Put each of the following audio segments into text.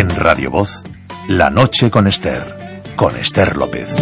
En Radio Voz, La Noche con Esther, con Esther López.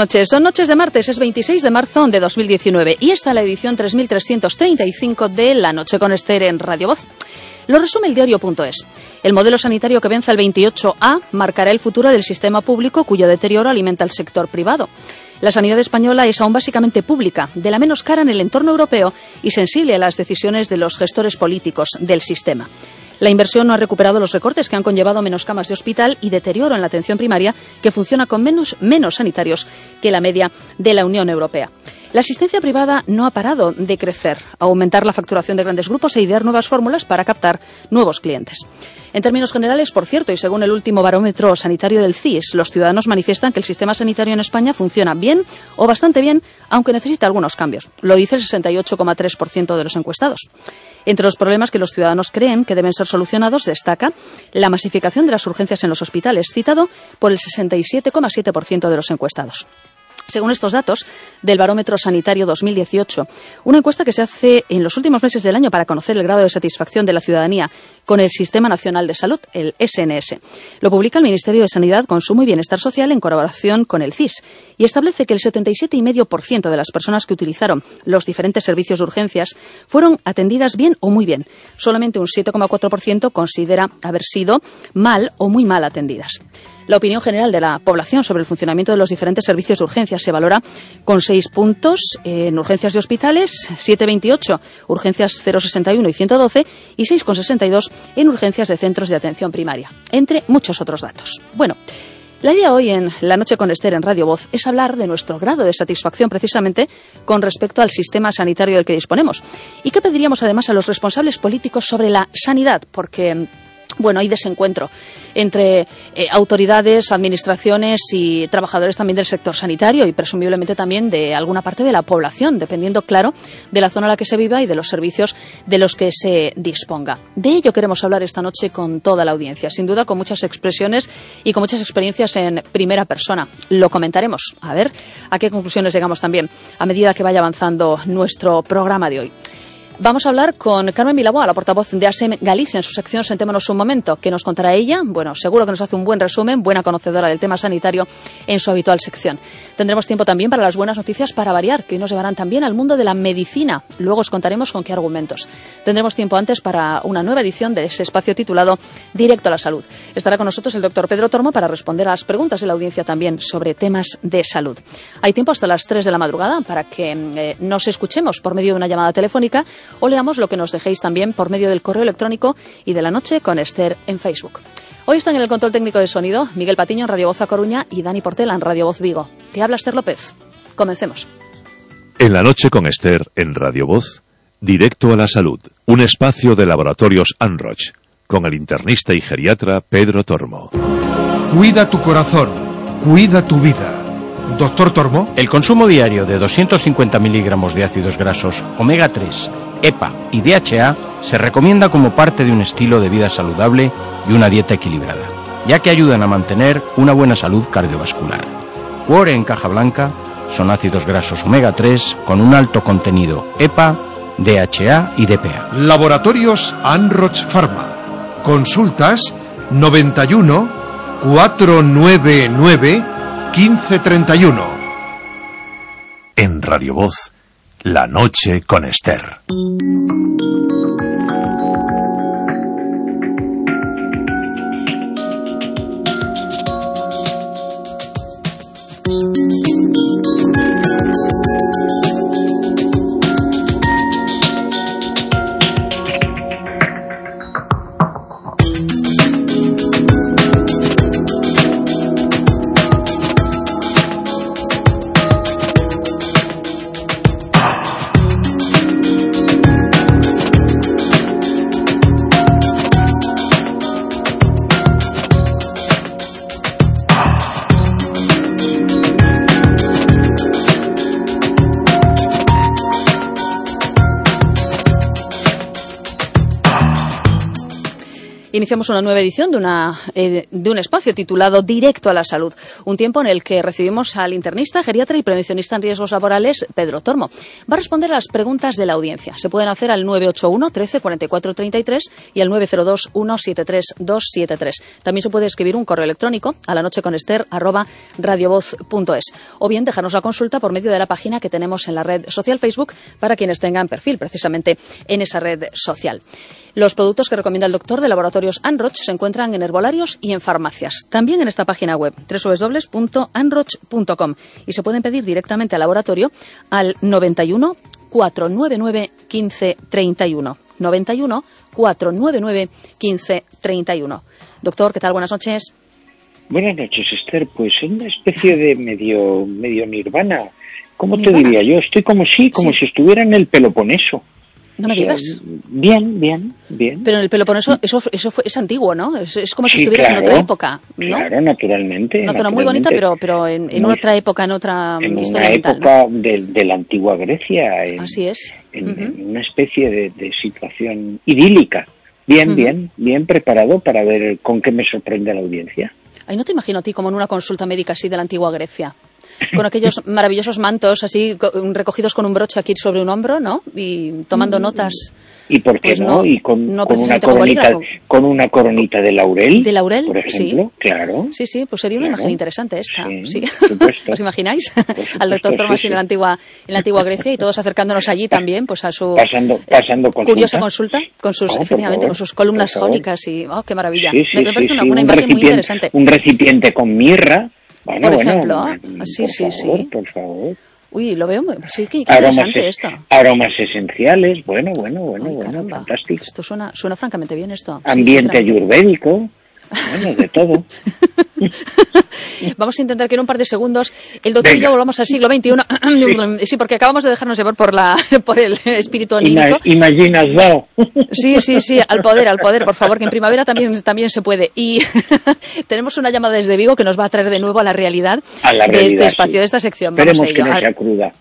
Noches. Son noches de martes, es 26 de marzo de 2019 y esta es la edición 3335 de La Noche con Esther en Radio Voz. Lo resume el diario.es. El modelo sanitario que vence el 28A marcará el futuro del sistema público cuyo deterioro alimenta el sector privado. La sanidad española es aún básicamente pública, de la menos cara en el entorno europeo y sensible a las decisiones de los gestores políticos del sistema. La inversión no ha recuperado los recortes que han conllevado menos camas de hospital y deterioro en la atención primaria, que funciona con menos, menos sanitarios que la media de la Unión Europea. La asistencia privada no ha parado de crecer, aumentar la facturación de grandes grupos e idear nuevas fórmulas para captar nuevos clientes. En términos generales, por cierto, y según el último barómetro sanitario del CIS, los ciudadanos manifiestan que el sistema sanitario en España funciona bien o bastante bien, aunque necesita algunos cambios. Lo dice el 68,3% de los encuestados. Entre los problemas que los ciudadanos creen que deben ser solucionados destaca la masificación de las urgencias en los hospitales, citado por el 67,7% de los encuestados. Según estos datos del Barómetro Sanitario 2018, una encuesta que se hace en los últimos meses del año para conocer el grado de satisfacción de la ciudadanía con el Sistema Nacional de Salud, el SNS. Lo publica el Ministerio de Sanidad, Consumo y Bienestar Social en colaboración con el CIS y establece que el 77,5% de las personas que utilizaron los diferentes servicios de urgencias fueron atendidas bien o muy bien. Solamente un 7,4% considera haber sido mal o muy mal atendidas. La opinión general de la población sobre el funcionamiento de los diferentes servicios de urgencias se valora con seis puntos en urgencias de hospitales, 7,28 urgencias 061 y 112 y 6,62 en urgencias de centros de atención primaria, entre muchos otros datos. Bueno, la idea hoy en La Noche con Esther en Radio Voz es hablar de nuestro grado de satisfacción precisamente con respecto al sistema sanitario del que disponemos. ¿Y qué pediríamos además a los responsables políticos sobre la sanidad? Porque bueno, hay desencuentro entre eh, autoridades, administraciones y trabajadores también del sector sanitario y presumiblemente también de alguna parte de la población, dependiendo, claro, de la zona en la que se viva y de los servicios de los que se disponga. De ello queremos hablar esta noche con toda la audiencia, sin duda con muchas expresiones y con muchas experiencias en primera persona. Lo comentaremos, a ver a qué conclusiones llegamos también a medida que vaya avanzando nuestro programa de hoy. Vamos a hablar con Carmen Milaboa, la portavoz de ASEM Galicia, en su sección Sentémonos un momento, que nos contará ella. Bueno, seguro que nos hace un buen resumen, buena conocedora del tema sanitario en su habitual sección. Tendremos tiempo también para las buenas noticias para variar, que hoy nos llevarán también al mundo de la medicina. Luego os contaremos con qué argumentos. Tendremos tiempo antes para una nueva edición de ese espacio titulado Directo a la Salud. Estará con nosotros el doctor Pedro Tormo para responder a las preguntas de la audiencia también sobre temas de salud. Hay tiempo hasta las 3 de la madrugada para que eh, nos escuchemos por medio de una llamada telefónica o leamos lo que nos dejéis también por medio del correo electrónico y de la noche con Esther en Facebook. Hoy están en el control técnico de sonido Miguel Patiño en Radio Voz A Coruña y Dani Portela en Radio Voz Vigo. Te habla Esther López. Comencemos. En la noche con Esther en Radio Voz, Directo a la Salud, un espacio de laboratorios Anroch, con el internista y geriatra Pedro Tormo. Cuida tu corazón, cuida tu vida. Doctor Tormo. El consumo diario de 250 miligramos de ácidos grasos omega 3 EPA y DHA se recomienda como parte de un estilo de vida saludable y una dieta equilibrada, ya que ayudan a mantener una buena salud cardiovascular. Cuore en caja blanca son ácidos grasos omega 3 con un alto contenido EPA, DHA y DPA. Laboratorios Anroch Pharma. Consultas 91 499 1531. En Radio Voz, La Noche con Esther. Iniciamos una nueva edición de, una, eh, de un espacio titulado Directo a la Salud, un tiempo en el que recibimos al internista, geriatra y prevencionista en riesgos laborales, Pedro Tormo. Va a responder a las preguntas de la audiencia. Se pueden hacer al 981 13 44 33 y al 902 173 273. También se puede escribir un correo electrónico a la noche con Esther arroba radiovoz.es o bien dejarnos la consulta por medio de la página que tenemos en la red social Facebook para quienes tengan perfil precisamente en esa red social. Los productos que recomienda el doctor de laboratorios Anroch se encuentran en herbolarios y en farmacias. También en esta página web, www.anroch.com. Y se pueden pedir directamente al laboratorio al 91 499 1531. 91 499 1531. Doctor, ¿qué tal? Buenas noches. Buenas noches, Esther. Pues es una especie de medio, medio nirvana. ¿Cómo te diría yo? Estoy como si, como si estuviera en el Peloponeso. No me digas. Bien, bien, bien. Pero en el Peloponeso eso, eso fue, es antiguo, ¿no? Es, es como si sí, estuvieras claro, en otra época, ¿no? Claro, naturalmente. Una zona muy bonita, pero, pero en, en muy, otra época, en otra en historia una vital, época ¿no? de, de, la antigua Grecia. En, Así es. En, uh -huh. en una especie de, de, situación idílica. Bien, uh -huh. bien, bien preparado para ver con qué me sorprende la audiencia. Ay, no te imagino a ti como en una consulta médica así de la antigua Grecia con aquellos maravillosos mantos así recogidos con un broche aquí sobre un hombro, ¿no? Y tomando notas. ¿Y por qué pues no? Y con, no con una coronita, con... con... una coronita de laurel. De laurel, por ejemplo, sí. claro. Sí, sí, pues sería una claro. imagen interesante esta. Sí. sí. ¿Os imagináis? Al doctor Thomas sí, en la antigua en la antigua Grecia y todos acercándonos allí también, pues a su pasando, pasando consulta. curiosa consulta con sus oh, efectivamente con sus columnas jónicas y oh, qué maravilla. Me parece una, una imagen muy interesante. Un recipiente con mirra bueno, por ejemplo, bueno, sí, por sí, favor, sí. Por favor. Uy, lo veo muy... Sí, qué, qué aromas interesante es, esto. Aromas esenciales, bueno, bueno, bueno, Ay, bueno, fantástico. Esto suena, suena francamente bien esto. Ambiente sí, ayurvédico, bueno, de todo. Vamos a intentar que en un par de segundos el doctor Venga. y yo volvamos al siglo XXI. sí. sí. porque acabamos de dejarnos llevar por, la, por el espíritu anímico. Imaginas, no. Sí, sí, sí, al poder, al poder, por favor, que en primavera también, también se puede. Y tenemos una llamada desde Vigo que nos va a traer de nuevo a la realidad, a la realidad de este espacio, sí. de esta sección. Esperemos Vamos a ello. que no sea cruda.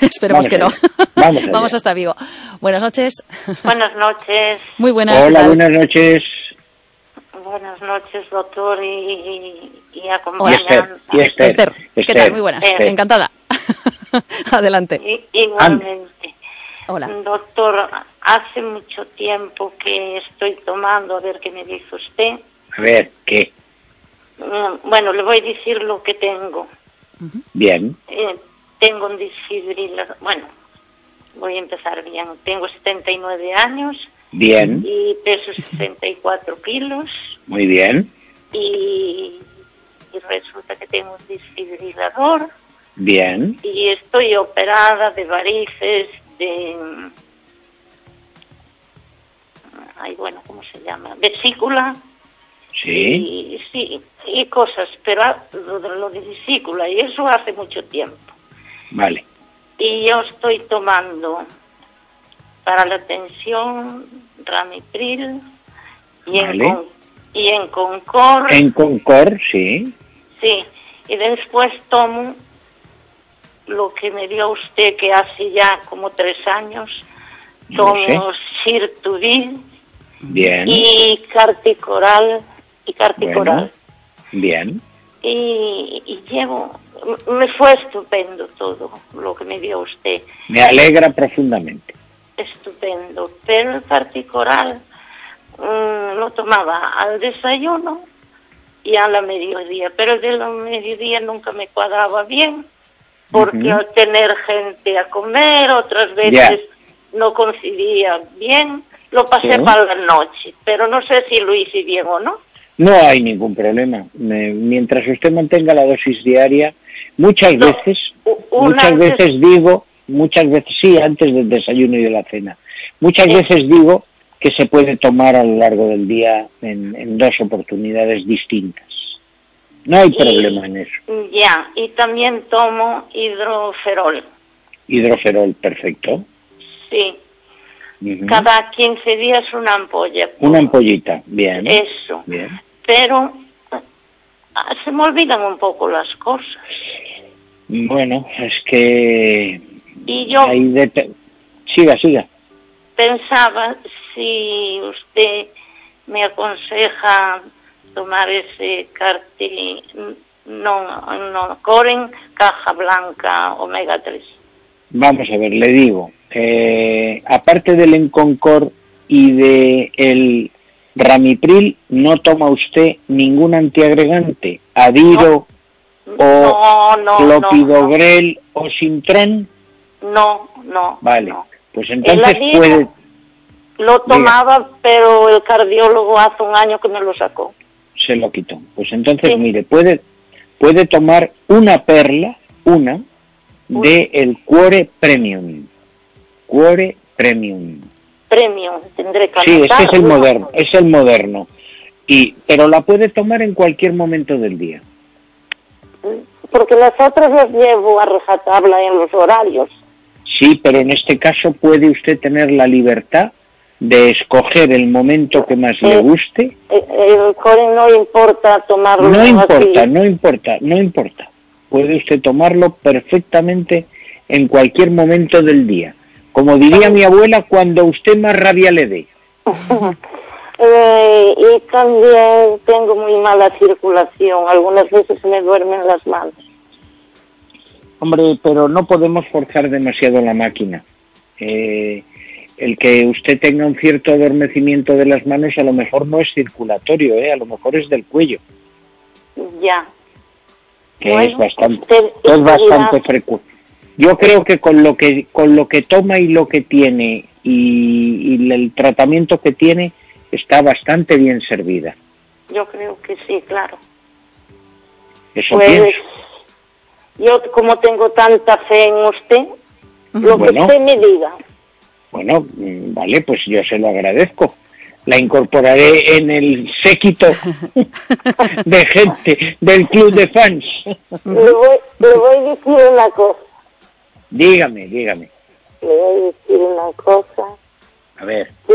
Esperemos Vamos que no. Vamos, Vamos, hasta Vigo. Buenas noches. Buenas noches. Muy buenas. Hola, buenas noches. Buenas noches, doctor y, y acompañante. Y Esther, y Esther, Esther, ¿qué Esther, tal? Muy buenas. Esther. Encantada. Adelante. Y, igualmente. Hola. Doctor, hace mucho tiempo que estoy tomando, a ver qué me dice usted. A ver, ¿qué? Mm, Bueno, le voy a decir lo que tengo. Bien. Eh, tengo un desfibrilador. Bueno, voy a empezar bien. Tengo 79 años Bien. y peso 64 kilos Muy bien. y, y resulta que tengo un desfibrilador Bien. y estoy operada de varices, de... Ay, bueno, ¿cómo se llama? Vesícula. Sí. Y, sí, y cosas, pero ah, lo, de- lo de vesícula, y eso hace mucho tiempo. Vale. Y yo estoy tomando para la tensión Ramipril y, Vale. en, y en Concor, En Concord, sí. sí. Y después tomo lo que me dio usted que hace ya como tres años. No Tomo Sirtubil Bien. y Carticoral y Carticoral. Bueno. Bien. Y, y llevo, me fue estupendo todo lo que me dio usted. Me alegra profundamente. estupendo, pero el particular mm, lo tomaba al desayuno y a la mediodía, pero de la mediodía nunca me cuadraba bien, porque al tener gente a comer, otras veces no coincidía bien, lo pasé Sí. para la noche, pero no sé si lo hice bien o no. No hay ningún problema. Me- mientras usted mantenga la dosis diaria, muchas No, veces, muchas veces digo, muchas veces, sí, antes del desayuno y de la cena, muchas Sí. veces digo que se puede tomar a lo largo del día en, en dos oportunidades distintas. No hay Y- problema en eso. Ya, y también tomo hidroferol, Hidroferol, perfecto. sí, cada 15 días una ampolla. Una ampollita, bien. Eso. Bien. pero ah, se me olvidan un poco las cosas. Bueno, es que Y yo Siga, siga. pensaba si usted me aconseja tomar ese carti no, no coren caja blanca omega 3. Vamos a ver, le digo, eh, aparte del Enconcor y de el Ramipril, no toma usted ningún antiagregante, Adiro o No, no, no, Clopidogrel o Sintron, no, no. vale, no. pues entonces puede, Lo tomaba, pero el cardiólogo hace un año que me lo sacó. se lo quitó. Pues entonces, Sí. mire, puede, puede tomar una perla, una, de el Cuore Premium. Cuore Premium. Premium, tendré que Sí, este es el moderno, es el moderno. Y, pero la puede tomar en cualquier momento del día. Porque las otras las llevo a rajatabla en los horarios. Sí, pero en este caso puede usted tener la libertad de escoger el momento que más le guste. Eh, El core no importa tomarlo No así. importa, no importa, no importa. Puede usted tomarlo perfectamente en cualquier momento del día. Como diría mi abuela, cuando usted más rabia le dé. Eh, y también tengo muy mala circulación. Algunas veces me duermen las manos. Hombre, pero no podemos forzar demasiado la máquina. Eh, el que usted tenga un cierto adormecimiento de las manos a lo mejor no es circulatorio, ¿eh? a lo mejor es del cuello, Ya. que Bueno, es bastante, usted- es bastante frecuente. Yo creo que con lo que con lo que toma y lo que tiene y, y el tratamiento que tiene está bastante bien servida. Yo creo que sí, claro. Eso Pues pienso. yo como tengo tanta fe en usted, lo que Bueno. usted me diga. Bueno, mm, vale, pues yo se lo agradezco. La incorporaré en el séquito de gente del club de fans. Le voy, le voy a decir una cosa. dígame, dígame. Le voy a decir una cosa. A ver, Sí,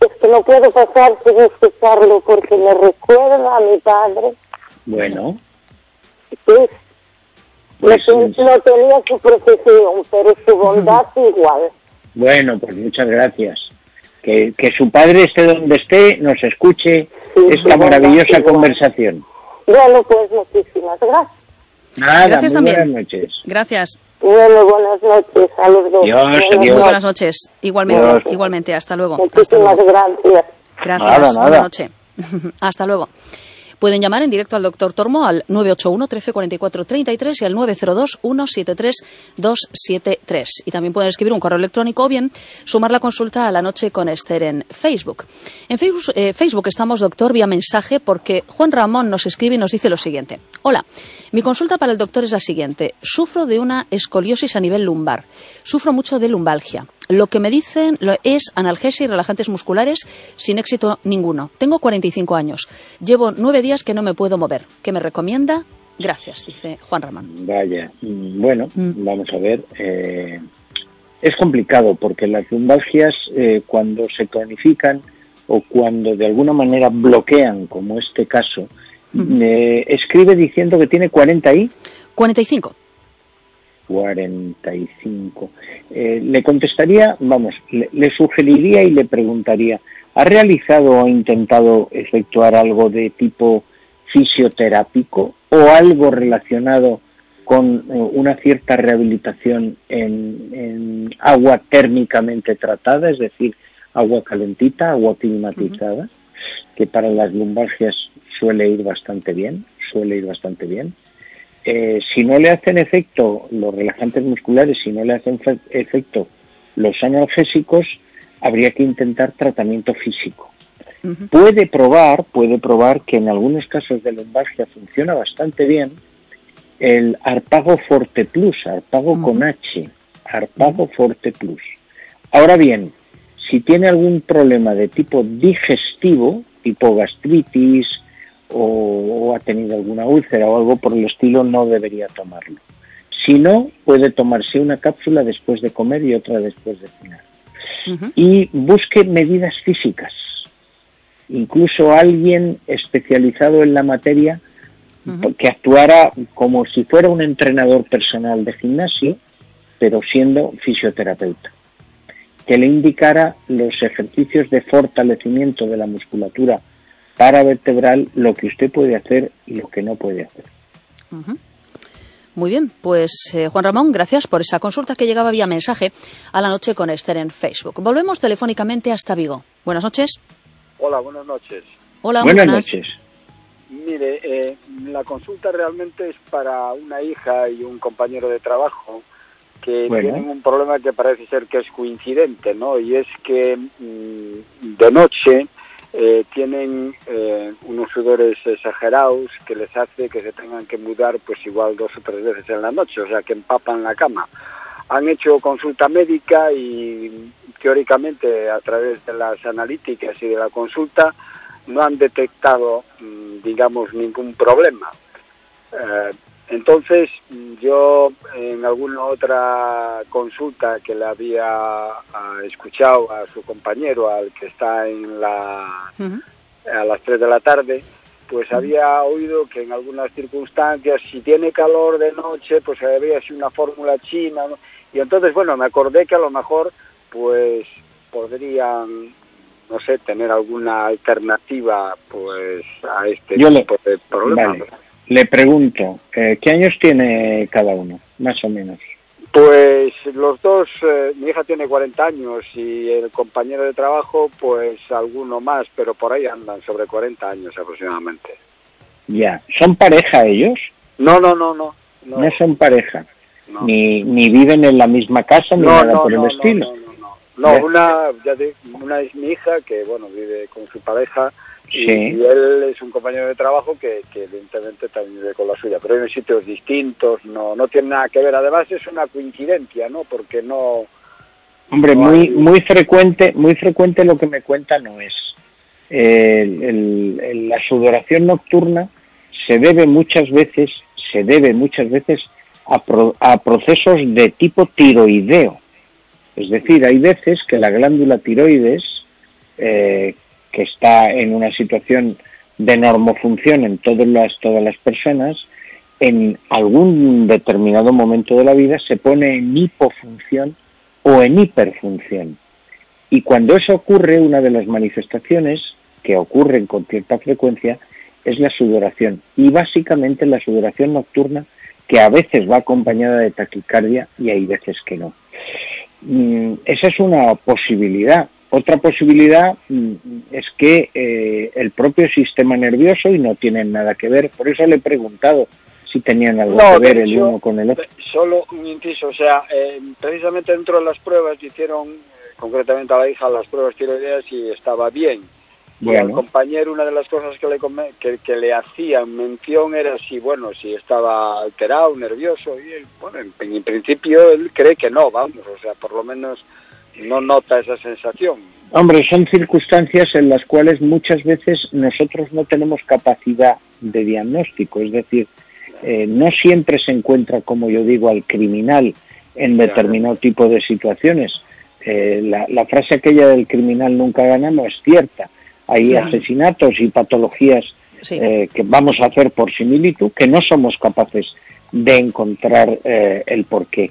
es que no puedo pasar sin escucharlo porque me recuerda a mi padre. bueno, Sí, Pues, no tenía su profesión, pero su bondad igual. Bueno, pues muchas gracias. Que, que su padre esté donde esté, nos escuche Sí, esta sí, maravillosa igual. conversación. Bueno, pues muchísimas gracias. Nada, Gracias también. buenas noches. Gracias. Bueno, buenas noches a los dos. Dios, Buenas Dios. Muy noches. buenas noches. Igualmente, Dios. igualmente. Hasta luego. Hasta Muchísimas luego. gracias. Gracias. Nada, nada. Buenas noches. Hasta luego. Pueden llamar en directo al doctor Tormo al 981 13 44 33 y al 902 173 273. Y también pueden escribir un correo electrónico o bien sumar la consulta a la noche con Esther en Facebook. En Facebook, eh, Facebook estamos, doctor, vía mensaje porque Juan Ramón nos escribe y nos dice lo siguiente. Hola, mi consulta para el doctor es la siguiente. Sufro de una escoliosis a nivel lumbar. Sufro mucho de lumbalgia. Lo que me dicen es analgesia y relajantes musculares sin éxito ninguno. Tengo 45 años. Llevo nueve días que no me puedo mover. ¿Qué me recomienda? Gracias, dice Juan Ramón. Vaya, mm, bueno, Mm. vamos a ver. eh, es complicado porque las lumbalgias, eh, cuando se cronifican o cuando de alguna manera bloquean, como este caso, eh, escribe diciendo que tiene 40 y 45. 45. Eh, le contestaría, vamos, le, le sugeriría y le preguntaría, ¿ha realizado o ha intentado efectuar algo de tipo fisioterápico o algo relacionado con eh, una cierta rehabilitación en, en agua térmicamente tratada, es decir, agua calentita, agua climatizada, que para las lumbalgias suele ir bastante bien, suele ir bastante bien. Eh, si no le hacen efecto los relajantes musculares, si no le hacen fe- efecto los analgésicos, habría que intentar tratamiento físico. Puede probar, puede probar que en algunos casos de lumbalgia funciona bastante bien el Arpago Forte Plus, Arpago con H, Arpago Forte Plus. Ahora bien, si tiene algún problema de tipo digestivo, tipo gastritis, o, o ha tenido alguna úlcera o algo por el estilo, no debería tomarlo. Si no, puede tomarse una cápsula después de comer y otra después de cenar. Y busque medidas físicas. Incluso alguien especializado en la materia que actuara como si fuera un entrenador personal de gimnasio, pero siendo fisioterapeuta. Que le indicara los ejercicios de fortalecimiento de la musculatura paravertebral, lo que usted puede hacer y lo que no puede hacer. Muy bien, pues eh, Juan Ramón, gracias por esa consulta que llegaba vía mensaje a la noche con Esther en Facebook. Volvemos telefónicamente hasta Vigo. Buenas noches. Hola, buenas noches. Hola, Buenas buenas. noches. Mire, eh, la consulta realmente es para una hija y un compañero de trabajo que Bueno. tienen un problema que parece ser que es coincidente, ¿no? Y es que mm, de noche eh, tienen eh, unos sudores exagerados que les hace que se tengan que mudar pues igual dos o tres veces en la noche, o sea que empapan la cama. Han hecho consulta médica y teóricamente a través de las analíticas y de la consulta no han detectado, mm, digamos, ningún problema. Eh, entonces, yo en alguna otra consulta que le había ah, escuchado a su compañero, al que está en la, a las 3 de la tarde, pues había oído que en algunas circunstancias, si tiene calor de noche, pues habría sido una fórmula china. ¿no? Y entonces, bueno, me acordé que a lo mejor, pues podrían, no sé, tener alguna alternativa, pues a este Yo le- tipo de problemas. Vale. Le pregunto, eh, ¿qué años tiene cada uno, más o menos? Pues los dos, eh, mi hija tiene 40 años y el compañero de trabajo, pues alguno más, pero por ahí andan sobre 40 años aproximadamente. Ya, ¿son pareja ellos? No, no, no, no. No, No son pareja, no. ni, ni viven en la misma casa ni no, nada no, por el no, estilo. no, no, no. Una, ya te- una es mi hija que, bueno, vive con su pareja y, Sí. y él es un compañero de trabajo que, que evidentemente también vive con la suya, pero en sitios distintos, no, no tiene nada que ver. Además es una coincidencia, ¿no? Porque no... Hombre, No muy hay- muy frecuente, muy frecuente lo que me cuenta no es. El- el- el- la sudoración nocturna se debe muchas veces, se debe muchas veces a, pro- a procesos de tipo tiroideo. Es decir, hay veces que la glándula tiroides, eh, que está en una situación de normofunción en todas las, todas las personas, en algún determinado momento de la vida se pone en hipofunción o en hiperfunción. Y cuando eso ocurre, una de las manifestaciones que ocurren con cierta frecuencia es la sudoración. Y básicamente la sudoración nocturna que a veces va acompañada de taquicardia y hay veces que no. Mm, esa es una posibilidad. Otra posibilidad mm, es que eh, el propio sistema nervioso, y no tienen nada que ver, por eso le he preguntado si tenían algo que ver el uno con el otro. Solo un inciso, o sea, eh, precisamente dentro de las pruebas hicieron, eh, concretamente a la hija, las pruebas tiroideas y estaba bien. Y al compañero una de las cosas que le, que, que, le hacían mención era si, bueno, si estaba alterado, nervioso, y bueno, en, en principio él cree que no, vamos, o sea, por lo menos no nota esa sensación. Hombre, son circunstancias en las cuales muchas veces nosotros no tenemos capacidad de diagnóstico, es decir, eh, no siempre se encuentra, como yo digo, al criminal en determinado tipo de situaciones. Eh, la, frase aquella del criminal nunca gana no es cierta. Hay asesinatos y patologías eh, que vamos a hacer por similitud que no somos capaces de encontrar el porqué.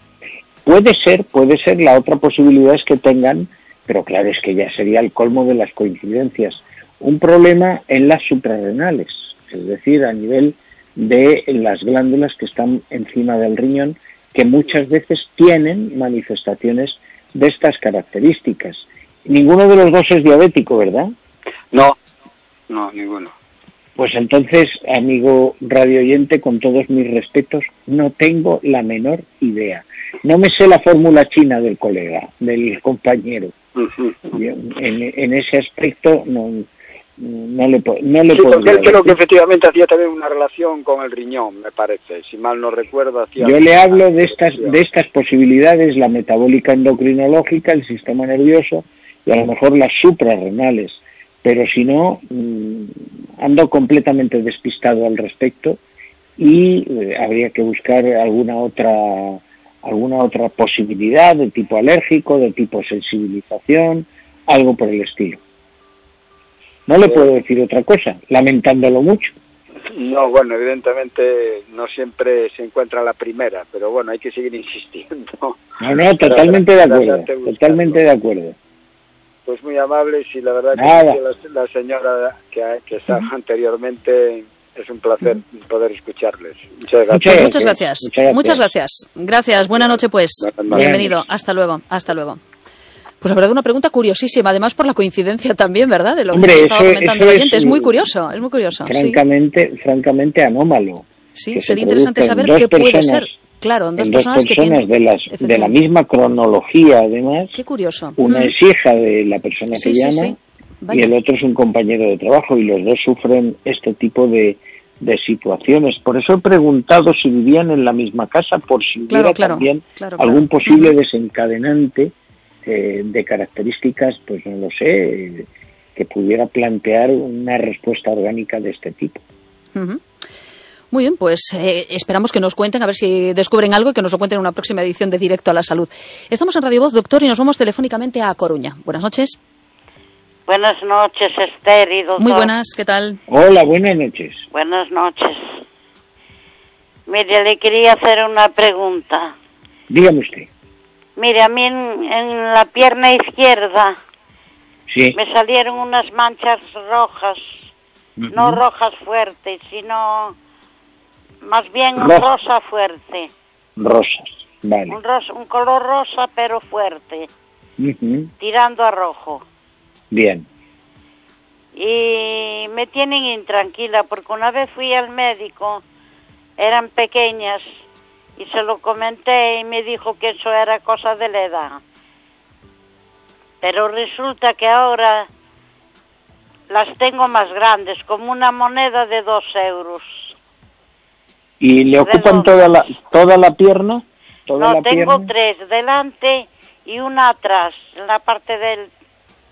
Puede ser, puede ser, la otra posibilidad es que tengan, pero claro, es que ya sería el colmo de las coincidencias, un problema en las suprarrenales, es decir, a nivel de las glándulas que están encima del riñón, que muchas veces tienen manifestaciones de estas características. Ninguno de los dos es diabético, ¿verdad? No, no, ninguno. Pues entonces, amigo radio oyente, con todos mis respetos, no tengo la menor idea. No me sé la fórmula china del colega, del compañero. en, en, ese aspecto no, no le, no le sí, porque él creo que efectivamente hacía también una relación con el riñón, me parece, si mal no recuerdo. Hacía Yo le hablo de estas, de estas posibilidades, la metabólica endocrinológica, el sistema nervioso y a lo mejor las suprarrenales, pero si no, mm, ando completamente despistado al respecto y eh, habría que buscar alguna otra alguna otra posibilidad de tipo alérgico, de tipo sensibilización, algo por el estilo. No le puedo decir otra cosa, lamentándolo mucho. No, bueno, evidentemente no siempre se encuentra la primera, pero bueno, hay que seguir insistiendo. No, no, totalmente de acuerdo, totalmente de acuerdo. Pues muy amables y la verdad que la, señora que, que estaba anteriormente es un placer poder escucharles. Muchas gracias. Muchas gracias. Muchas gracias. Gracias. Buena noche, pues. Bienvenido. Hasta luego. Hasta luego. Pues la verdad, una pregunta curiosísima, además por la coincidencia también, ¿verdad? De lo que estaba comentando el oyente. Es, muy curioso, es muy curioso. Francamente, francamente anómalo. Sí, sería interesante saber qué puede ser. Claro, dos, personas, que tienen, de, las, de la misma cronología, además. Qué curioso. Una es hija de la persona que llama y el otro es un compañero de trabajo y los dos sufren este tipo de, de situaciones. Por eso he preguntado si vivían en la misma casa, por si hubiera también algún posible desencadenante eh, de características, pues no lo sé, que pudiera plantear una respuesta orgánica de este tipo. Muy bien, pues eh, esperamos que nos cuenten, a ver si descubren algo y que nos lo cuenten en una próxima edición de Directo a la Salud. Estamos en Radio Voz, doctor, y nos vamos telefónicamente a Coruña. Buenas noches. Buenas noches, Esther y doctor. Muy buenas, ¿qué tal? Hola, buenas noches. Buenas noches. Mire, le quería hacer una pregunta. Dígame usted. Mire, a mí en, la pierna izquierda me salieron unas manchas rojas, no rojas fuertes, sino más bien rosa fuerte. Rosas, vale. Un, un color rosa pero fuerte, tirando a rojo. Bien. Y me tienen intranquila porque una vez fui al médico, eran pequeñas y se lo comenté y me dijo que eso era cosa de la edad. Pero resulta que ahora las tengo más grandes, como una moneda de dos euros. ¿Y le ocupan toda la, toda la pierna? no, tengo tres, delante y una atrás, en la parte del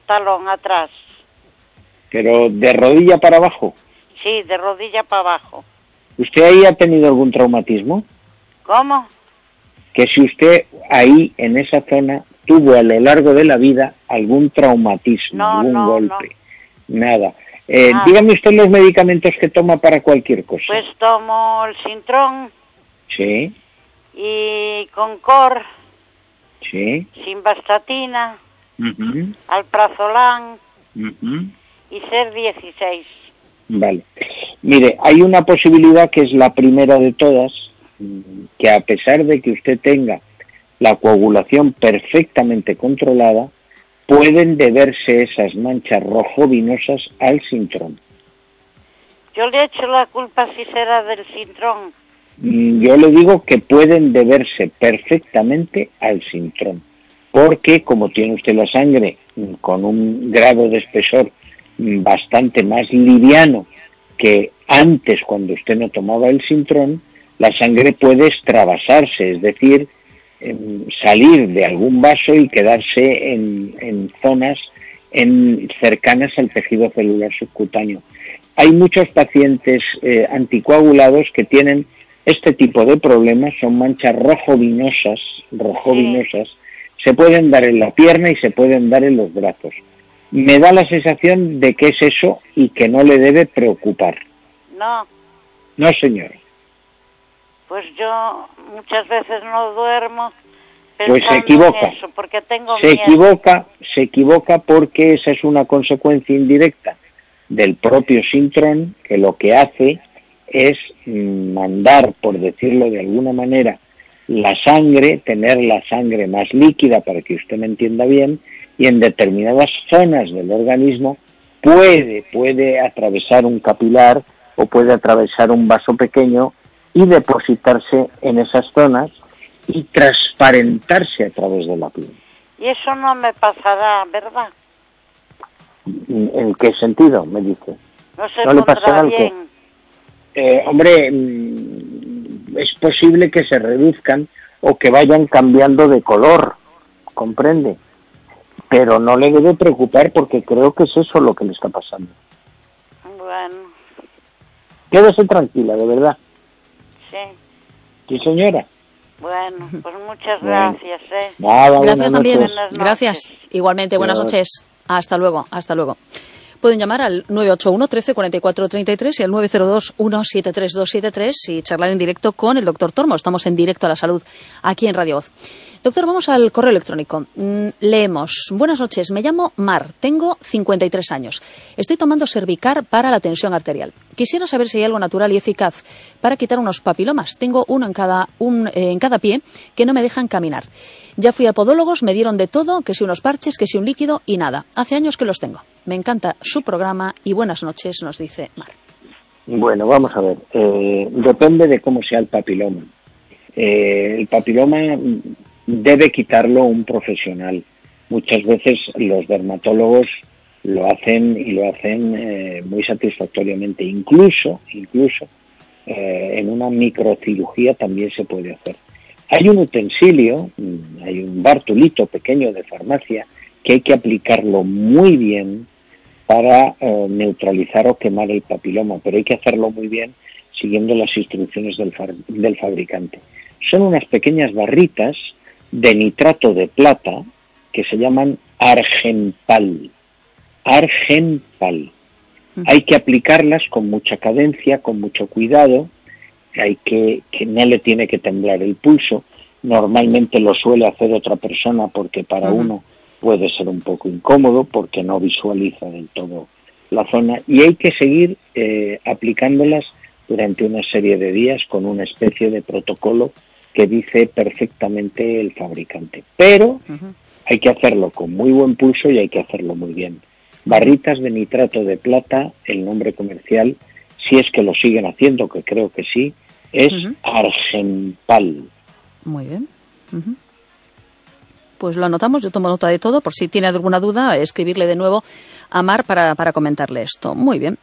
talón, atrás. ¿Pero de rodilla para abajo? Sí, de rodilla para abajo. ¿Usted ahí ha tenido algún traumatismo? ¿Cómo? Que si usted ahí, en esa zona, tuvo a lo largo de la vida algún traumatismo, algún golpe. Nada. Eh, dígame usted los medicamentos que toma para cualquier cosa. Pues tomo el Sintrón. Sí. Y Concor. Sí. Simvastatina. Alprazolán. Y Ser 16. Vale. Mire, hay una posibilidad que es la primera de todas, que a pesar de que usted tenga la coagulación perfectamente controlada, pueden deberse esas manchas rojovinosas al sintrón. Yo le echo la culpa si será del sintrón. Mm, Yo le digo que pueden deberse perfectamente al sintrón, porque como tiene usted la sangre mm, con un grado de espesor mm, bastante más liviano que antes cuando usted no tomaba el sintrón, la sangre puede extravasarse, es decir, em, salir de algún vaso y quedarse en, en zonas en, cercanas al tejido celular subcutáneo. Hay muchos pacientes eh, anticoagulados que tienen este tipo de problemas, son manchas rojovinosas, rojovinosas, se pueden dar en la pierna y se pueden dar en los brazos. Me da la sensación de que es eso y que no le debe preocupar. No, No, señor. pues yo muchas veces no duermo Pues se equivoca. eso, porque tengo Se miedo. equivoca, se equivoca porque esa es una consecuencia indirecta del propio sintrón que lo que hace es mandar, por decirlo de alguna manera, la sangre, tener la sangre más líquida para que usted me entienda bien, y en determinadas zonas del organismo puede, puede atravesar un capilar o puede atravesar un vaso pequeño y depositarse en esas zonas y transparentarse a través de la piel. Y eso no me pasará, ¿verdad? ¿En qué sentido? Me dice. No se ¿No le pasará algo? bien. Eh, hombre, mm, es posible que se reduzcan o que vayan cambiando de color, comprende. Pero no le debe preocupar porque creo que es eso lo que le está pasando. Bueno, Quédese tranquila, de verdad. sí. Sí, señora. Bueno, pues muchas Bueno. gracias, ¿eh? Nada, Gracias también. Gracias. Igualmente, buenas noches. Hasta luego, hasta luego. Pueden llamar al 981 13 44 33 y al 902 173 273 y charlar en directo con el doctor Tormo. Estamos en directo a la salud aquí en Radio Voz. Doctor, vamos al correo electrónico. Mm, leemos. Buenas noches, me llamo Mar, tengo 53 años. Estoy tomando Cervicar para la tensión arterial. Quisiera saber si hay algo natural y eficaz para quitar unos papilomas. Tengo uno en cada, eh, en cada pie que no me dejan caminar. Ya fui a podólogos, me dieron de todo, que si unos parches, que si un líquido y nada. Hace años que los tengo. Me encanta su programa y buenas noches, nos dice Mar. Bueno, vamos a ver. Eh, depende de cómo sea el papiloma. Eh, el papiloma debe quitarlo un profesional. Muchas veces los dermatólogos lo hacen y lo hacen eh, muy satisfactoriamente. Incluso, incluso eh, en una microcirugía también se puede hacer. Hay un utensilio, mm, hay un bartulito pequeño de farmacia que hay que aplicarlo muy bien para eh, neutralizar o quemar el papiloma, pero hay que hacerlo muy bien siguiendo las instrucciones del, far- del fabricante. Son unas pequeñas barritas de nitrato de plata que se llaman argenpal. Argenpal. Hay que aplicarlas con mucha cadencia, con mucho cuidado, hay que, que no le tiene que temblar el pulso. Normalmente lo suele hacer otra persona porque para uno puede ser un poco incómodo porque no visualiza del todo la zona y hay que seguir eh, aplicándolas durante una serie de días con una especie de protocolo que dice perfectamente el fabricante. Pero hay que hacerlo con muy buen pulso y hay que hacerlo muy bien. Barritas de nitrato de plata, el nombre comercial, si es que lo siguen haciendo, que creo que sí, es Ujú. Argenpal. Muy bien. Pues lo anotamos, yo tomo nota de todo, por si tiene alguna duda, escribirle de nuevo a Mar para, para comentarle esto. Muy bien.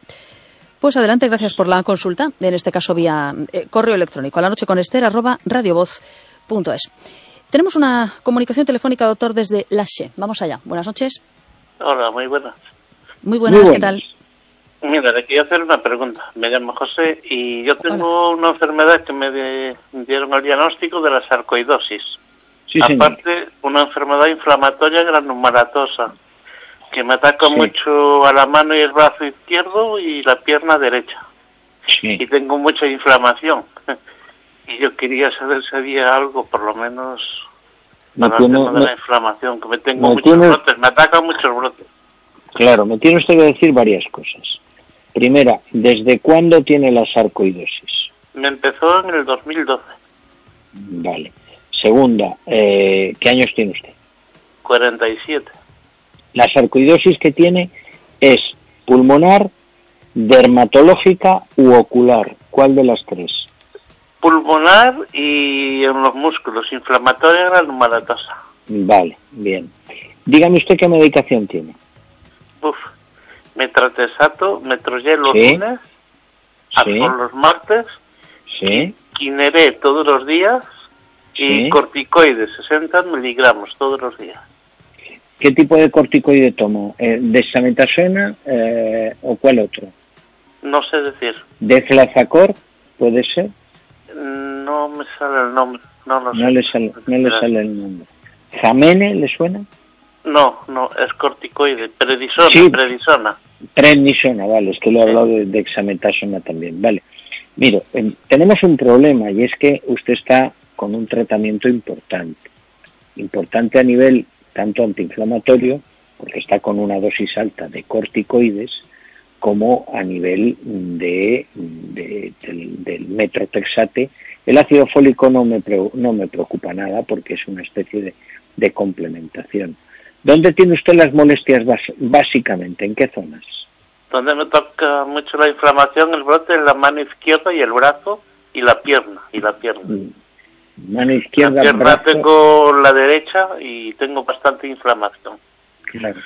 Pues adelante, gracias por la consulta, en este caso vía eh, correo electrónico, a la noche con Esther, arroba radiovoz.es. Tenemos una comunicación telefónica, doctor, desde Lache. Vamos allá. Buenas noches. Hola, muy buenas. Muy buenas, Muy ¿qué buenas. tal? Mira, le quería hacer una pregunta. Me llamo José y yo tengo una enfermedad que me de- dieron el diagnóstico de la sarcoidosis. Sí, señor. Aparte, una enfermedad inflamatoria granumeratosa que me ataca Sí. mucho a la mano y el brazo izquierdo y la pierna derecha. Sí. Y tengo mucha inflamación. y yo quería saber si había algo, por lo menos, Me para tiene- el tema de la inflamación, que me tengo me muchos tiene- brotes, me atacan muchos brotes. Claro, me tiene usted que decir varias cosas. Primera, ¿desde cuándo tiene la sarcoidosis? Me empezó en el 2012. Vale. Segunda, eh, ¿qué años tiene usted? 47. La sarcoidosis que tiene es pulmonar, dermatológica u ocular. ¿Cuál de las tres? Pulmonar y en los músculos, inflamatoria granulomatasa. Vale, bien. Dígame usted qué medicación tiene. Uf, metratesato, metrogel los Sí. lunes, Sí. Los martes, Sí, Kineré todos los días y Sí. corticoides 60 miligramos todos los días. ¿Qué tipo de corticoide tomo? Eh, ¿Dexametasona eh, o cuál otro? No sé decir, ¿Deflazacor? ¿Puede ser? no me sale el nombre, no lo No sé. le sale, no le sale el nombre. ¿Jamene le suena? No, no, es corticoide, prednisona, Sí. prednisona. Prednisona, vale, es que lo he hablado de dexametasona también, vale. Mire, em, tenemos un problema y es que usted está con un tratamiento importante. Importante a nivel tanto antiinflamatorio, porque está con una dosis alta de corticoides, como a nivel de, de- del, del metrotexate. El ácido fólico no me, no me preocupa nada porque es una especie de, de complementación. ¿Dónde tiene usted las molestias básicamente? ¿En qué zonas? Donde me toca mucho la inflamación, el brote en la mano izquierda y el brazo y la pierna, y la pierna. Mano izquierda, la pierna brazo, tengo la derecha y tengo bastante inflamación. claro.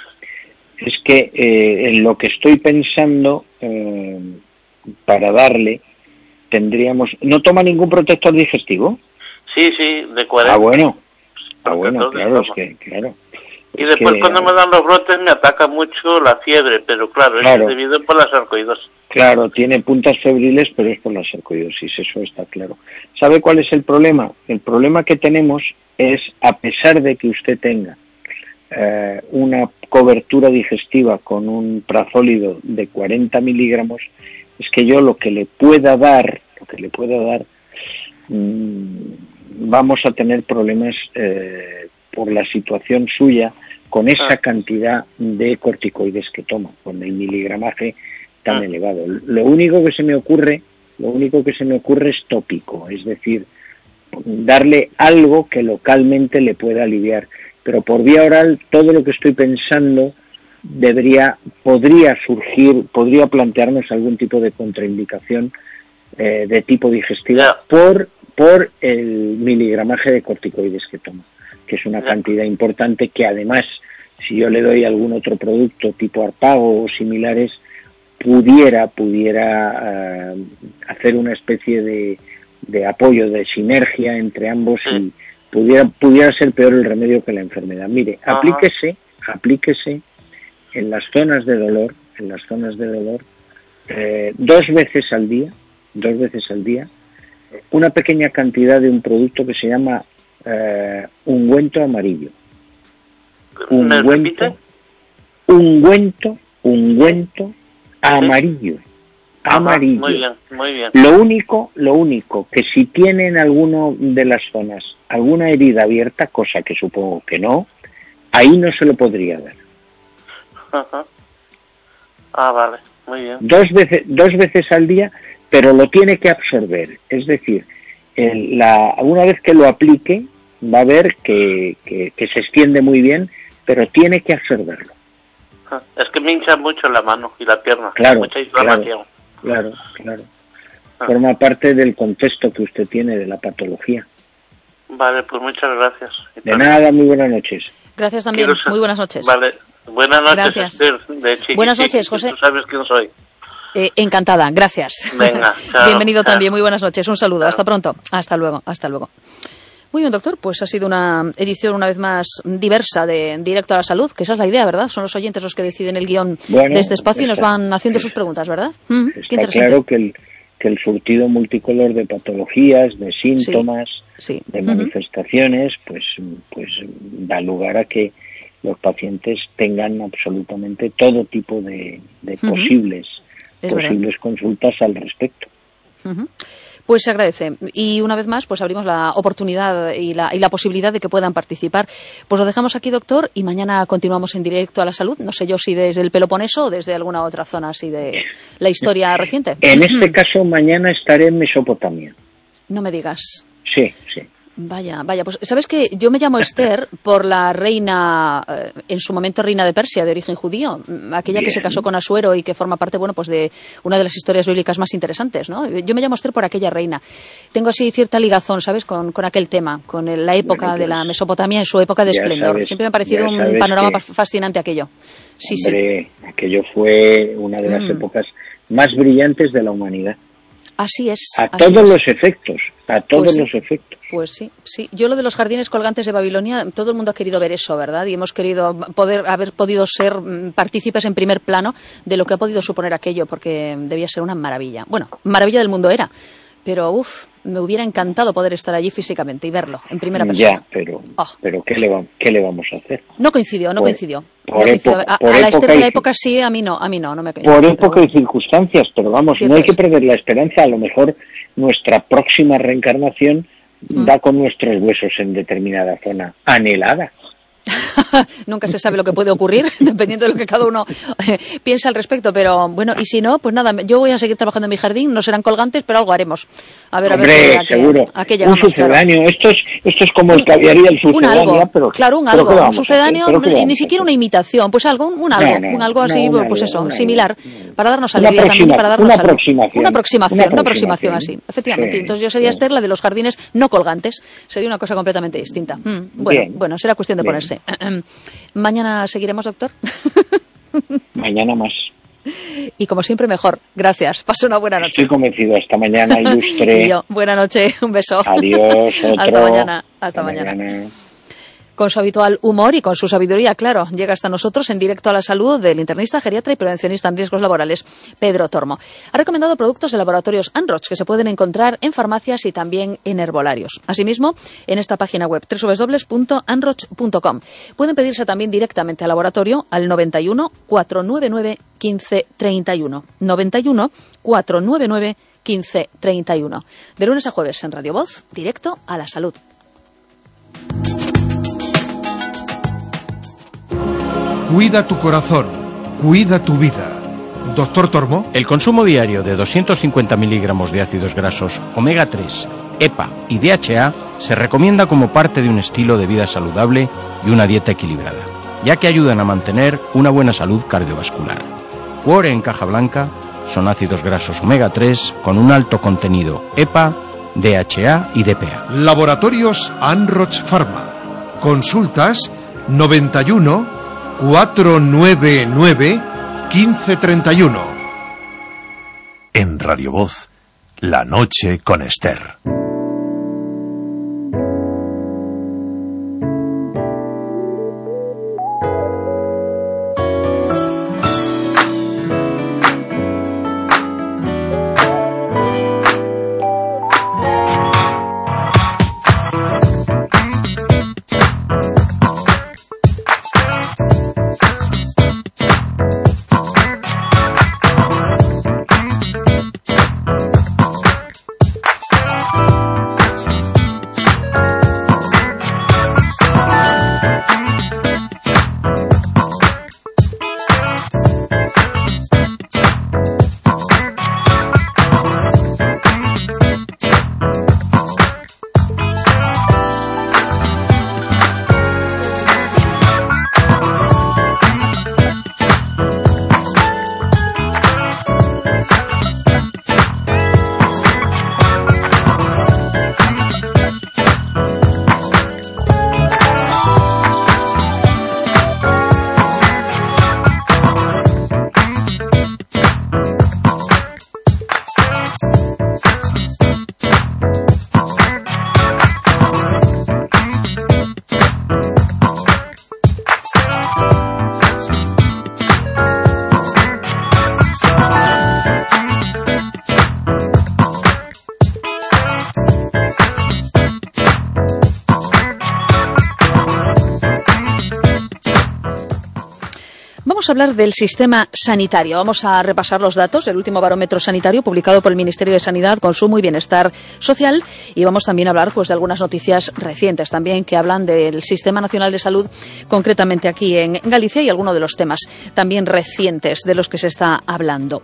Es que eh, en lo que estoy pensando eh, para darle tendríamos... ¿No toma ningún protector digestivo? Sí, sí, de 40. Ah, bueno. Ah, bueno, claro, es que, claro. Y Es después que- cuando me dan los brotes me ataca mucho la fiebre, pero claro, Claro. es debido por la sarcoidosis. Claro, tiene puntas febriles, pero es por la sarcoidosis, eso está claro. ¿Sabe cuál es el problema? El problema que tenemos es, a pesar de que usted tenga eh, una cobertura digestiva con un prazólido de 40 miligramos, es que yo lo que le pueda dar, lo que le pueda dar, mm, vamos a tener problemas eh, por la situación suya con esa Ah. cantidad de corticoides que toma, con el miligramaje tan Ah. elevado. Lo único que se me ocurre, lo único que se me ocurre es tópico, es decir, darle algo que localmente le pueda aliviar. Pero por vía oral, todo lo que estoy pensando debería, podría surgir, podría plantearnos algún tipo de contraindicación eh, de tipo digestivo por, por el miligramaje de corticoides que toma, que es una cantidad importante que además, si yo le doy algún otro producto tipo arpago o similares, pudiera, pudiera eh, hacer una especie de, de apoyo, de sinergia entre ambos y pudiera, pudiera ser peor el remedio que la enfermedad. Mire, Ajá. aplíquese, aplíquese en las zonas de dolor, en las zonas de dolor, eh, dos veces al día, dos veces al día, una pequeña cantidad de un producto que se llama eh, ungüento amarillo. ¿Me Ungüento, ungüento, ungüento amarillo. Ajá, Amarillo. Muy bien, muy bien. Lo único, lo único, que si tienen alguno de las zonas alguna herida abierta, cosa que supongo que no, ahí no se lo podría dar. Ajá. Ah, vale, muy bien. Dos veces, dos veces al día, pero lo tiene que absorber. Es decir, el- la, una vez que lo aplique, va a ver que, que- que se extiende muy bien, pero tiene que absorberlo. Es que me hincha mucho la mano y la pierna. Claro, Mucha inflamación. Claro, claro. Ah. Forma parte del contexto que usted tiene de la patología. Vale, pues muchas gracias. De nada, muy buenas noches. Gracias también. Quiero Muy buenas noches. Vale, buenas noches, Gracias. Esther, de Chiqui Buenas noches, José. Tú sabes quién soy. Eh, encantada, gracias. Venga, chao, Bienvenido chao. también, muy buenas noches. Un saludo, Chao. hasta pronto. Hasta luego, hasta luego. Muy bien, doctor, pues ha sido una edición una vez más diversa de Directo a la Salud, que esa es la idea, ¿verdad? Son los oyentes los que deciden el guion Bueno, de este espacio y nos está- van haciendo sus preguntas, ¿verdad? Mm, qué Está interesante. claro que el, que el surtido multicolor de patologías, de síntomas, Sí. de manifestaciones, pues, pues da lugar a que los pacientes tengan absolutamente todo tipo de, posibles, Es verdad. posibles consultas al respecto. Pues se agradece. Y una vez más, pues abrimos la oportunidad y la, y la posibilidad de que puedan participar. Pues lo dejamos aquí, doctor, y mañana continuamos en directo a la salud. No sé yo si desde el Peloponeso o desde alguna otra zona así de la historia reciente. En este caso, mañana estaré en Mesopotamia. No me digas. Sí, sí. Vaya, vaya, pues sabes que yo me llamo Esther por la reina, eh, en su momento reina de Persia, de origen judío, mm, aquella que se casó con Asuero y que forma parte, bueno, pues de una de las historias bíblicas más interesantes, ¿no? Yo me llamo Esther por aquella reina. Tengo así cierta ligazón, ¿sabes?, con, con aquel tema, con la época de la pues, Mesopotamia en su época de esplendor. Siempre me ha parecido un panorama fascinante aquello. Sí, sí. aquello fue una de las mm. épocas más brillantes de la humanidad. Así es. A todos los efectos, a todos pues los efectos. Pues sí, sí. Yo lo de los jardines colgantes de Babilonia, todo el mundo ha querido ver eso, ¿verdad? Y hemos querido poder haber podido ser mm, partícipes en primer plano de lo que ha podido suponer aquello, porque debía ser una maravilla. Bueno, maravilla del mundo era, pero uff, me hubiera encantado poder estar allí físicamente y verlo en primera persona. Ya, pero, oh. pero ¿qué, le ¿qué le vamos a hacer? No coincidió, no coincidió. a, la Esther de la época sí, a mí no, a mí no, no me coincidió. Por época y circunstancias, pero vamos, no hay que perder la esperanza. A lo mejor nuestra próxima reencarnación mm. da con nuestros huesos en determinada zona anhelada. Nunca se sabe lo que puede ocurrir, dependiendo de lo que cada uno eh, piensa al respecto. Pero bueno, y si no, pues nada, yo voy a seguir trabajando en mi jardín. No serán colgantes, pero algo haremos. A ver, a ver. seguro. un sucedáneo. Esto, es, esto es como el que había el sucedáneo. pero, claro, un algo. Un sucedáneo, ni siquiera una imitación. Pues algo, un algo. un algo así, pues eso, similar. Para darnos alegría también para darnos una aproximación. Una aproximación, una aproximación así. Efectivamente. Entonces yo sería Esther, la de los jardines no colgantes. Sería una cosa completamente distinta. Mm, bueno, bueno, será cuestión de ponerse. Mañana seguiremos, doctor. Mañana más. Y como siempre, mejor. Gracias. Paso una buena noche. Estoy convencido. Hasta mañana, ilustre. yo. Buena noche. Un beso. Adiós. Hasta mañana. Hasta, mañana con su habitual humor y con su sabiduría, claro, llega hasta nosotros en directo a la salud del internista, geriatra y prevencionista en riesgos laborales, Pedro Tormo. Ha recomendado productos de laboratorios Anroch que se pueden encontrar en farmacias y también en herbolarios. Asimismo, en esta página web www.anroch.com. Pueden pedirse también directamente al laboratorio al 91 499 1531. 91 499 1531. De lunes a jueves en Radio Voz, directo a la salud. Cuida tu corazón, cuida tu vida. Doctor Tormo. El consumo diario de 250 miligramos de ácidos grasos omega 3, EPA y DHA se recomienda como parte de un estilo de vida saludable y una dieta equilibrada, ya que ayudan a mantener una buena salud cardiovascular. Cuore en caja blanca son ácidos grasos omega 3 con un alto contenido EPA, DHA y DPA. Laboratorios Anroch Pharma. Consultas 91 499 1531. En Radio Voz, La Noche con Esther. Hablar del sistema sanitario. Vamos a repasar los datos del último barómetro sanitario publicado por el Ministerio de Sanidad, Consumo y Bienestar Social y vamos también a hablar pues, de algunas noticias recientes también que hablan del Sistema Nacional de Salud, concretamente aquí en Galicia y algunos de los temas también recientes de los que se está hablando.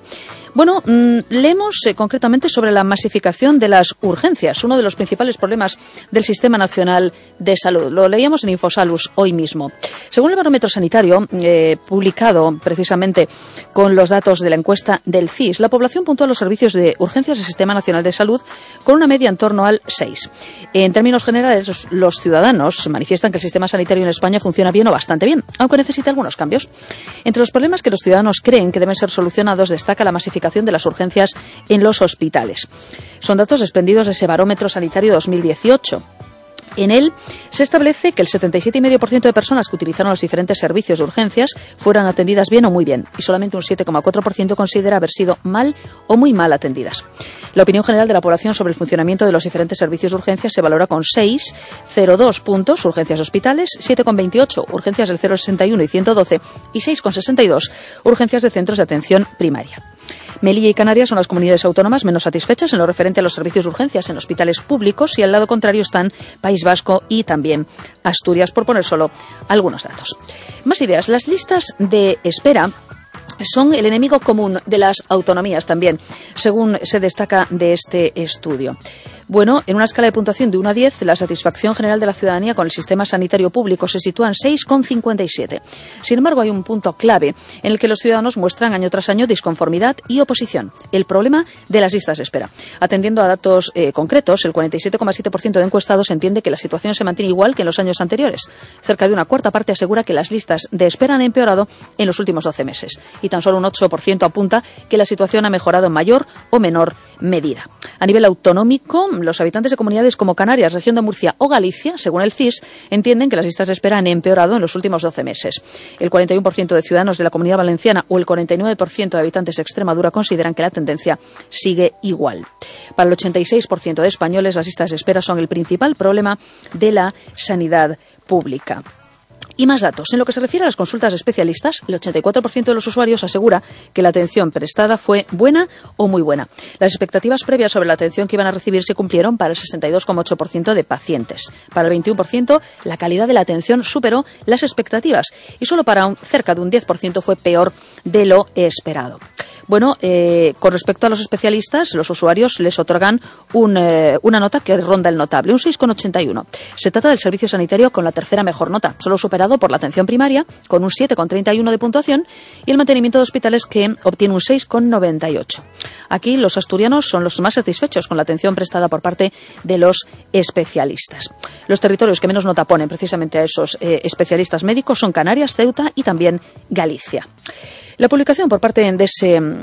Bueno, mm, leemos eh, concretamente sobre la masificación de las urgencias, uno de los principales problemas del Sistema Nacional de Salud. Lo leíamos en Infosalus hoy mismo. Según el barómetro sanitario, eh, publicado precisamente con los datos de la encuesta del CIS, la población puntúa los servicios de urgencias del Sistema Nacional de Salud con una media en torno al 6. En términos generales, los, los ciudadanos manifiestan que el sistema sanitario en España funciona bien o bastante bien, aunque necesita algunos cambios. Entre los problemas que los ciudadanos creen que deben ser solucionados destaca la masificación de las urgencias en los hospitales. Son datos desprendidos de ese barómetro sanitario 2018. En él se establece que el 77,5% de personas que utilizaron los diferentes servicios de urgencias fueron atendidas bien o muy bien, y solamente un 7,4% considera haber sido mal o muy mal atendidas. La opinión general de la población sobre el funcionamiento de los diferentes servicios de urgencias se valora con 6,02 puntos urgencias hospitales, 7,28 urgencias del 061 y 112 y 6,62 urgencias de centros de atención primaria. Melilla y Canarias son las comunidades autónomas menos satisfechas en lo referente a los servicios de urgencias en hospitales públicos y al lado contrario están País Vasco y también Asturias, por poner solo algunos datos. Más ideas. Las listas de espera son el enemigo común de las autonomías también, según se destaca de este estudio. Bueno, en una escala de puntuación de 1 a 10, la satisfacción general de la ciudadanía con el sistema sanitario público se sitúa en 6,57. Sin embargo, hay un punto clave en el que los ciudadanos muestran año tras año disconformidad y oposición, el problema de las listas de espera. Atendiendo a datos eh, concretos, el 47,7% de encuestados entiende que la situación se mantiene igual que en los años anteriores. Cerca de una cuarta parte asegura que las listas de espera han empeorado en los últimos 12 meses. Y tan solo un 8% apunta que la situación ha mejorado en mayor o menor medida. A nivel autonómico, los habitantes de comunidades como Canarias, región de Murcia o Galicia, según el CIS, entienden que las listas de espera han empeorado en los últimos 12 meses. El 41% de ciudadanos de la comunidad valenciana o el 49% de habitantes de Extremadura consideran que la tendencia sigue igual. Para el 86% de españoles, las listas de espera son el principal problema de la sanidad pública. Y más datos. En lo que se refiere a las consultas especialistas, el 84% de los usuarios asegura que la atención prestada fue buena o muy buena. Las expectativas previas sobre la atención que iban a recibir se cumplieron para el 62,8% de pacientes. Para el 21%, la calidad de la atención superó las expectativas y solo para un, cerca de un 10% fue peor de lo esperado. Bueno, eh, con respecto a los especialistas, los usuarios les otorgan un, eh, una nota que ronda el notable, un 6,81. Se trata del servicio sanitario con la tercera mejor nota, solo superado por la atención primaria, con un 7,31 de puntuación, y el mantenimiento de hospitales que obtiene un 6,98. Aquí los asturianos son los más satisfechos con la atención prestada por parte de los especialistas. Los territorios que menos nota ponen precisamente a esos eh, especialistas médicos son Canarias, Ceuta y también Galicia. La publicación por parte, de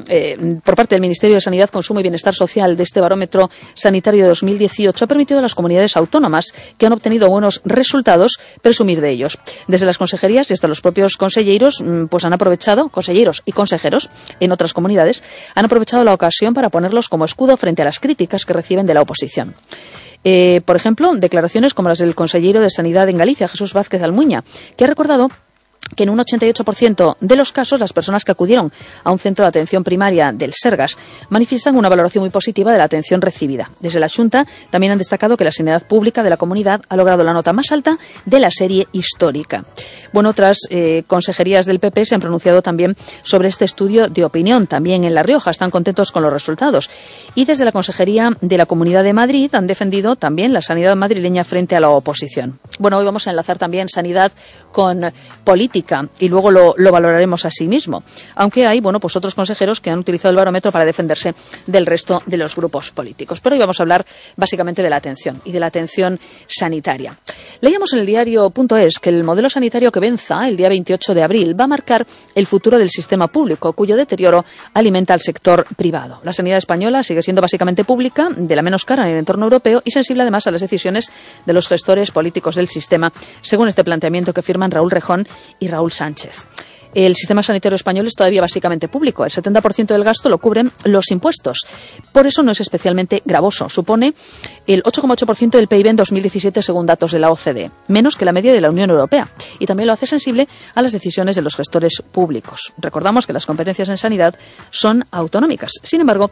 eh, por parte del Ministerio de Sanidad, Consumo y Bienestar Social de este barómetro sanitario de 2018 ha permitido a las comunidades autónomas que han obtenido buenos resultados presumir de ellos. Desde las consejerías y hasta los propios consejeros mm, pues han aprovechado, consejeros y consejeros en otras comunidades, han aprovechado la ocasión para ponerlos como escudo frente a las críticas que reciben de la oposición. Eh, por ejemplo, declaraciones como las del consejero de Sanidad en Galicia, Jesús Vázquez Almuña, que ha recordado que en un 88% de los casos las personas que acudieron a un centro de atención primaria del Sergas manifiestan una valoración muy positiva de la atención recibida. Desde la Junta también han destacado que la sanidad pública de la comunidad ha logrado la nota más alta de la serie histórica. Bueno, otras eh, consejerías del PP se han pronunciado también sobre este estudio de opinión. También en La Rioja están contentos con los resultados. Y desde la Consejería de la Comunidad de Madrid han defendido también la sanidad madrileña frente a la oposición. Bueno, hoy vamos a enlazar también sanidad con política y luego lo, valoraremos así mismo. Aunque hay, bueno, pues otros consejeros que han utilizado el barómetro para defenderse del resto de los grupos políticos. Pero hoy vamos a hablar básicamente de la atención y de la atención sanitaria. Leíamos en el diario.es que el modelo sanitario que venza el día 28 de abril va a marcar el futuro del sistema público, cuyo deterioro alimenta al sector privado. La sanidad española sigue siendo básicamente pública, de la menos cara en el entorno europeo y sensible además a las decisiones de los gestores políticos del sistema, según este planteamiento que Raúl Rejón y Raúl Sánchez. El sistema sanitario español es todavía básicamente público. El 70% del gasto lo cubren los impuestos. Por eso no es especialmente gravoso. Supone el 8,8% del PIB en 2017 según datos de la OCDE, menos que la media de la Unión Europea. Y también lo hace sensible a las decisiones de los gestores públicos. Recordamos que las competencias en sanidad son autonómicas. Sin embargo,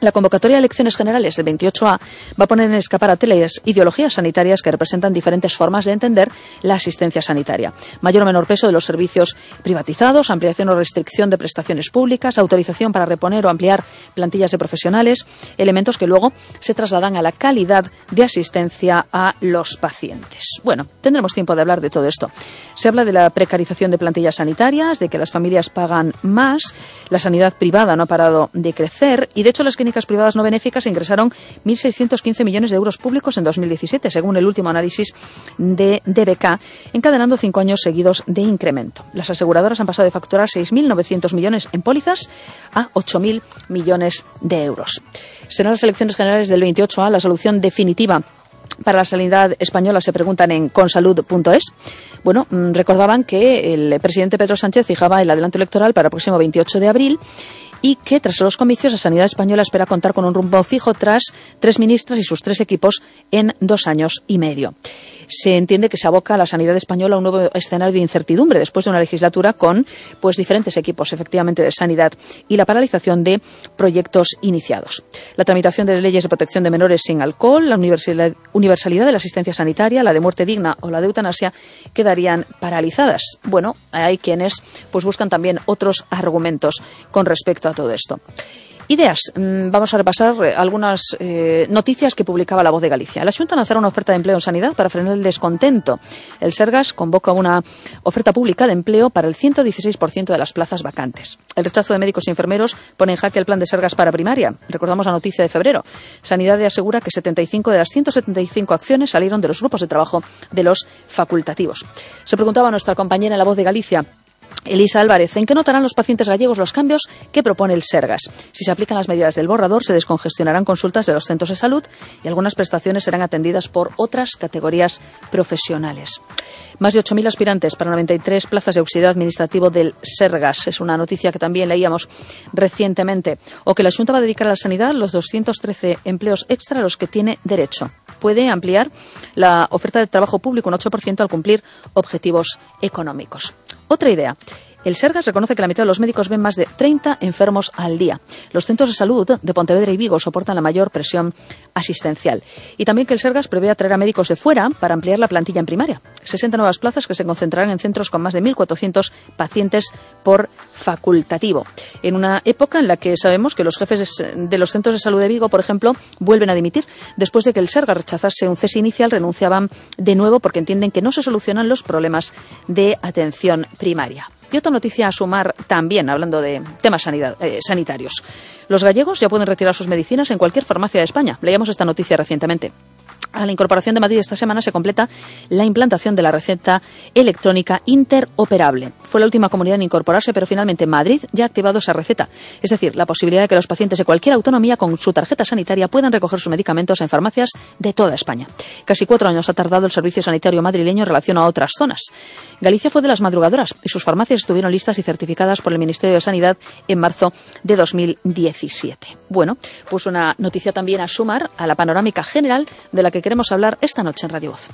La convocatoria de elecciones generales del 28A va a poner en escaparate las ideologías sanitarias que representan diferentes formas de entender la asistencia sanitaria. Mayor o menor peso de los servicios privatizados, ampliación o restricción de prestaciones públicas, autorización para reponer o ampliar plantillas de profesionales, elementos que luego se trasladan a la calidad de asistencia a los pacientes. Bueno, tendremos tiempo de hablar de todo esto. Se habla de la precarización de plantillas sanitarias, de que las familias pagan más, la sanidad privada no ha parado de crecer y, de hecho, las clínicas privadas no benéficas ingresaron 1.615 millones de euros públicos en 2017, según el último análisis de DBK, encadenando cinco años seguidos de incremento. Las aseguradoras han pasado de facturar 6.900 millones en pólizas a 8.000 millones de euros. Serán las elecciones generales del 28A la solución definitiva para la sanidad española se preguntan en consalud.es. Bueno, mm, recordaban que el presidente Pedro Sánchez fijaba el adelanto electoral para el próximo 28 de abril y que tras los comicios la sanidad española espera contar con un rumbo fijo tras tres ministras y sus tres equipos en dos años y medio se entiende que se aboca la sanidad española a un nuevo escenario de incertidumbre después de una legislatura con pues diferentes equipos efectivamente de sanidad y la paralización de proyectos iniciados. La tramitación de leyes de protección de menores sin alcohol, la universalidad de la asistencia sanitaria, la de muerte digna o la de eutanasia quedarían paralizadas. Bueno, hay quienes pues buscan también otros argumentos con respecto a todo esto. Ideas. Mm, vamos a repasar eh, algunas eh, noticias que publicaba La Voz de Galicia. La Junta lanzará una oferta de empleo en sanidad para frenar el descontento. El Sergas convoca una oferta pública de empleo para el 116% de las plazas vacantes. El rechazo de médicos y enfermeros pone en jaque el plan de Sergas para primaria. Recordamos la noticia de febrero. Sanidad asegura que 75 de las 175 acciones salieron de los grupos de trabajo de los facultativos. Se preguntaba nuestra compañera en La Voz de Galicia Elisa Álvarez, ¿en qué notarán los pacientes gallegos los cambios que propone el Sergas? Si se aplican las medidas del borrador, se descongestionarán consultas de los centros de salud y algunas prestaciones serán atendidas por otras categorías profesionales. Más de 8.000 aspirantes para 93 plazas de auxiliar administrativo del Sergas. Es una noticia que también leíamos recientemente. O que la Junta va a dedicar a la sanidad los 213 empleos extra a los que tiene derecho. Puede ampliar la oferta de trabajo público un 8% al cumplir objetivos económicos. Otra idea. El Sergas reconoce que la mitad de los médicos ven más de 30 enfermos al día. Los centros de salud de Pontevedra y Vigo soportan la mayor presión asistencial. Y también que el Sergas prevé atraer a médicos de fuera para ampliar la plantilla en primaria. 60 nuevas plazas que se concentrarán en centros con más de 1.400 pacientes por facultativo. En una época en la que sabemos que los jefes de los centros de salud de Vigo, por ejemplo, vuelven a dimitir. Después de que el Sergas rechazase un cese inicial, renunciaban de nuevo porque entienden que no se solucionan los problemas de atención primaria. Y otra noticia a sumar también, hablando de temas eh, sanitarios. Los gallegos ya pueden retirar sus medicinas en cualquier farmacia de España. Leíamos esta noticia recientemente. A la incorporación de Madrid esta semana se completa la implantación de la receta electrónica interoperable. Fue la última comunidad en incorporarse, pero finalmente Madrid ya ha activado esa receta. Es decir, la posibilidad de que los pacientes de cualquier autonomía con su tarjeta sanitaria puedan recoger sus medicamentos en farmacias de toda España. Casi cuatro años ha tardado el servicio sanitario madrileño en relación a otras zonas. Galicia fue de las madrugadoras y sus farmacias estuvieron listas y certificadas por el Ministerio de Sanidad en marzo de 2017. Bueno, pues una noticia también a sumar a la panorámica general de la que queremos hablar esta noche en Radio Voz.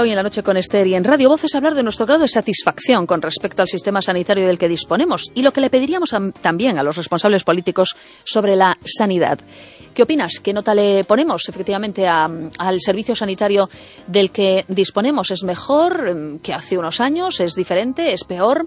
Hoy en la noche con Esther y en Radio Voz es hablar de nuestro grado de satisfacción con respecto al sistema sanitario del que disponemos y lo que le pediríamos también a los responsables políticos sobre la sanidad. ¿Qué opinas? ¿Qué nota le ponemos efectivamente a- al servicio sanitario del que disponemos? ¿Es mejor que hace unos años? ¿Es diferente? ¿Es peor?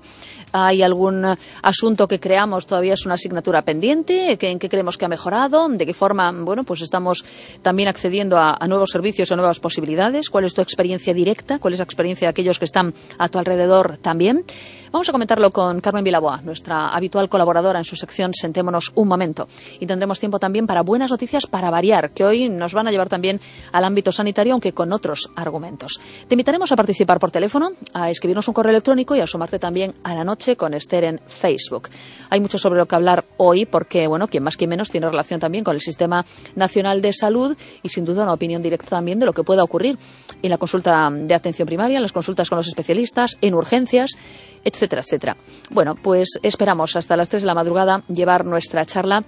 ¿Hay algún asunto que creamos todavía es una asignatura pendiente? ¿Que- ¿En qué creemos que ha mejorado? ¿De qué forma, bueno, pues estamos también accediendo a, a nuevos servicios, a nuevas posibilidades? ¿Cuál es tu experiencia directa? ¿Cuál es la experiencia de aquellos que están a tu alrededor también? Vamos a comentarlo con Carmen Vilaboa, nuestra habitual colaboradora en su sección Sentémonos un momento. Y tendremos tiempo también para buenas noticias para variar, que hoy nos van a llevar también al ámbito sanitario, aunque con otros argumentos. Te invitaremos a participar por teléfono, a escribirnos un correo electrónico y a sumarte también a la noche con Esther en Facebook. Hay mucho sobre lo que hablar hoy porque, bueno, quien más, quien menos tiene relación también con el Sistema Nacional de Salud y sin duda una opinión directa también de lo que pueda ocurrir en la consulta de atención primaria, en las consultas con los especialistas, en urgencias, etcétera, etcétera. Bueno, pues esperamos hasta las 3 de la madrugada llevar nuestra charla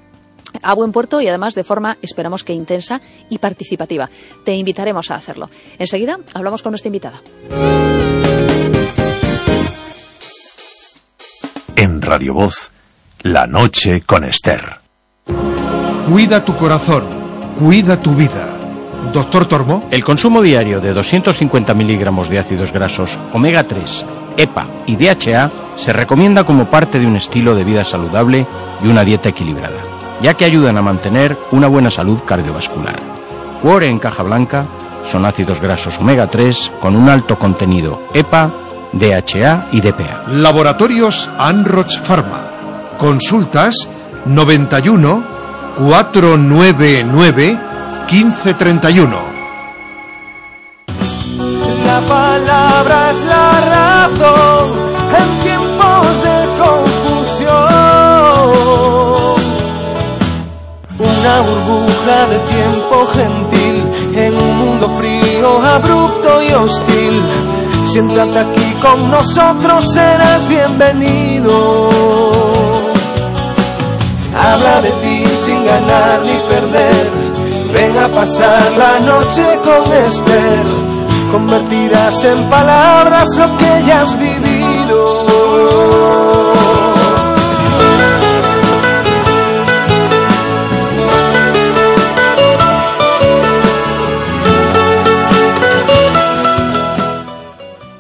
a buen puerto y además de forma, esperamos que intensa y participativa. Te invitaremos a hacerlo. Enseguida hablamos con nuestra invitada. En Radio Voz, La Noche con Esther. Cuida tu corazón, cuida tu vida. Doctor Tormo, El consumo diario de 250 miligramos de ácidos grasos omega 3, EPA y DHA se recomienda como parte de un estilo de vida saludable y una dieta equilibrada, ya que ayudan a mantener una buena salud cardiovascular. Cuore en caja blanca son ácidos grasos omega 3 con un alto contenido EPA, DHA y DPA. Laboratorios Anroch Pharma. Consultas 91 499 1531. La palabra es la razón en tiempos de confusión. Una burbuja de tiempo gentil en un mundo frío, abrupto y hostil. Siéntate aquí con nosotros, serás bienvenido. Habla de ti sin ganar ni perder. Ven a pasar la noche con Esther. Convertirás en palabras lo que ya has vivido.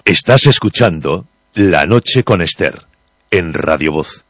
Estás escuchando La Noche con Esther en Radio Voz.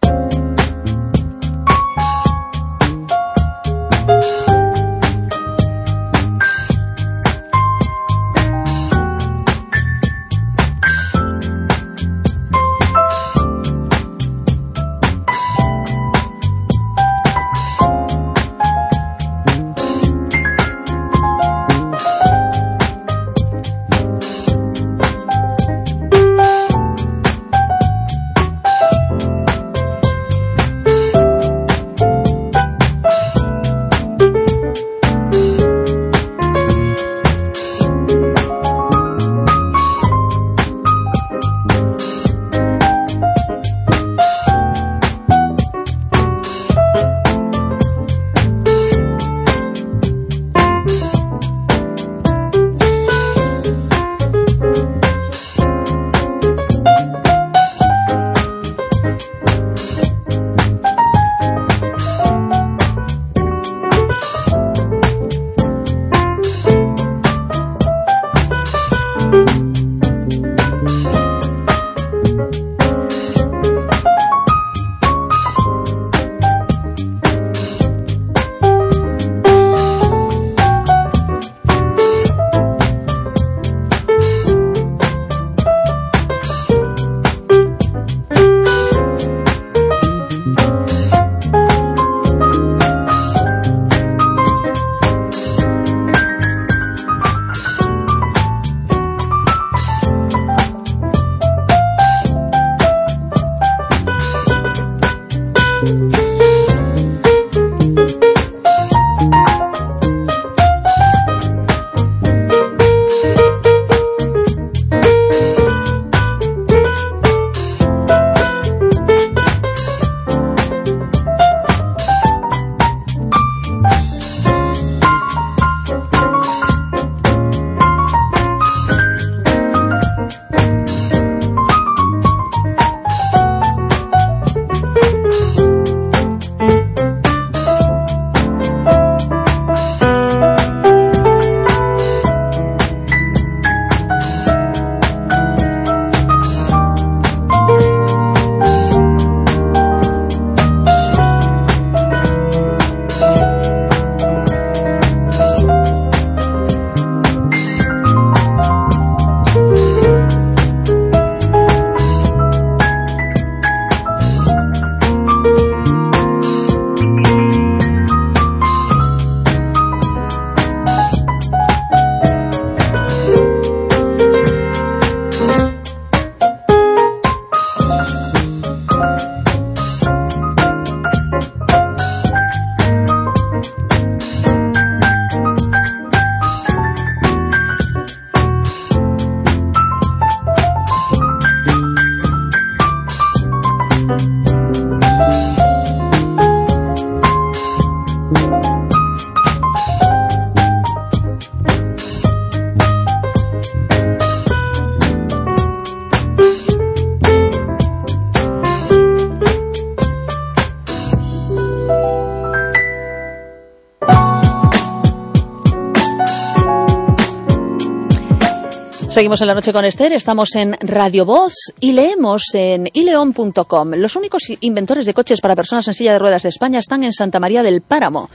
Seguimos en la noche con Esther, estamos en Radio Voz y leemos en ileón.com. Los únicos inventores de coches para personas en silla de ruedas de España están en Santa María del Páramo.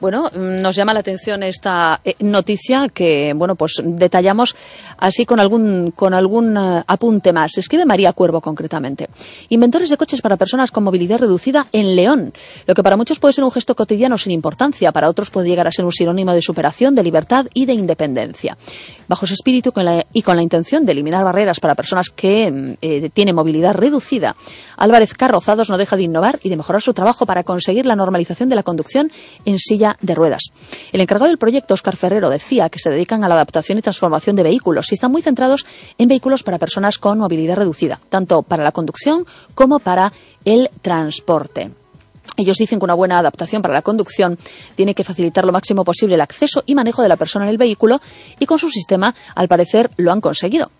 Bueno, mm, nos llama la atención esta eh, noticia que, bueno, pues detallamos así con algún, con algún eh, apunte más. Escribe María Cuervo concretamente. Inventores de coches para personas con movilidad reducida en León. Lo que para muchos puede ser un gesto cotidiano sin importancia, para otros puede llegar a ser un sinónimo de superación, de libertad y de independencia. Bajo ese espíritu y con la intención de eliminar barreras para personas que mm, eh, tienen movilidad reducida, Álvarez Carrozados no deja de innovar y de mejorar su trabajo para conseguir la normalización de la conducción en silla de ruedas. El encargado del proyecto, Oscar Ferrero, decía que se dedican a la adaptación y transformación de vehículos y están muy centrados en vehículos para personas con movilidad reducida, tanto para la conducción como para el transporte. Ellos dicen que una buena adaptación para la conducción tiene que facilitar lo máximo posible el acceso y manejo de la persona en el vehículo y con su sistema, al parecer, lo han conseguido.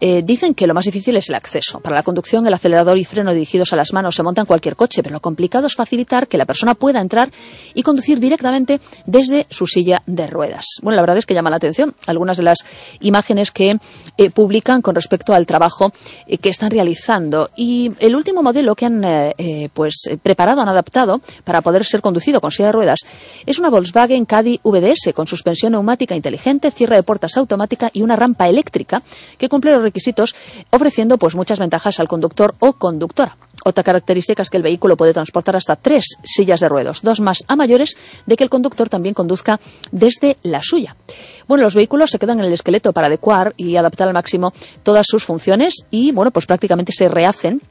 Eh, dicen que lo más difícil es el acceso. Para la conducción, el acelerador y freno dirigidos a las manos se montan cualquier coche, pero lo complicado es facilitar que la persona pueda entrar y conducir directamente desde su silla de ruedas. Bueno, la verdad es que llama la atención algunas de las imágenes que eh, publican con respecto al trabajo eh, que están realizando. Y el último modelo que han pues, preparado, han adaptado, para poder ser conducido con silla de ruedas es una Volkswagen Caddy VDS con suspensión neumática inteligente, cierre de puertas automática y una rampa eléctrica que cumple los requisitos ofreciendo pues muchas ventajas al conductor o conductora. Otra característica es que el vehículo puede transportar hasta tres sillas de ruedas, dos más a mayores de que el conductor también conduzca desde la suya. Bueno, los vehículos se quedan en el esqueleto para adecuar y adaptar al máximo todas sus funciones y, bueno, pues prácticamente se rehacen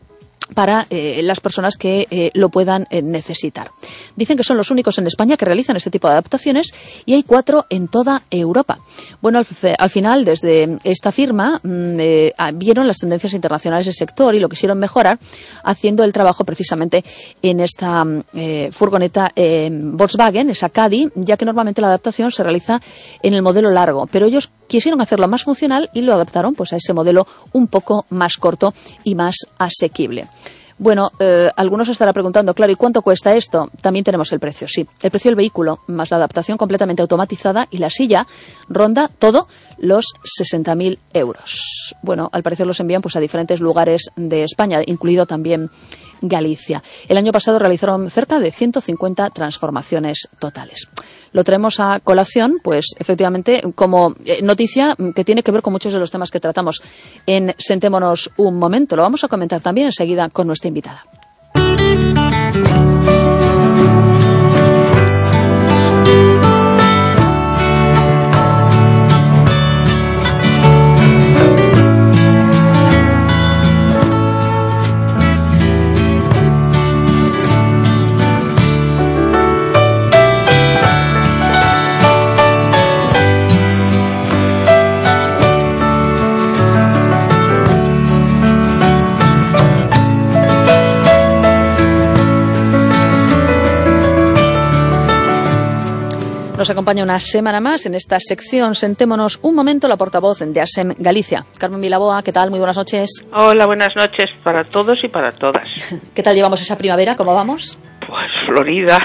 para eh, las personas que eh, lo puedan eh, necesitar. Dicen que son los únicos en España que realizan este tipo de adaptaciones y hay cuatro en toda Europa. Bueno, al, final, desde esta firma, mm, ah, vieron las tendencias internacionales del sector y lo quisieron mejorar haciendo el trabajo precisamente en esta mm, furgoneta Volkswagen, esa Caddy, ya que normalmente la adaptación se realiza en el modelo largo, pero ellos quisieron hacerlo más funcional y lo adaptaron pues a ese modelo un poco más corto y más asequible. Bueno, eh, algunos estará preguntando, claro, ¿y cuánto cuesta esto? También tenemos el precio, sí. El precio del vehículo, más la adaptación completamente automatizada y la silla, ronda todo los 60.000 euros. Bueno, al parecer los envían pues a diferentes lugares de España, incluido también Galicia. El año pasado realizaron cerca de 150 transformaciones totales. Lo traemos a colación, pues efectivamente, como eh, noticia que tiene que ver con muchos de los temas que tratamos en Sentémonos un momento. Lo vamos a comentar también enseguida con nuestra invitada. Nos acompaña una semana más en esta sección. Sentémonos un momento la portavoz de ASEM Galicia. Carmen Milaboa, ¿qué tal? Muy buenas noches. Hola, buenas noches para todos y para todas. ¿Qué tal llevamos esa primavera? ¿Cómo vamos? Pues Florida.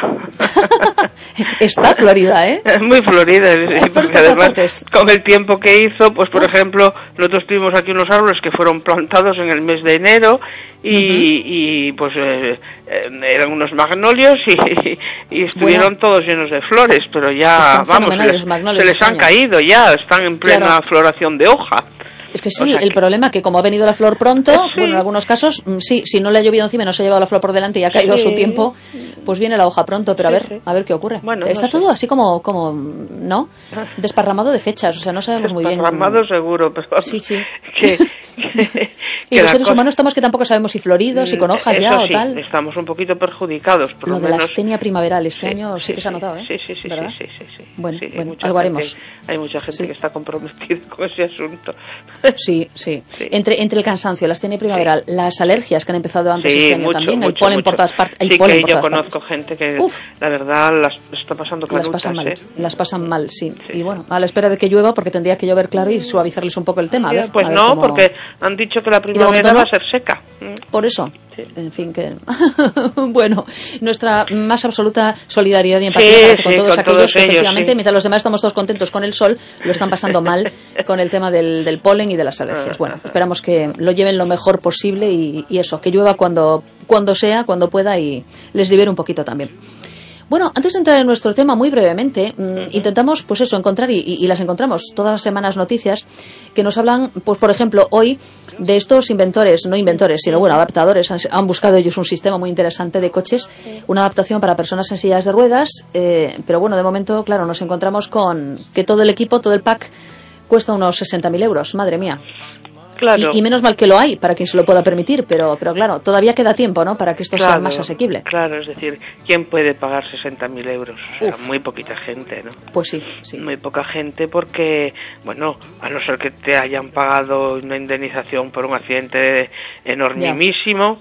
Está Florida, ¿eh? Muy Florida, porque además con el tiempo que hizo, pues por ejemplo, nosotros tuvimos aquí unos árboles que fueron plantados en el mes de enero y, pues eh, eh, eran unos magnolios y, estuvieron todos llenos de flores, pero ya, vamos, se les, han caído ya, están en plena floración de hoja. Es que sí, el problema que como ha venido la flor pronto, bueno, en algunos casos, mm, sí, si no le ha llovido encima y no se ha llevado la flor por delante y ha caído su tiempo, pues viene la hoja pronto, pero a ver, a ver qué ocurre. Bueno, Está todo así como, como, ¿no? Ah. Desparramado de fechas, o sea, no sabemos muy bien. Desparramado seguro, pero... Sí, sí. y los seres humanos estamos que tampoco sabemos si floridos, si con hojas ya o tal. estamos un poquito perjudicados. Por lo, de la astenia primaveral este año sí, que se ha notado, ¿eh? Sí, sí, sí. ¿verdad? Sí, sí, sí, Bueno, bueno algo haremos. Hay mucha gente que está comprometida con ese asunto. Sí, sí. Entre, entre el cansancio, la astenia primaveral, las alergias que han empezado antes este año también, hay polen por todas partes. Sí, que yo conozco gente que la verdad las está pasando Las pasan mal, ¿eh? las pasan mal, sí. Y bueno, a la espera de que llueva, porque tendría que llover claro y suavizarles un poco el tema. A ver, pues no, porque han dicho que la primavera va a ser seca. Por eso. En fin, que. bueno, nuestra más absoluta solidaridad y empatía con todos aquellos que, efectivamente, mientras los demás estamos todos contentos con el sol, lo están pasando mal con el tema del, polen y de las alergias. Bueno, esperamos que lo lleven lo mejor posible y, y eso, que llueva cuando, cuando sea, cuando pueda y les libere un poquito también. Bueno, antes de entrar en nuestro tema, muy brevemente, mm, intentamos, pues eso, encontrar, y, las encontramos todas las semanas noticias, que nos hablan, pues por ejemplo, hoy, de estos inventores, no inventores, sino bueno, adaptadores. Han, buscado ellos un sistema muy interesante de coches, una adaptación para personas en sillas de ruedas, eh, pero bueno, de momento, claro, nos encontramos con que todo el equipo, todo el pack, cuesta unos 60.000 euros. Madre mía. Y, menos mal que lo hay para quien se lo pueda permitir, pero, pero claro, todavía queda tiempo, ¿no? Para que esto sea más asequible. Claro, es decir, ¿quién puede pagar 60.000 euros? muy poquita gente, ¿no? Pues sí, sí. Muy poca gente porque, bueno, a no ser que te hayan pagado una indemnización por un accidente enormísimo,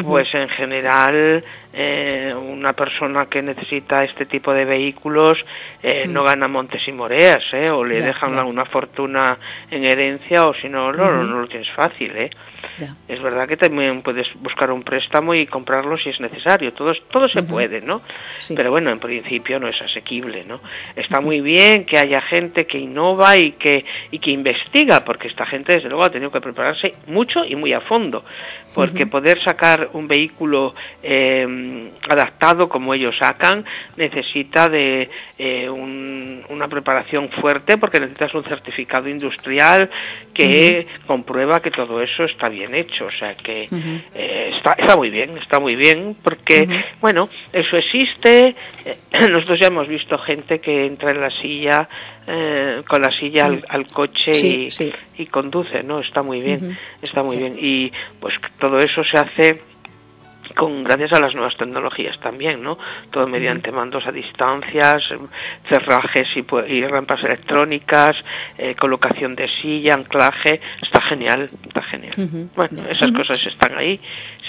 pues en general eh, una persona que necesita este tipo de vehículos eh, no gana montes y moreas, ¿eh? o le dejan una fortuna en herencia o si no, no, no, lo tienes fácil. ¿eh? Es verdad que también puedes buscar un préstamo y comprarlo si es necesario, todo, todo se puede, ¿no? Pero bueno, en principio no es asequible, ¿no? Está muy bien que haya gente que innova y que, y que investiga, porque esta gente desde luego ha tenido que prepararse mucho y muy a fondo porque poder sacar un vehículo eh, adaptado como ellos sacan necesita de eh, una preparación fuerte porque necesitas un certificado industrial que comprueba que todo eso está bien hecho. O sea que eh, está, está muy bien está muy bien porque bueno eso existe. Nosotros ya hemos visto gente que entra en la silla eh, con la silla al, coche y, conduce, ¿no? Está muy bien, está muy bien. Y pues todo eso se hace con gracias a las nuevas tecnologías también, ¿no? Todo mediante mandos a distancias, cerrajes y, rampas electrónicas, eh, colocación de silla, anclaje, está genial, está genial. Bueno, esas cosas están ahí,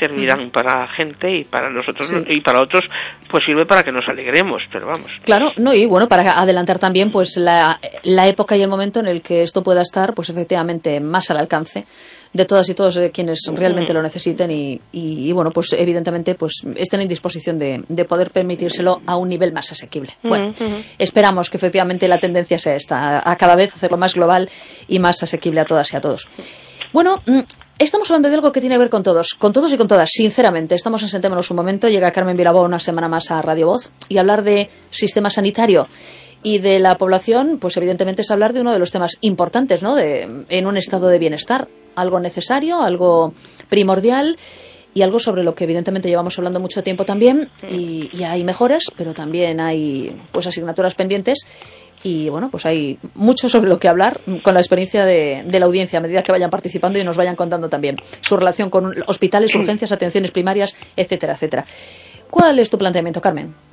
servirán para gente y para nosotros y para otros, pues sirve para que nos alegremos, pero vamos. Claro, no y bueno para adelantar también, pues la, la época y el momento en el que esto pueda estar, pues efectivamente más al alcance de todas y todos eh, quienes realmente lo necesiten y, y, bueno, pues evidentemente pues estén en disposición de, de, poder permitírselo a un nivel más asequible. Bueno, esperamos que efectivamente la tendencia sea esta, a cada vez hacerlo más global y más asequible a todas y a todos. Bueno, mm, Estamos hablando de algo que tiene que ver con todos, con todos y con todas, sinceramente. Estamos en Sentémonos un momento, llega Carmen Vilabó una semana más a Radio Voz y hablar de sistema sanitario y de la población, pues evidentemente es hablar de uno de los temas importantes, ¿no? De, en un estado de bienestar, algo necesario, algo primordial y algo sobre lo que evidentemente llevamos hablando mucho tiempo también y, hay mejores, pero también hay pues asignaturas pendientes y bueno, pues hay mucho sobre lo que hablar con la experiencia de, de la audiencia a medida que vayan participando y nos vayan contando también su relación con hospitales, urgencias, atenciones primarias, etcétera, etcétera. ¿Cuál es tu planteamiento, Carmen?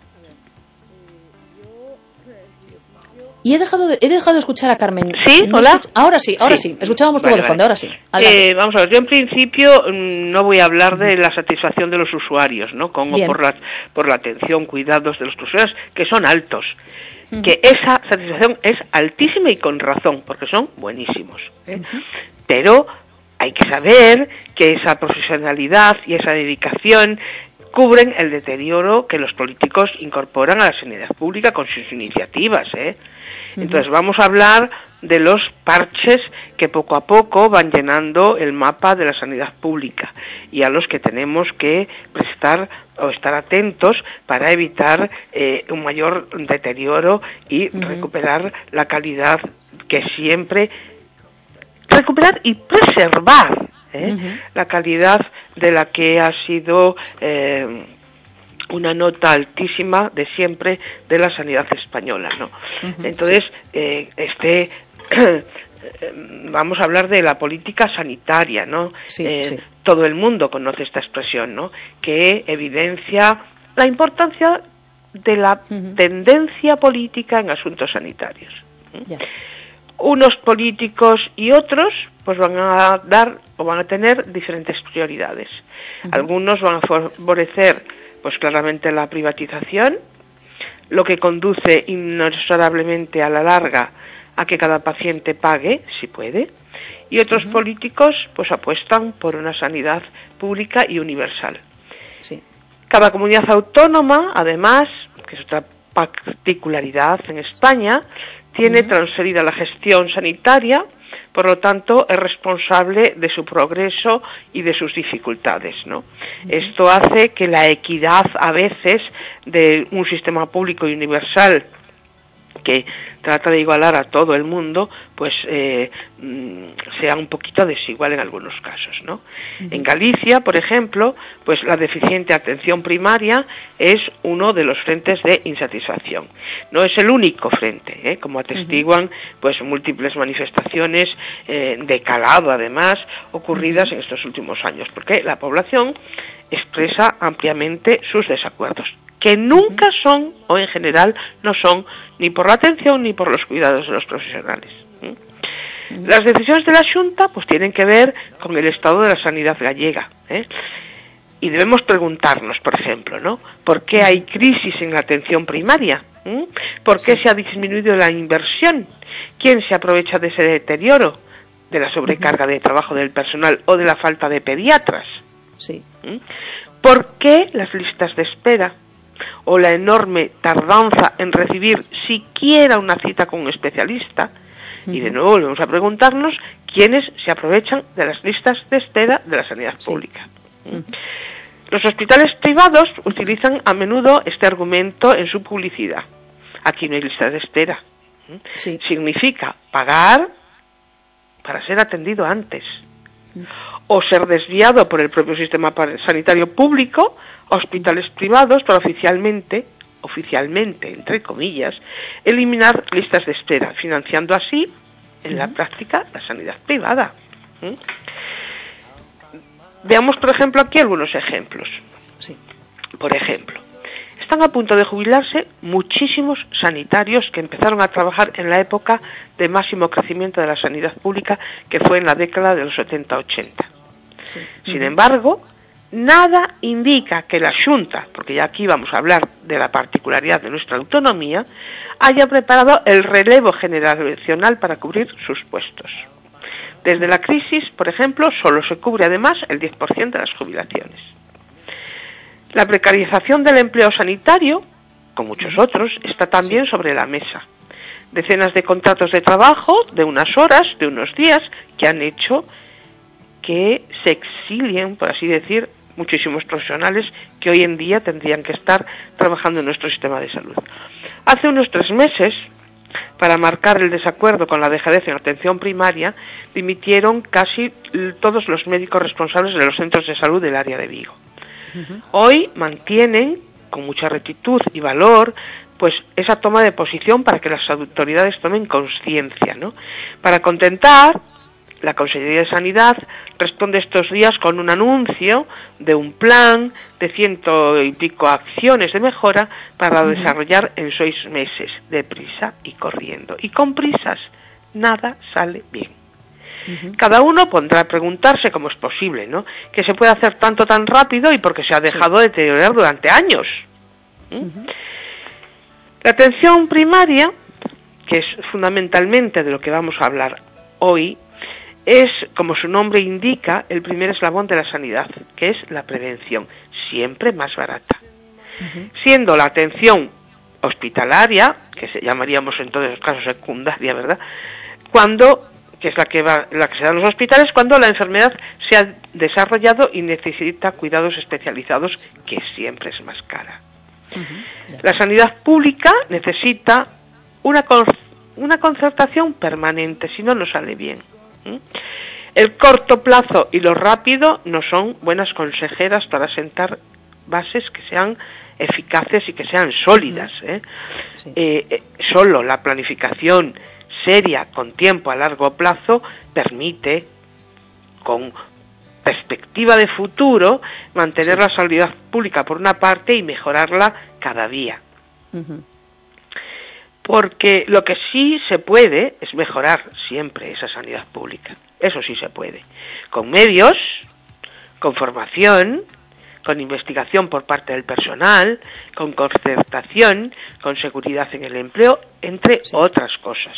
Y he dejado de, he dejado de escuchar a Carmen. ¿Sí? ¿Hola? Ahora sí, ahora sí. Escuchábamos todo de fondo, ahora sí. Eh, vamos a ver, yo en principio mm, no voy a hablar de la satisfacción de los usuarios, ¿no? Como por la, por la atención, cuidados de los usuarios, que son altos. Que esa satisfacción es altísima y con razón, porque son buenísimos. ¿eh? Pero hay que saber que esa profesionalidad y esa dedicación cubren el deterioro que los políticos incorporan a la sanidad pública con sus iniciativas, ¿eh? Entonces vamos a hablar de los parches que poco a poco van llenando el mapa de la sanidad pública y a los que tenemos que prestar o estar atentos para evitar eh, un mayor deterioro y recuperar la calidad que siempre recuperar y preservar ¿eh? la calidad de la que ha sido eh, una nota altísima de siempre de la sanidad española, ¿no? Entonces, eh, este vamos a hablar de la política sanitaria, ¿no? Eh, todo el mundo conoce esta expresión, ¿no? Que evidencia la importancia de la tendencia política en asuntos sanitarios. Unos políticos y otros, pues van a dar o van a tener diferentes prioridades. Algunos van a favorecer pues claramente la privatización, lo que conduce inexorablemente a la larga a que cada paciente pague, si puede, y otros políticos pues apuestan por una sanidad pública y universal. Sí. Cada comunidad autónoma, además, que es otra particularidad en España, tiene transferida la gestión sanitaria, por lo tanto es responsable de su progreso y de sus dificultades, ¿no? Esto hace que la equidad a veces de un sistema público y universal que trata de igualar a todo el mundo, pues eh, mm, sea un poquito desigual en algunos casos, ¿no? En Galicia, por ejemplo, pues la deficiente atención primaria es uno de los frentes de insatisfacción. No es el único frente, ¿eh? como atestiguan pues múltiples manifestaciones eh, de calado, además, ocurridas en estos últimos años, porque la población expresa ampliamente sus desacuerdos que nunca son, o en general no son, ni por la atención ni por los cuidados de los profesionales. Las decisiones de la Junta pues tienen que ver con el estado de la sanidad gallega. ¿eh? Y debemos preguntarnos, por ejemplo, ¿no? ¿Por qué hay crisis en la atención primaria? ¿Por qué se ha disminuido la inversión? ¿Quién se aprovecha de ese deterioro? ¿De la sobrecarga de trabajo del personal o de la falta de pediatras? Sí. ¿Por qué las listas de espera? O la enorme tardanza en recibir siquiera una cita con un especialista. Y de nuevo volvemos a preguntarnos quiénes se aprovechan de las listas de espera de la sanidad pública. Los hospitales privados utilizan a menudo este argumento en su publicidad. Aquí no hay lista de espera. Significa pagar para ser atendido antes o ser desviado por el propio sistema sanitario público hospitales privados para oficialmente, oficialmente, entre comillas, eliminar listas de espera, financiando así, en la práctica, la sanidad privada. ¿Mm? Veamos, por ejemplo, aquí algunos ejemplos. Sí. Por ejemplo, están a punto de jubilarse muchísimos sanitarios que empezaron a trabajar en la época de máximo crecimiento de la sanidad pública, que fue en la década de los 70-80. Sin embargo, nada indica que la Junta, porque ya aquí vamos a hablar de la particularidad de nuestra autonomía, haya preparado el relevo generacional para cubrir sus puestos. Desde la crisis, por ejemplo, solo se cubre además el 10% de las jubilaciones. La precarización del empleo sanitario, con muchos otros, está también sobre la mesa. Decenas de contratos de trabajo de unas horas, de unos días, que han hecho que se exilien, por así decir, muchísimos profesionales que hoy en día tendrían que estar trabajando en nuestro sistema de salud. Hace unos tres meses, para marcar el desacuerdo con la dejadez en atención primaria, dimitieron casi todos los médicos responsables de los centros de salud del área de Vigo. Hoy mantienen, con mucha rectitud y valor, pues esa toma de posición para que las autoridades tomen conciencia, ¿no? Para contentar la Consejería de Sanidad responde estos días con un anuncio de un plan de ciento y pico acciones de mejora para desarrollar en seis meses, deprisa y corriendo. Y con prisas nada sale bien. Cada uno pondrá a preguntarse cómo es posible, ¿no? Que se puede hacer tanto tan rápido y porque se ha dejado de deteriorar durante años. La atención primaria, que es fundamentalmente de lo que vamos a hablar hoy, es, como su nombre indica, el primer eslabón de la sanidad, que es la prevención, siempre más barata. Siendo la atención hospitalaria, que se llamaríamos en todos los casos secundaria, ¿verdad? Cuando, que es la que, va, la que se da en los hospitales, cuando la enfermedad se ha desarrollado y necesita cuidados especializados, que siempre es más cara. La sanidad pública necesita una, una concertación permanente, si no, no sale bien. El corto plazo y lo rápido no son buenas consejeras para sentar bases que sean eficaces y que sean sólidas. ¿eh? Eh, eh, solo la planificación seria con tiempo a largo plazo permite, con perspectiva de futuro, mantener la salud pública por una parte y mejorarla cada día porque lo que sí se puede es mejorar siempre esa sanidad pública. Eso sí se puede. Con medios, con formación, con investigación por parte del personal, con concertación, con seguridad en el empleo, entre otras cosas.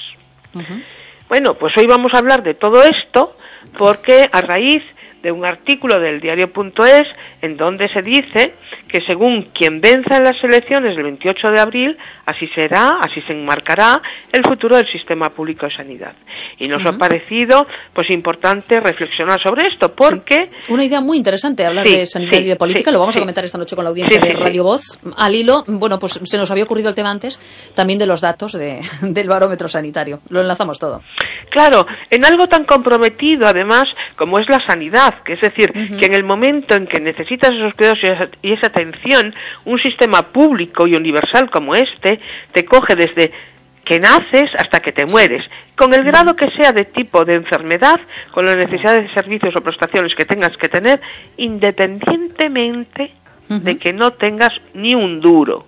Bueno, pues hoy vamos a hablar de todo esto porque a raíz de un artículo del diario.es en donde se dice que según quien venza en las elecciones del 28 de abril, así será, así se enmarcará el futuro del sistema público de sanidad. Y nos ha parecido pues importante reflexionar sobre esto porque una idea muy interesante hablar de sanidad y de política, lo vamos a comentar esta noche con la audiencia de Radio Voz. Al hilo, bueno, pues se nos había ocurrido el tema antes también de los datos del barómetro sanitario. Lo enlazamos todo. Claro, en algo tan comprometido además como es la sanidad, que es decir, que en el momento en que necesitas esos cuidados y esa atención, un sistema público y universal como este te coge desde que naces hasta que te mueres, con el grado que sea de tipo de enfermedad, con las necesidades de servicios o prestaciones que tengas que tener, independientemente de que no tengas ni un duro.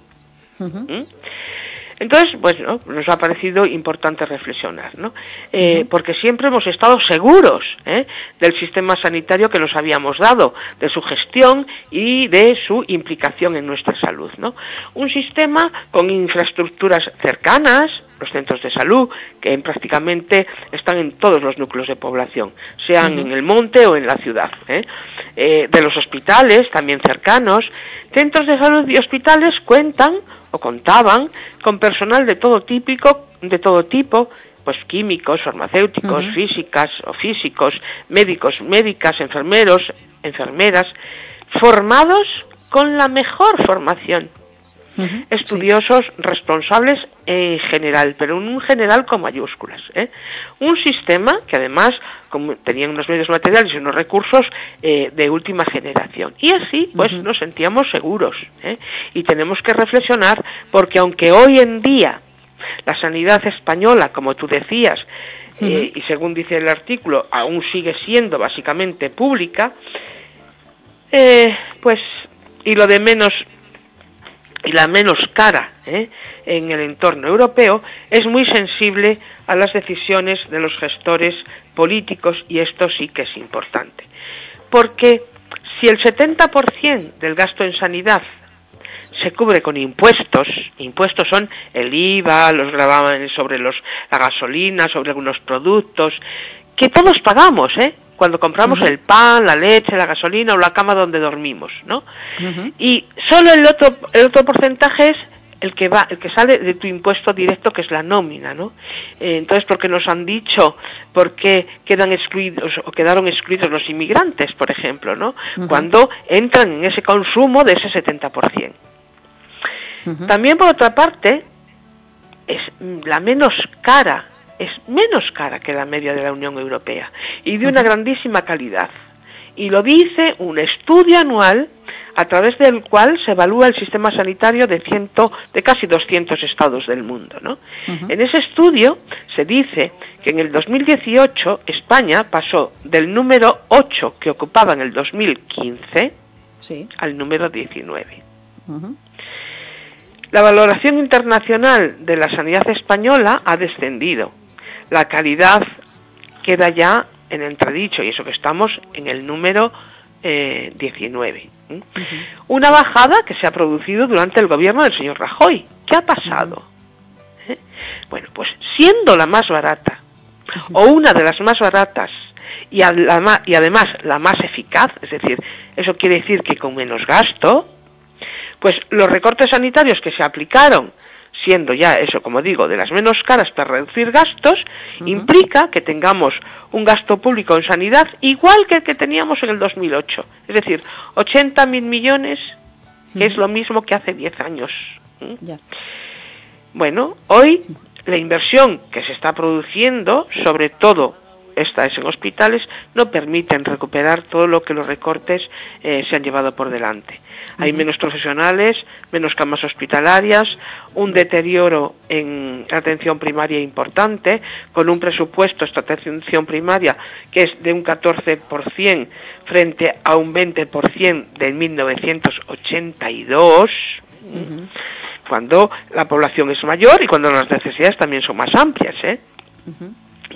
Entonces, pues nos ha parecido importante reflexionar, ¿no? Eh, porque siempre hemos estado seguros ¿eh? del sistema sanitario que nos habíamos dado, de su gestión y de su implicación en nuestra salud, ¿no? Un sistema con infraestructuras cercanas, los centros de salud, que prácticamente están en todos los núcleos de población, sean en el monte o en la ciudad, ¿eh? de los hospitales, también cercanos. Centros de salud y hospitales cuentan o contaban con personal de todo típico, de todo tipo, pues químicos, farmacéuticos, físicas o físicos, médicos, médicas, enfermeros, enfermeras, formados con la mejor formación. Estudiosos responsables en general, pero en un general con mayúsculas. ¿eh? Un sistema que además tenían unos medios materiales y unos recursos eh, de última generación. Y así, pues, nos sentíamos seguros. ¿eh? Y tenemos que reflexionar porque aunque hoy en día la sanidad española, como tú decías, eh, y según dice el artículo, aún sigue siendo básicamente pública, pues, y lo de menos y la menos cara en el entorno europeo, es muy sensible a las decisiones de los gestores políticos y esto sí que es importante. Porque si el 70% del gasto en sanidad se cubre con impuestos, impuestos son el IVA, los gravámenes sobre los, la gasolina, sobre algunos productos, que todos pagamos, ¿eh? Cuando compramos el pan, la leche, la gasolina o la cama donde dormimos, ¿no? Y solo el otro, el otro porcentaje es el que va, el que sale de tu impuesto directo, que es la nómina, ¿no? Eh, entonces, porque nos han dicho por qué quedan excluidos o quedaron excluidos los inmigrantes, por ejemplo, ¿no? Cuando entran en ese consumo de ese 70%. También, por otra parte, es la menos cara, es menos cara que la media de la Unión Europea y de una grandísima calidad. Y lo dice un estudio anual a través del cual se evalúa el sistema sanitario de, ciento, de casi 200 estados del mundo. ¿no? En ese estudio se dice que en el 2018 España pasó del número 8 que ocupaba en el 2015 al número 19. La valoración internacional de la sanidad española ha descendido. La calidad queda ya en entredicho y eso que estamos en el número 19. ¿eh? Una bajada que se ha producido durante el gobierno del señor Rajoy. ¿Qué ha pasado? ¿Eh? Bueno, pues siendo la más barata, o una de las más baratas, y, y además la más eficaz, es decir, eso quiere decir que con menos gasto, pues los recortes sanitarios que se aplicaron siendo ya eso, como digo, de las menos caras para reducir gastos, implica que tengamos un gasto público en sanidad igual que el que teníamos en el 2008. Es decir, 80.000 millones, que es lo mismo que hace 10 años. ¿Mm? Bueno, hoy la inversión que se está produciendo, sobre todo esta es en hospitales, no permiten recuperar todo lo que los recortes eh, se han llevado por delante. Hay menos profesionales, menos camas hospitalarias, un deterioro en atención primaria importante, con un presupuesto esta atención primaria que es de un 14% frente a un 20% de 1982. cuando la población es mayor y cuando las necesidades también son más amplias, ¿eh?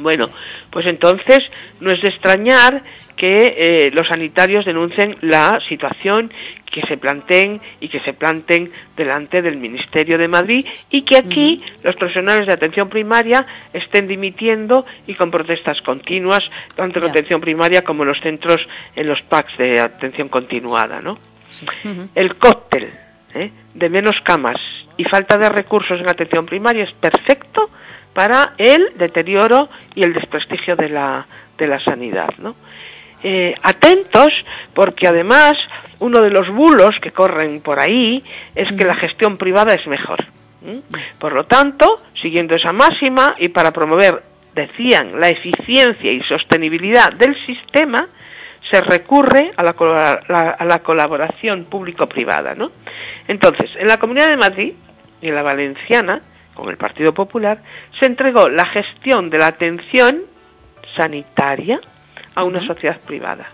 Bueno, pues entonces no es de extrañar que eh, los sanitarios denuncien la situación que se planteen y que se planten delante del Ministerio de Madrid y que aquí los profesionales de atención primaria estén dimitiendo y con protestas continuas, tanto en la atención primaria como en los centros, en los PACs de atención continuada, ¿no? El cóctel ¿eh? de menos camas y falta de recursos en atención primaria es perfecto para el deterioro y el desprestigio de la, de la sanidad, ¿no? Eh, atentos porque además uno de los bulos que corren por ahí es que la gestión privada es mejor. Por lo tanto, siguiendo esa máxima y para promover, decían, la eficiencia y sostenibilidad del sistema, se recurre a la, a la colaboración público-privada. ¿no? Entonces, en la Comunidad de Madrid y en la Valenciana, con el Partido Popular, se entregó la gestión de la atención sanitaria a una sociedad privada.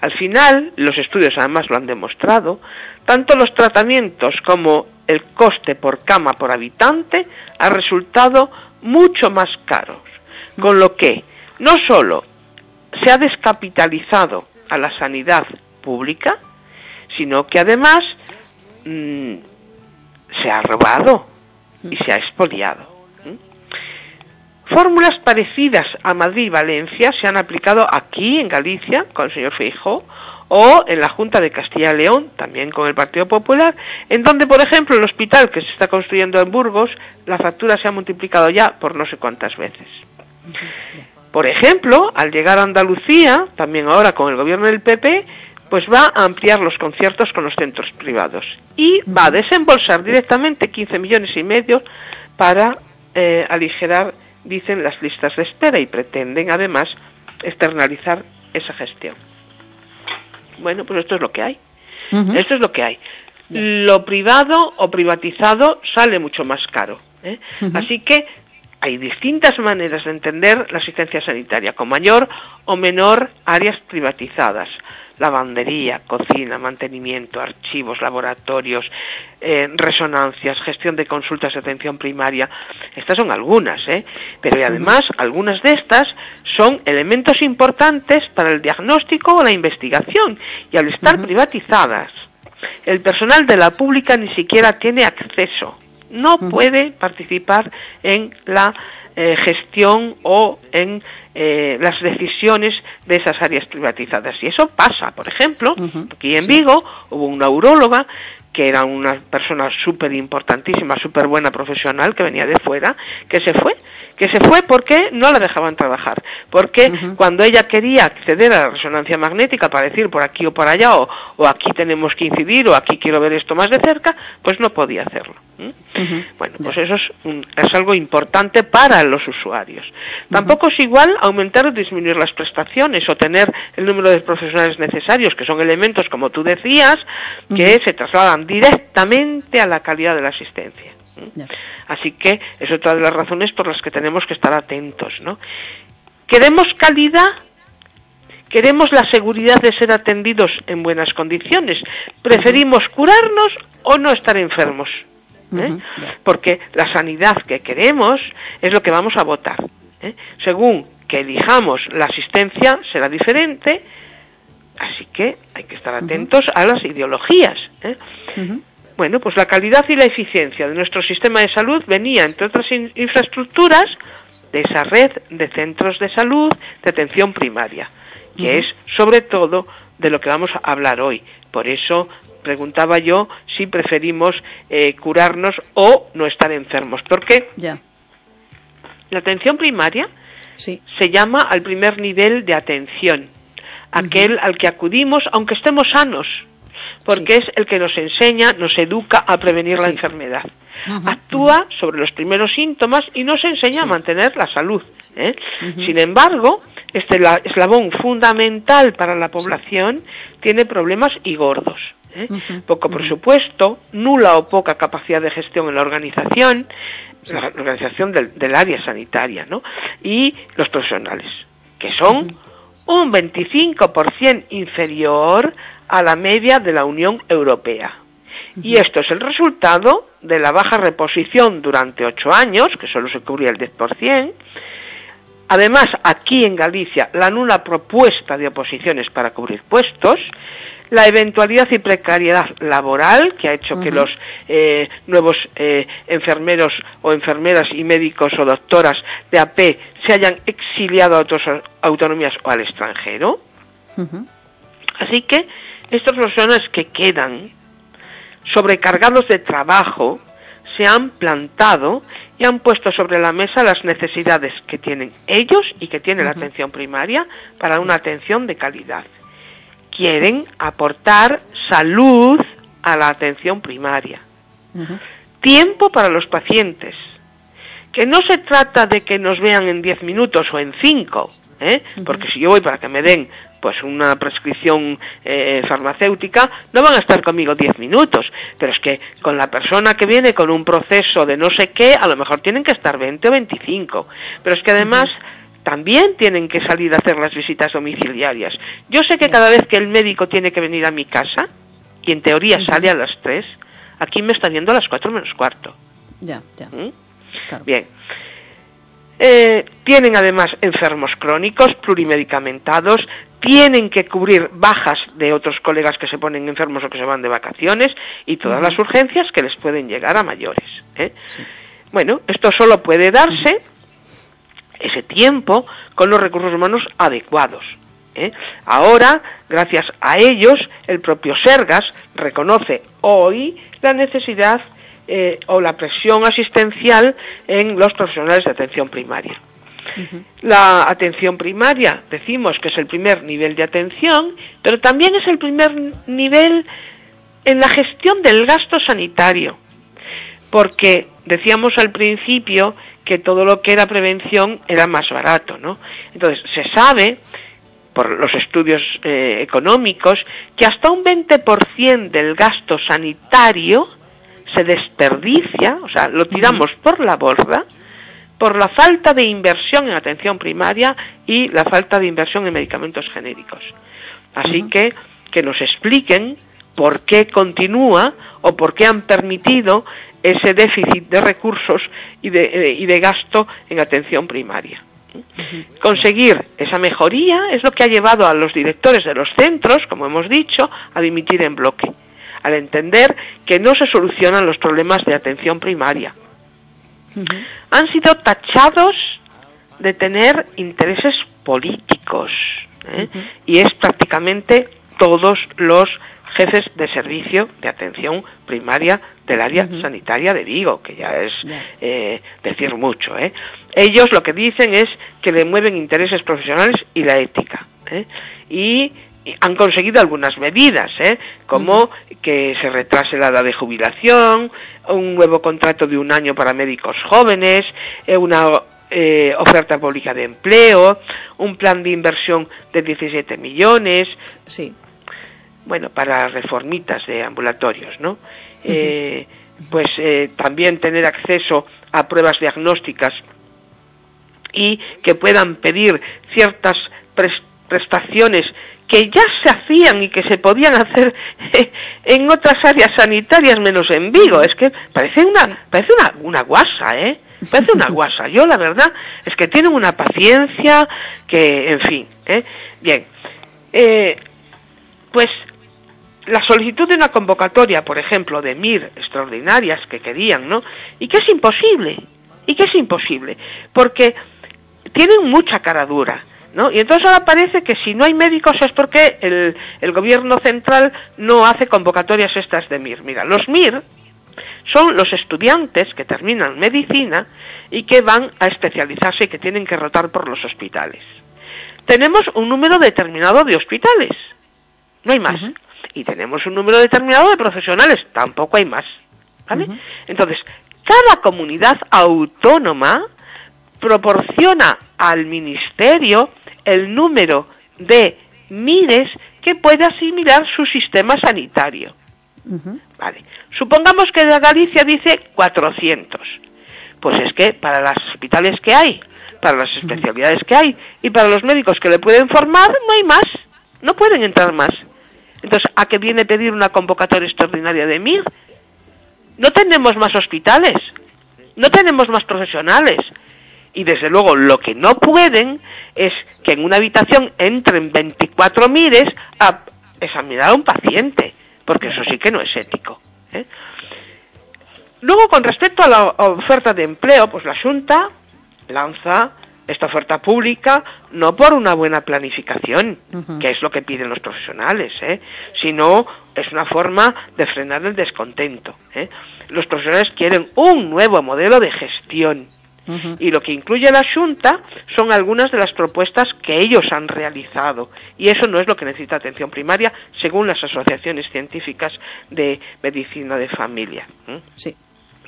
Al final, los estudios además lo han demostrado, tanto los tratamientos como el coste por cama por habitante ha resultado mucho más caros, con lo que no solo se ha descapitalizado a la sanidad pública, sino que además mm, se ha robado y se ha expoliado. Fórmulas parecidas a Madrid y Valencia se han aplicado aquí en Galicia con el señor Feijó o en la Junta de Castilla y León, también con el Partido Popular, en donde, por ejemplo, el hospital que se está construyendo en Burgos, la factura se ha multiplicado ya por no sé cuántas veces. Por ejemplo, al llegar a Andalucía, también ahora con el gobierno del PP, pues va a ampliar los conciertos con los centros privados y va a desembolsar directamente 15 millones y medio para eh, aligerar dicen las listas de espera y pretenden además externalizar esa gestión. Bueno, pues esto es lo que hay. Esto es lo que hay. Lo privado o privatizado sale mucho más caro. ¿eh? Así que hay distintas maneras de entender la asistencia sanitaria, con mayor o menor áreas privatizadas lavandería, cocina, mantenimiento, archivos, laboratorios, eh, resonancias, gestión de consultas de atención primaria. Estas son algunas, ¿eh? Pero además algunas de estas son elementos importantes para el diagnóstico o la investigación y al estar privatizadas, el personal de la pública ni siquiera tiene acceso, no puede participar en la eh, gestión o en eh, las decisiones de esas áreas privatizadas. Y eso pasa, por ejemplo, aquí en Vigo hubo una uróloga que era una persona súper importantísima, súper buena profesional, que venía de fuera, que se fue, que se fue porque no la dejaban trabajar, porque cuando ella quería acceder a la resonancia magnética para decir por aquí o por allá, o, o, aquí tenemos que incidir, o aquí quiero ver esto más de cerca, pues no podía hacerlo. Bueno, pues eso es, es algo importante para los usuarios. Tampoco es igual aumentar o disminuir las prestaciones o tener el número de profesionales necesarios, que son elementos, como tú decías, que se trasladan directamente a la calidad de la asistencia. Así que es otra de las razones por las que tenemos que estar atentos, ¿no? ¿Queremos calidad? ¿Queremos la seguridad de ser atendidos en buenas condiciones? ¿Preferimos curarnos o no estar enfermos? ¿Eh? Porque la sanidad que queremos es lo que vamos a votar. ¿eh? Según que elijamos la asistencia será diferente, así que hay que estar atentos a las ideologías. ¿eh? Bueno, pues la calidad y la eficiencia de nuestro sistema de salud venía, entre otras infraestructuras, de esa red de centros de salud de atención primaria, que es sobre todo de lo que vamos a hablar hoy. Por eso preguntaba yo si preferimos eh, curarnos o no estar enfermos. ¿Por qué? Ya. La atención primaria se llama al primer nivel de atención, aquel al que acudimos aunque estemos sanos, porque es el que nos enseña, nos educa a prevenir la enfermedad. Actúa sobre los primeros síntomas y nos enseña a mantener la salud. ¿eh? Sin embargo, este eslabón fundamental para la población tiene problemas y gordos. ¿Eh? Poco presupuesto, nula o poca capacidad de gestión en la organización, la organización del, área sanitaria, ¿no? Y los profesionales, que son un 25% inferior a la media de la Unión Europea. Y esto es el resultado de la baja reposición durante ocho años, que solo se cubría el 10%, Además, aquí en Galicia, la nula propuesta de oposiciones para cubrir puestos, la eventualidad y precariedad laboral que ha hecho que los eh, nuevos eh, enfermeros o enfermeras y médicos o doctoras de AP se hayan exiliado a otras autonomías o al extranjero. Así que estos personas que quedan sobrecargados de trabajo se han plantado y han puesto sobre la mesa las necesidades que tienen ellos y que tiene la atención primaria para una atención de calidad quieren aportar salud a la atención primaria. Tiempo para los pacientes. Que no se trata de que nos vean en 10 minutos o en 5, ¿eh? porque si yo voy para que me den pues una prescripción eh, farmacéutica, no van a estar conmigo 10 minutos, pero es que con la persona que viene con un proceso de no sé qué, a lo mejor tienen que estar 20 o 25, pero es que además también tienen que salir a hacer las visitas domiciliarias. Yo sé que cada vez que el médico tiene que venir a mi casa, y en teoría sale a las 3, aquí me está viendo a las 4 menos cuarto. Ya, ya. ¿Mm? Bien. Eh, tienen además enfermos crónicos, plurimedicamentados, tienen que cubrir bajas de otros colegas que se ponen enfermos o que se van de vacaciones y todas las urgencias que les pueden llegar a mayores. ¿eh? Bueno, esto solo puede darse ese tiempo con los recursos humanos adecuados. ¿eh? Ahora, gracias a ellos, el propio Sergas reconoce hoy la necesidad eh, o la presión asistencial en los profesionales de atención primaria. La atención primaria, decimos que es el primer nivel de atención, pero también es el primer nivel en la gestión del gasto sanitario, porque decíamos al principio que todo lo que era prevención era más barato, ¿no? Entonces, se sabe por los estudios eh, económicos que hasta un 20% del gasto sanitario se desperdicia, o sea, lo tiramos por la borda por la falta de inversión en atención primaria y la falta de inversión en medicamentos genéricos. Así que que nos expliquen por qué continúa o por qué han permitido ese déficit de recursos y de, eh, y de gasto en atención primaria. Conseguir esa mejoría es lo que ha llevado a los directores de los centros, como hemos dicho, a dimitir en bloque, al entender que no se solucionan los problemas de atención primaria. Han sido tachados de tener intereses políticos ¿eh? y es prácticamente todos los jefes de servicio de atención primaria del área sanitaria de Vigo, que ya es eh, decir mucho. ¿eh? Ellos lo que dicen es que le mueven intereses profesionales y la ética. ¿eh? Y han conseguido algunas medidas, ¿eh? como que se retrase la edad de jubilación, un nuevo contrato de un año para médicos jóvenes, eh, una eh, oferta pública de empleo, un plan de inversión de 17 millones. Sí bueno, para reformitas de ambulatorios, ¿no? Eh, pues eh, también tener acceso a pruebas diagnósticas y que puedan pedir ciertas prestaciones que ya se hacían y que se podían hacer en otras áreas sanitarias menos en Vigo. Es que parece una, parece una, una guasa, ¿eh? Parece una guasa. Yo la verdad es que tienen una paciencia que, en fin, ¿eh? Bien. Eh, pues la solicitud de una convocatoria, por ejemplo, de MIR extraordinarias que querían, ¿no? Y que es imposible, y que es imposible, porque tienen mucha cara dura, ¿no? Y entonces ahora parece que si no hay médicos es porque el, el gobierno central no hace convocatorias estas de MIR. Mira, los MIR son los estudiantes que terminan medicina y que van a especializarse y que tienen que rotar por los hospitales. Tenemos un número determinado de hospitales, no hay más y tenemos un número determinado de profesionales, tampoco hay más. ¿Vale? Entonces, cada comunidad autónoma proporciona al ministerio el número de MIRES que puede asimilar su sistema sanitario. Vale. Supongamos que la Galicia dice 400. Pues es que para los hospitales que hay, para las especialidades que hay y para los médicos que le pueden formar, no hay más. No pueden entrar más. Entonces, ¿a qué viene pedir una convocatoria extraordinaria de MIR? No tenemos más hospitales, no tenemos más profesionales. Y desde luego lo que no pueden es que en una habitación entren 24 mires a examinar a un paciente, porque eso sí que no es ético. ¿eh? Luego, con respecto a la oferta de empleo, pues la Junta lanza esta oferta pública no por una buena planificación, que es lo que piden los profesionales, ¿eh? sino es una forma de frenar el descontento. ¿eh? Los profesionales quieren un nuevo modelo de gestión. Y lo que incluye la Junta son algunas de las propuestas que ellos han realizado. Y eso no es lo que necesita atención primaria, según las asociaciones científicas de medicina de familia. Sí.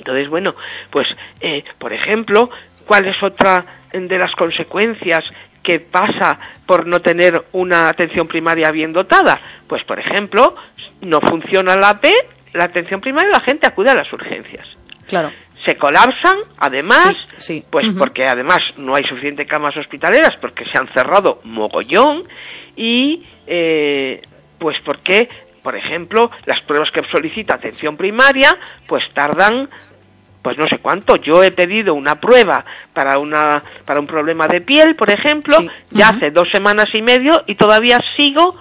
Entonces, bueno, pues, eh, por ejemplo, ¿cuál es otra de las consecuencias que pasa por no tener una atención primaria bien dotada? Pues, por ejemplo, no funciona la AP, la atención primaria, la gente acude a las urgencias. Claro. Se colapsan, además, sí, pues porque además no hay suficiente camas hospitaleras, porque se han cerrado mogollón y eh, pues porque por ejemplo, las pruebas que solicita atención primaria, pues tardan pues no sé cuánto. Yo he pedido una prueba para una para un problema de piel, por ejemplo, ya hace dos semanas y medio y todavía sigo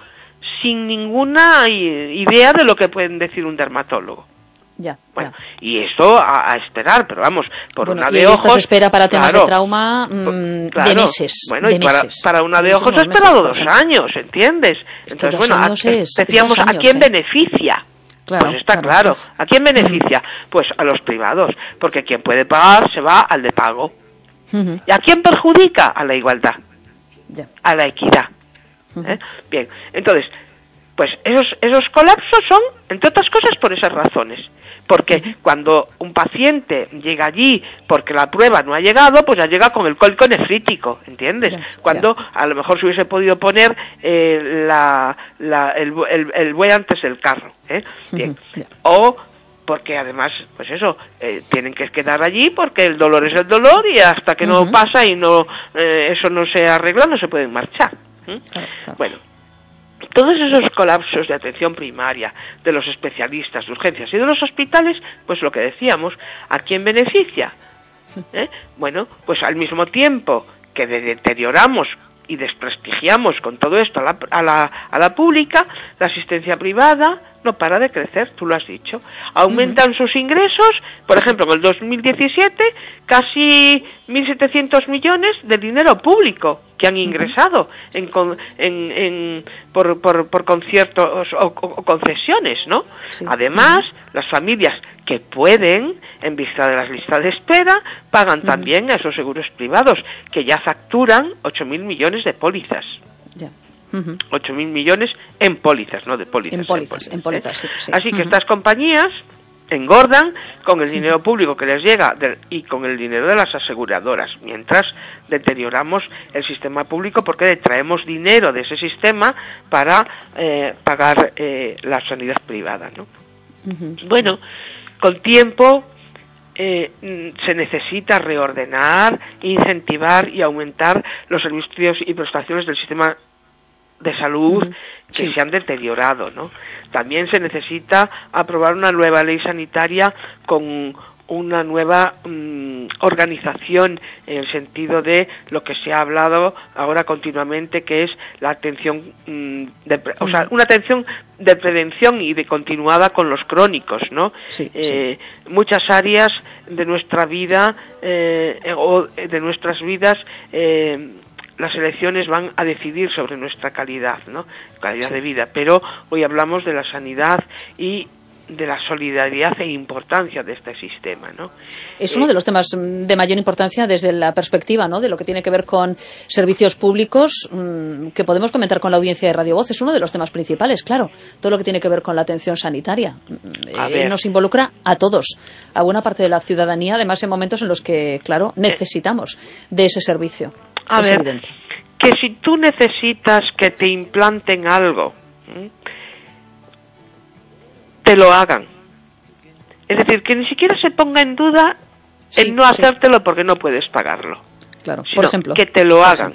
sin ninguna idea de lo que pueden decir un dermatólogo. Ya, bueno, y esto a, esperar, pero vamos, por una de ojos. se espera para temas de trauma mm, de meses. Bueno, y Para, una de ojos he esperado dos años, ¿entiendes? Entonces, bueno, decíamos, ¿a quién ¿eh? beneficia? Pues está claro. ¿A quién beneficia? Pues a los privados, porque quien puede pagar se va al de pago. ¿Y a quién perjudica? A la igualdad, a la equidad. ¿eh? Bien, entonces, pues esos, esos colapsos son, entre otras cosas, por esas razones. Porque cuando un paciente llega allí porque la prueba no ha llegado, pues ya llega con el colco nefrítico, ¿entiendes? cuando a lo mejor se hubiese podido poner eh, la, el, el, buey antes del carro. ¿eh? Bien. O porque además, pues eso, eh, tienen que quedar allí porque el dolor es el dolor y hasta que no pasa y no eh, eso no se arregla no se pueden marchar. Bueno, todos esos colapsos de atención primaria, de los especialistas de urgencias y de los hospitales, pues lo que decíamos, ¿a quién beneficia? ¿Eh? Bueno, pues al mismo tiempo que deterioramos y desprestigiamos con todo esto a la, a la, a la pública, la asistencia privada no para de crecer, tú lo has dicho. Aumentan sus ingresos, por ejemplo, en el 2017, casi 1.700 millones de dinero público que han ingresado en, en, por, por, conciertos o, concesiones, ¿no? Además, las familias que pueden, en vista de las listas de espera, pagan también a esos seguros privados, que ya facturan 8.000 millones de pólizas. Ya. 8.000 millones en pólizas, no de pólizas. En pólizas, en pólizas, ¿eh? Así que estas compañías engordan con el dinero público que les llega y con el dinero de las aseguradoras, mientras deterioramos el sistema público porque traemos dinero de ese sistema para eh, pagar eh, la sanidad privada. ¿no? Bueno, con tiempo eh, se necesita reordenar, incentivar y aumentar los servicios y prestaciones del sistema de salud que se han deteriorado, ¿no? También se necesita aprobar una nueva ley sanitaria con una nueva mm, organización en el sentido de lo que se ha hablado ahora continuamente que es la atención mm, de, o sea una atención de prevención y de continuada con los crónicos no eh, muchas áreas de nuestra vida eh, o de nuestras vidas eh, las elecciones van a decidir sobre nuestra calidad, ¿no? Calidad de vida. Pero hoy hablamos de la sanidad y de la solidaridad e importancia de este sistema, ¿no? Es uno de los temas de mayor importancia desde la perspectiva, ¿no? De lo que tiene que ver con servicios públicos mm, que podemos comentar con la audiencia de Radio Voz. Es uno de los temas principales, claro. Todo lo que tiene que ver con la atención sanitaria eh, nos involucra a todos, a buena parte de la ciudadanía, además en momentos en los que, claro, necesitamos de ese servicio. A ver, que si tú necesitas que te implanten algo, te lo hagan. Es decir, que ni siquiera se ponga en duda el no hacértelo porque no puedes pagarlo. Claro, por ejemplo. Que te lo hagan.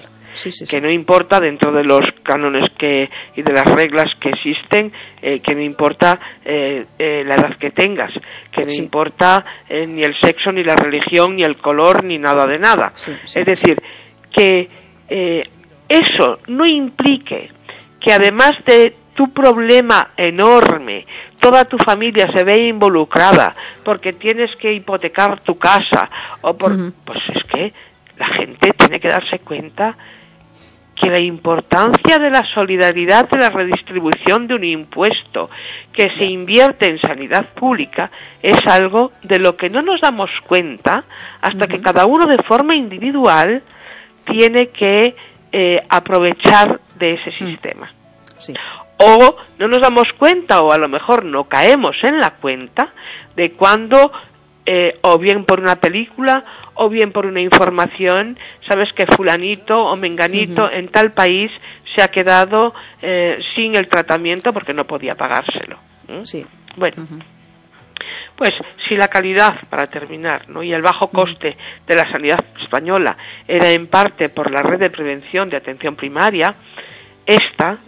que no importa dentro de los cánones que y de las reglas que existen, eh, que no importa eh, eh, la edad que tengas, que no importa ni el sexo, ni la religión, ni el color, ni nada de nada. es decir, que eso no implique que además de tu problema enorme, toda tu familia se ve involucrada porque tienes que hipotecar tu casa o por pues es que la gente tiene que darse cuenta que la importancia de la solidaridad de la redistribución de un impuesto que se invierte en sanidad pública es algo de lo que no nos damos cuenta hasta que cada uno de forma individual tiene que eh, aprovechar de ese mm. sistema. O no nos damos cuenta o a lo mejor no caemos en la cuenta de cuando eh, o bien por una película o bien por una información, sabes que fulanito o menganito en tal país se ha quedado eh, sin el tratamiento porque no podía pagárselo. Sí. Bueno. Pues si la calidad, para terminar, ¿no? y el bajo coste de la sanidad española era en parte por la red de prevención de atención primaria, esta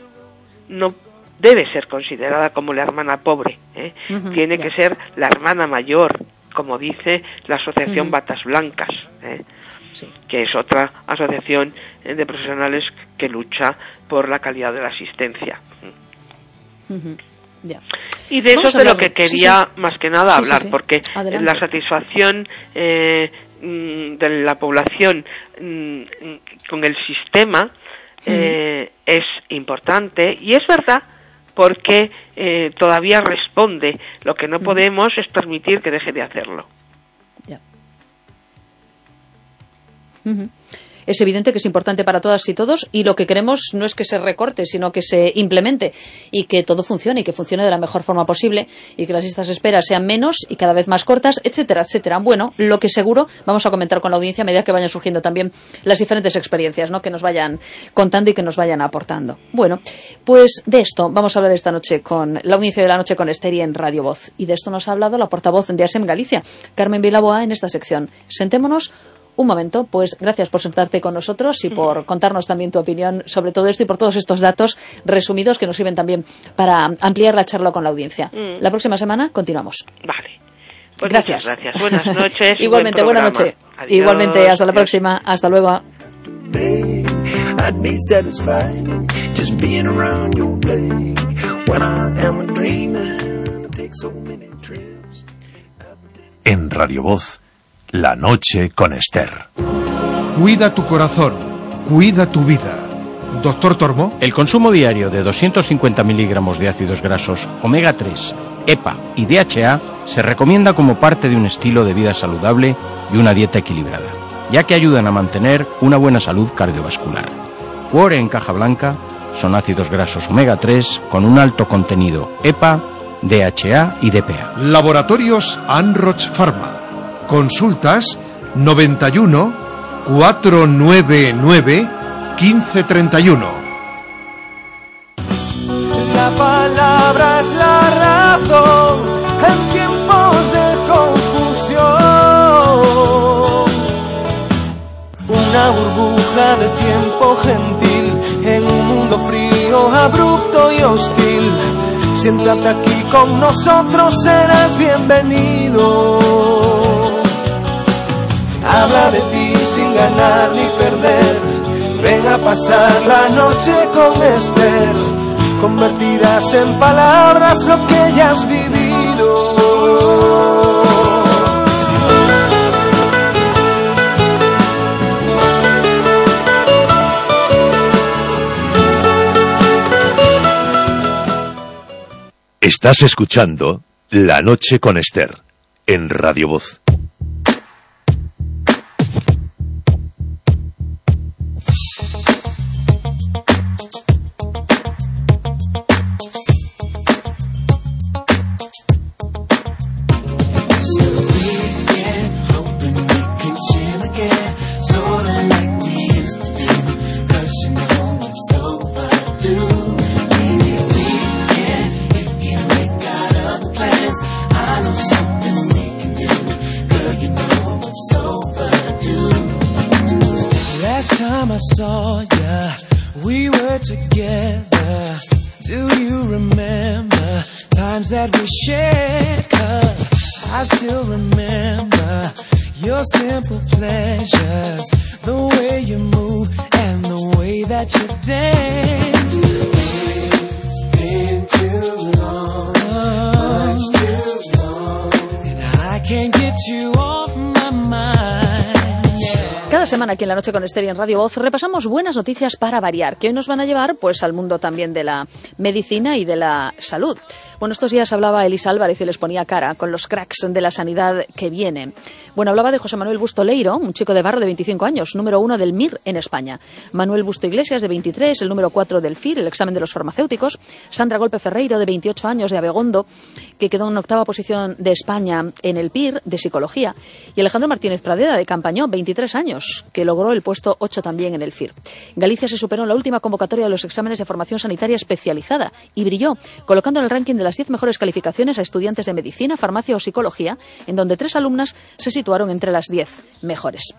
no debe ser considerada como la hermana pobre, ¿eh? tiene que ser la hermana mayor, como dice la Asociación Batas Blancas, ¿eh? que es otra asociación de profesionales que lucha por la calidad de la asistencia. Y de eso es de lo que quería más que nada hablar, porque la satisfacción eh, mm, de la población mm, con el sistema eh, es importante. Y es verdad porque eh, todavía responde. Lo que no podemos es permitir que deje de hacerlo. Ya es evidente que es importante para todas y todos y lo que queremos no es que se recorte, sino que se implemente y que todo funcione y que funcione de la mejor forma posible y que las listas de espera sean menos y cada vez más cortas, etcétera, etcétera. Bueno, lo que seguro vamos a comentar con la audiencia a medida que vayan surgiendo también las diferentes experiencias, ¿no? Que nos vayan contando y que nos vayan aportando. Bueno, pues de esto vamos a hablar esta noche con la audiencia de la noche con Esteri en Radio Voz y de esto nos ha hablado la portavoz de ASEM Galicia, Carmen Vilaboa, en esta sección. Sentémonos un momento, pues gracias por sentarte con nosotros y por contarnos también tu opinión sobre todo esto y por todos estos datos resumidos que nos sirven también para ampliar la charla con la audiencia. Mm. La próxima semana continuamos. Vale. Pues gracias. gracias. Buenas noches. Igualmente, buenas noches. Igualmente, hasta la próxima. Hasta luego. En Radio Voz la noche con Esther. Cuida tu corazón, cuida tu vida. Doctor Tormo. El consumo diario de 250 miligramos de ácidos grasos omega 3, EPA y DHA se recomienda como parte de un estilo de vida saludable y una dieta equilibrada, ya que ayudan a mantener una buena salud cardiovascular. Cuore en caja blanca son ácidos grasos omega 3 con un alto contenido EPA, DHA y DPA. Laboratorios Anroch Pharma Consultas 91 499 1531. La palabra es la razón en tiempos de confusión. Una burbuja de tiempo gentil en un mundo frío, abrupto y hostil. Siéntate aquí con nosotros, serás bienvenido habla de ti sin ganar ni perder. Ven a pasar la noche con Esther, convertirás en palabras lo que ya has vivido. Estás escuchando La Noche con Esther en Radio Voz. Aquí en la noche con Esther y en Radio Voz repasamos buenas noticias para variar, que hoy nos van a llevar pues al mundo también de la medicina y de la salud. Bueno, estos días hablaba Elisa Álvarez y les ponía cara con los cracks de la sanidad que viene. Bueno, hablaba de José Manuel Busto Leiro, un chico de barro de 25 años, número uno del MIR en España. Manuel Busto Iglesias, de 23, el número 4 del FIR, el examen de los farmacéuticos. Sandra Golpe Ferreiro, de 28 años, de Abegondo, que quedó en octava posición de España en el PIR de psicología. Y Alejandro Martínez Pradeda, de Campañón, 23 años, que logró el puesto 8 también en el FIR. Galicia se superó en la última convocatoria de los exámenes de formación sanitaria especializada y brilló, colocando en el ranking de las 10 mejores calificaciones a estudiantes de medicina, farmacia o psicología, en donde tres alumnas se situaron entre las 10 mejores.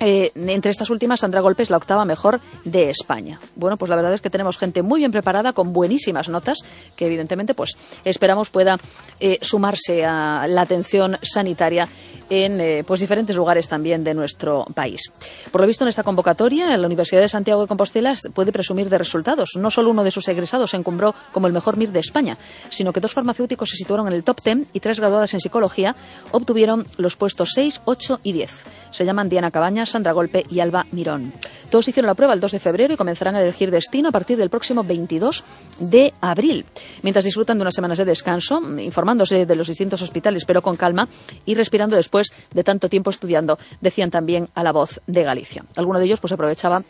Eh, entre estas últimas, Sandra Golpe es la octava mejor de España. Bueno, pues la verdad es que tenemos gente muy bien preparada, con buenísimas notas, que evidentemente pues esperamos pueda eh, sumarse a la atención sanitaria en eh, pues diferentes lugares también de nuestro país. Por lo visto, en esta convocatoria, la Universidad de Santiago de Compostela puede presumir de resultados. No solo uno de sus egresados se encumbró como el mejor MIR de España, sino que dos farmacéuticos se situaron en el top 10 y tres graduadas en psicología obtuvieron los puestos 6, 8 y 10. Se llaman Diana Cabañas, Sandra Golpe y Alba Mirón. Todos hicieron la prueba el 2 de febrero y comenzarán a elegir destino a partir del próximo 22 de abril. Mientras disfrutan de unas semanas de descanso, informándose de los distintos hospitales, pero con calma y respirando después de tanto tiempo estudiando, decían también a la voz de Galicia. Alguno de ellos pues aprovechaba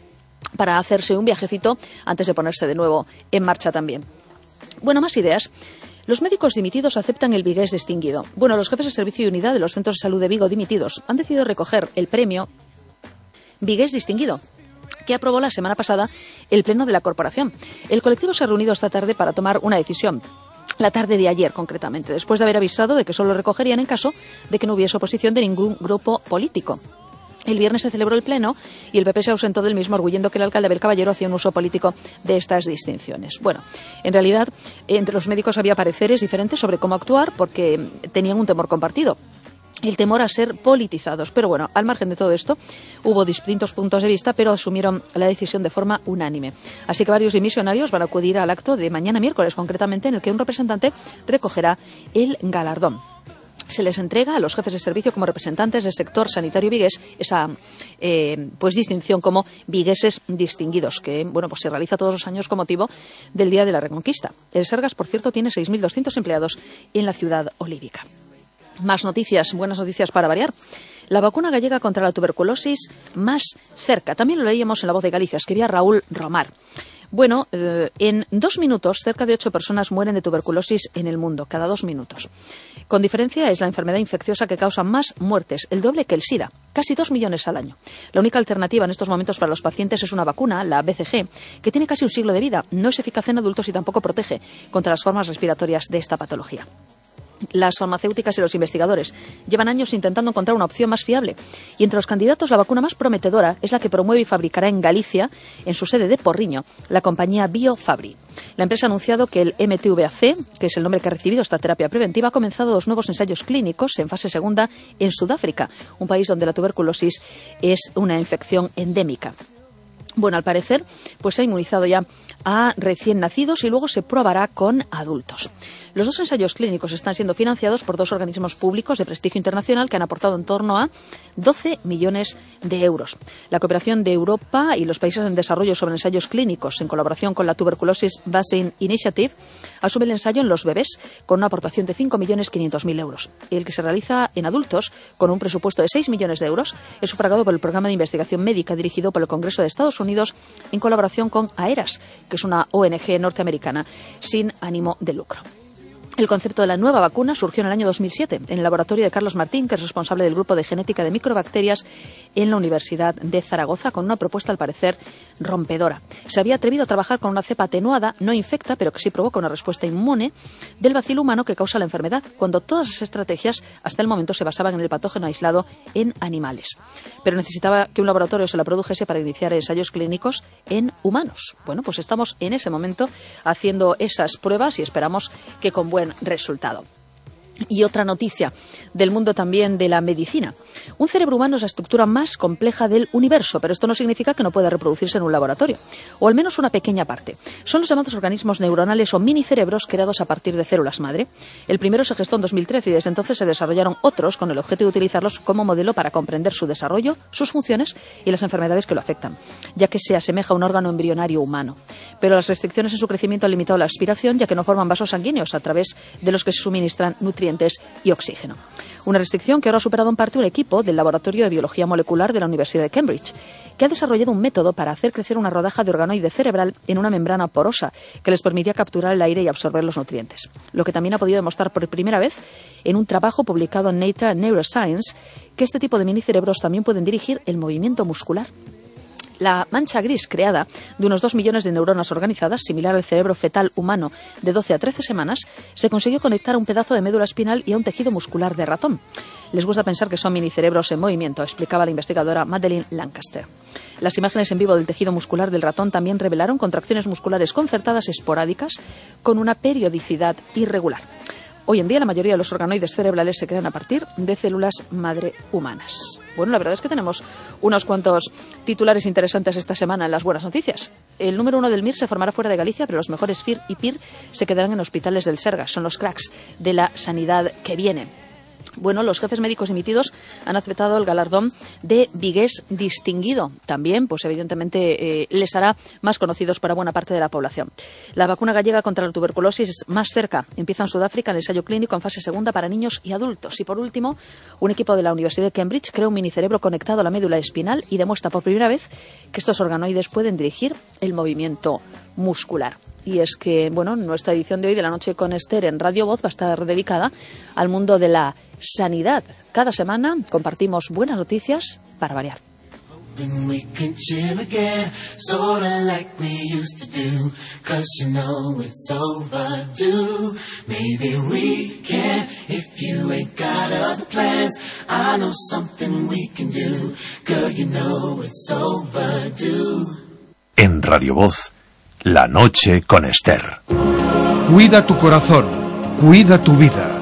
para hacerse un viajecito antes de ponerse de nuevo en marcha también. Bueno, más ideas. Los médicos dimitidos aceptan el Vigués distinguido. Bueno, los jefes de servicio y unidad de los centros de salud de Vigo dimitidos han decidido recoger el premio Vigués distinguido que aprobó la semana pasada el Pleno de la Corporación. El colectivo se ha reunido esta tarde para tomar una decisión la tarde de ayer concretamente, después de haber avisado de que solo recogerían en caso de que no hubiese oposición de ningún grupo político. El viernes se celebró el pleno y el PP se ausentó del mismo, arguyendo que el alcalde Abel Caballero hacía un uso político de estas distinciones. Bueno, en realidad, entre los médicos había pareceres diferentes sobre cómo actuar porque tenían un temor compartido el temor a ser politizados. Pero bueno, al margen de todo esto, hubo distintos puntos de vista, pero asumieron la decisión de forma unánime. Así que varios dimisionarios van a acudir al acto de mañana miércoles, concretamente, en el que un representante recogerá el galardón se les entrega a los jefes de servicio como representantes del sector sanitario vigués esa eh, pues distinción como vigueses distinguidos que bueno pues se realiza todos los años con motivo del Día de la Reconquista. El Sergas, por cierto, tiene 6.200 empleados en la ciudad olívica. Más noticias, buenas noticias para variar. La vacuna gallega contra la tuberculosis más cerca. También lo leíamos en la voz de Galicia, escribía Raúl Romar. Bueno, eh, en dos minutos, cerca de ocho personas mueren de tuberculosis en el mundo, cada dos minutos. Con diferencia, es la enfermedad infecciosa que causa más muertes, el doble que el SIDA, casi dos millones al año. La única alternativa en estos momentos para los pacientes es una vacuna, la BCG, que tiene casi un siglo de vida, no es eficaz en adultos y tampoco protege contra las formas respiratorias de esta patología. Las farmacéuticas y los investigadores llevan años intentando encontrar una opción más fiable y entre los candidatos la vacuna más prometedora es la que promueve y fabricará en Galicia, en su sede de Porriño, la compañía BioFabri. La empresa ha anunciado que el MTVAC, que es el nombre que ha recibido esta terapia preventiva, ha comenzado dos nuevos ensayos clínicos en fase segunda en Sudáfrica, un país donde la tuberculosis es una infección endémica. Bueno, al parecer, pues se ha inmunizado ya a recién nacidos y luego se probará con adultos. Los dos ensayos clínicos están siendo financiados por dos organismos públicos de prestigio internacional que han aportado en torno a 12 millones de euros. La cooperación de Europa y los países en desarrollo sobre ensayos clínicos, en colaboración con la Tuberculosis Vaccine Initiative, asume el ensayo en los bebés con una aportación de 5.500.000 euros. El que se realiza en adultos, con un presupuesto de 6 millones de euros, es sufragado por el programa de investigación médica dirigido por el Congreso de Estados Unidos en colaboración con AERAS, que es una ONG norteamericana sin ánimo de lucro. El concepto de la nueva vacuna surgió en el año 2007 en el laboratorio de Carlos Martín, que es responsable del grupo de genética de microbacterias en la Universidad de Zaragoza, con una propuesta al parecer rompedora. Se había atrevido a trabajar con una cepa atenuada, no infecta, pero que sí provoca una respuesta inmune del bacilo humano que causa la enfermedad, cuando todas las estrategias hasta el momento se basaban en el patógeno aislado en animales. Pero necesitaba que un laboratorio se la produjese para iniciar ensayos clínicos en humanos. Bueno, pues estamos en ese momento haciendo esas pruebas y esperamos que con buen resultado. Y otra noticia del mundo también de la medicina. Un cerebro humano es la estructura más compleja del universo, pero esto no significa que no pueda reproducirse en un laboratorio, o al menos una pequeña parte. Son los llamados organismos neuronales o mini cerebros creados a partir de células madre. El primero se gestó en 2013 y desde entonces se desarrollaron otros con el objeto de utilizarlos como modelo para comprender su desarrollo, sus funciones y las enfermedades que lo afectan, ya que se asemeja a un órgano embrionario humano. Pero las restricciones en su crecimiento han limitado la aspiración, ya que no forman vasos sanguíneos a través de los que se suministran nutrientes y oxígeno. Una restricción que ahora ha superado en parte un equipo del Laboratorio de Biología Molecular de la Universidad de Cambridge, que ha desarrollado un método para hacer crecer una rodaja de organoide cerebral en una membrana porosa que les permitía capturar el aire y absorber los nutrientes. Lo que también ha podido demostrar por primera vez en un trabajo publicado en Nature Neuroscience que este tipo de minicerebros también pueden dirigir el movimiento muscular. La mancha gris creada de unos 2 millones de neuronas organizadas, similar al cerebro fetal humano de 12 a 13 semanas, se consiguió conectar a un pedazo de médula espinal y a un tejido muscular de ratón. Les gusta pensar que son minicerebros en movimiento, explicaba la investigadora Madeleine Lancaster. Las imágenes en vivo del tejido muscular del ratón también revelaron contracciones musculares concertadas esporádicas con una periodicidad irregular. Hoy en día la mayoría de los organoides cerebrales se crean a partir de células madre humanas. Bueno, la verdad es que tenemos unos cuantos titulares interesantes esta semana en las buenas noticias. El número uno del MIR se formará fuera de Galicia, pero los mejores FIR y PIR se quedarán en hospitales del Sergas. Son los cracks de la sanidad que viene. Bueno, los jefes médicos emitidos han aceptado el galardón de Vigués Distinguido. También, pues evidentemente, eh, les hará más conocidos para buena parte de la población. La vacuna gallega contra la tuberculosis es más cerca. Empieza en Sudáfrica el ensayo clínico en fase segunda para niños y adultos. Y por último, un equipo de la Universidad de Cambridge crea un minicerebro conectado a la médula espinal y demuestra por primera vez que estos organoides pueden dirigir el movimiento muscular. Y es que, bueno, nuestra edición de hoy de la noche con Esther en Radio Voz va a estar dedicada al mundo de la sanidad. Cada semana compartimos buenas noticias para variar. En Radio Voz la noche con Esther. Cuida tu corazón, cuida tu vida.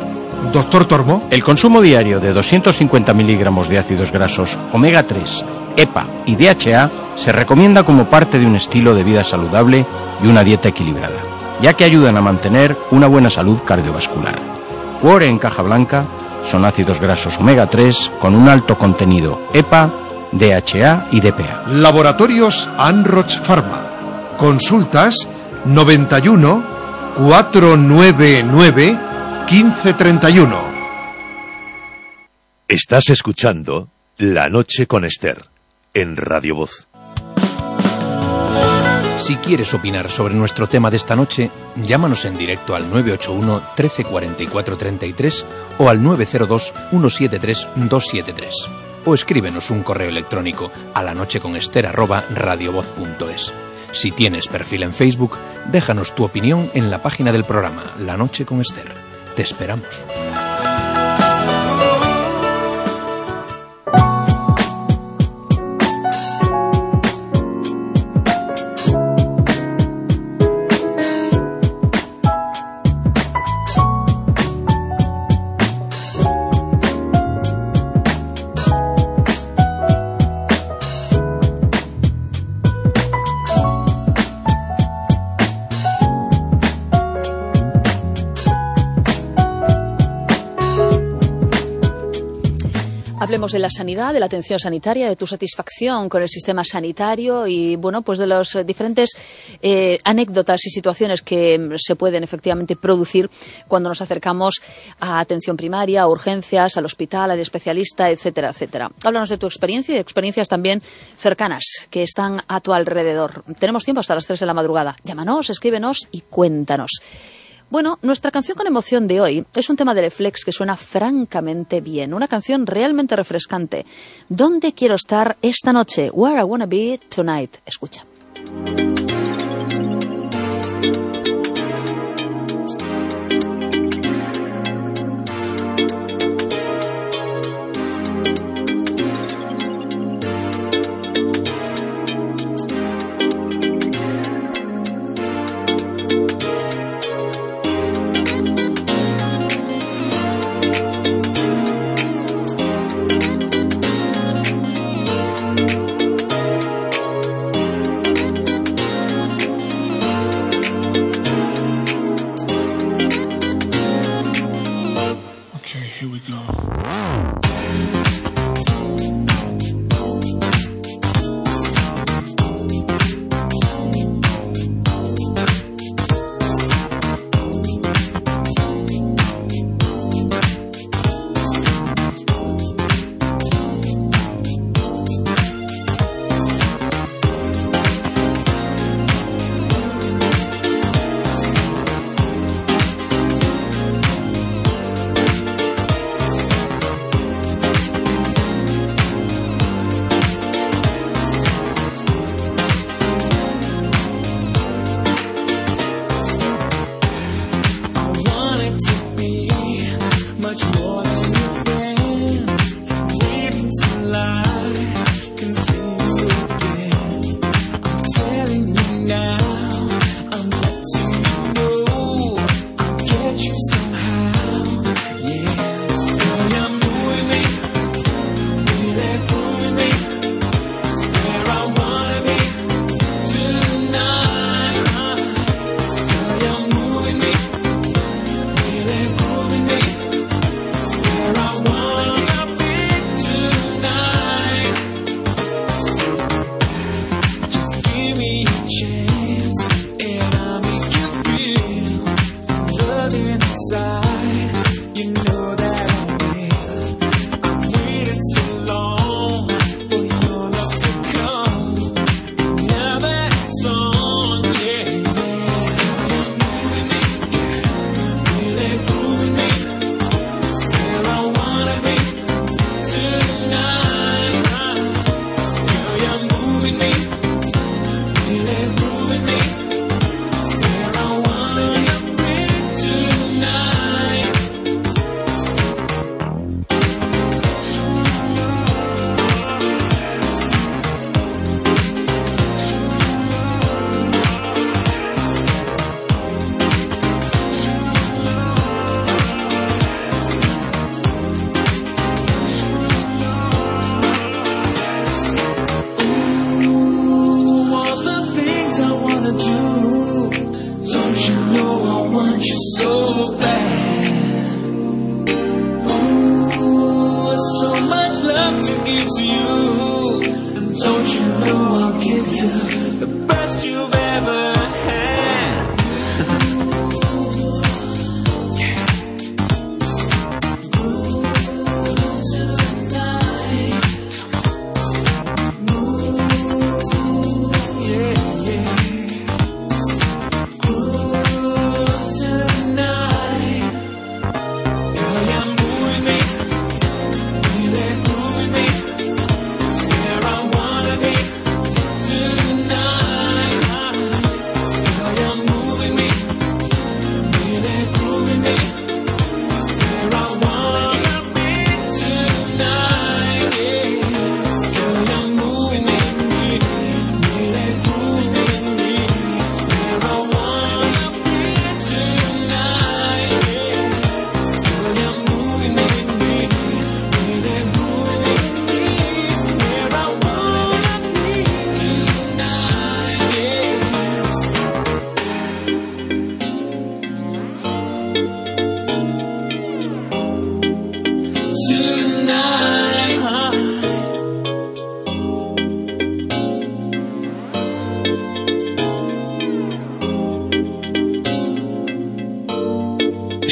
Doctor Tormo. El consumo diario de 250 miligramos de ácidos grasos omega 3, EPA y DHA se recomienda como parte de un estilo de vida saludable y una dieta equilibrada, ya que ayudan a mantener una buena salud cardiovascular. Cuore en caja blanca son ácidos grasos omega 3 con un alto contenido EPA, DHA y DPA. Laboratorios Anroch Pharma. Consultas 91 499 1531. Estás escuchando La Noche con Esther en Radio Voz. Si quieres opinar sobre nuestro tema de esta noche, llámanos en directo al 981 1344 33 o al 902 173 273 o escríbenos un correo electrónico a la noche con radiovoz.es. Si tienes perfil en Facebook, déjanos tu opinión en la página del programa La Noche con Esther. Te esperamos. Hablemos de la sanidad, de la atención sanitaria, de tu satisfacción con el sistema sanitario y, bueno, pues de las diferentes eh, anécdotas y situaciones que se pueden efectivamente producir cuando nos acercamos a atención primaria, a urgencias, al hospital, al especialista, etcétera, etcétera. Háblanos de tu experiencia y de experiencias también cercanas que están a tu alrededor. Tenemos tiempo hasta las 3 de la madrugada. Llámanos, escríbenos y cuéntanos. Bueno, nuestra canción con emoción de hoy es un tema de Reflex que suena francamente bien, una canción realmente refrescante. ¿Dónde quiero estar esta noche? Where I Wanna Be Tonight. Escucha.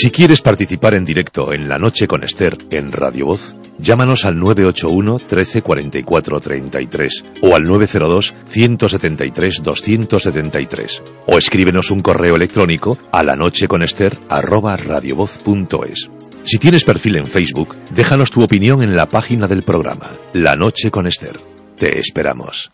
Si quieres participar en directo en La Noche con Esther en Radio Voz, Llámanos al 981 13 44 33 o al 902 173 273 o escríbenos un correo electrónico a la noche con Esther arroba. Si tienes perfil en Facebook, déjanos tu opinión en la página del programa La Noche con Esther. Te esperamos.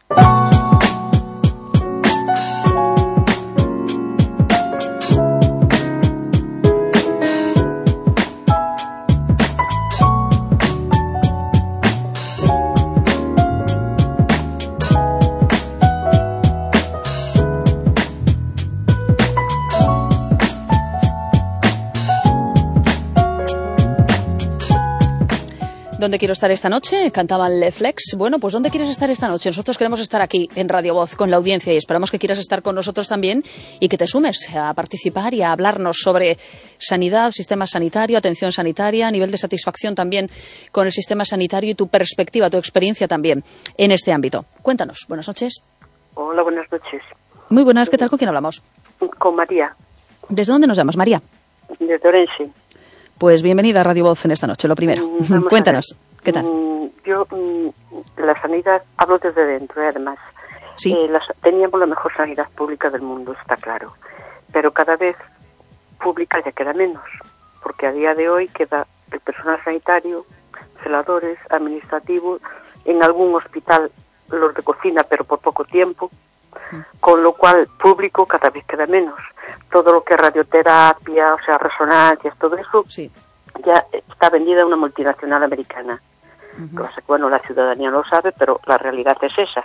¿Dónde quiero estar esta noche? Cantaban Le Flex. Bueno, pues ¿dónde quieres estar esta noche? Nosotros queremos estar aquí en Radio Voz con la audiencia y esperamos que quieras estar con nosotros también y que te sumes a participar y a hablarnos sobre sanidad, sistema sanitario, atención sanitaria, nivel de satisfacción también con el sistema sanitario y tu perspectiva, tu experiencia también en este ámbito. Cuéntanos. Buenas noches. Hola, buenas noches. Muy buenas. ¿Qué tal? ¿Con quién hablamos? Con María. ¿Desde dónde nos llamas, María? Desde Orense. Pues bienvenida a Radio Voz en esta noche, lo primero. Vamos a Cuéntanos, ¿qué tal? Mm, Yo, mm, la sanidad, hablo desde dentro, ¿eh? además. Sí. Eh, las- teníamos la mejor sanidad pública del mundo, está claro. Pero cada vez pública ya queda menos, porque a día de hoy queda el personal sanitario, celadores, administrativo, en algún hospital los de cocina, pero por poco tiempo, con lo cual público cada vez queda menos. Todo lo que es radioterapia, o sea, resonancias, todo eso, ya está vendida a una multinacional americana. Pasa que, Bueno, la ciudadanía no lo sabe, pero la realidad es esa.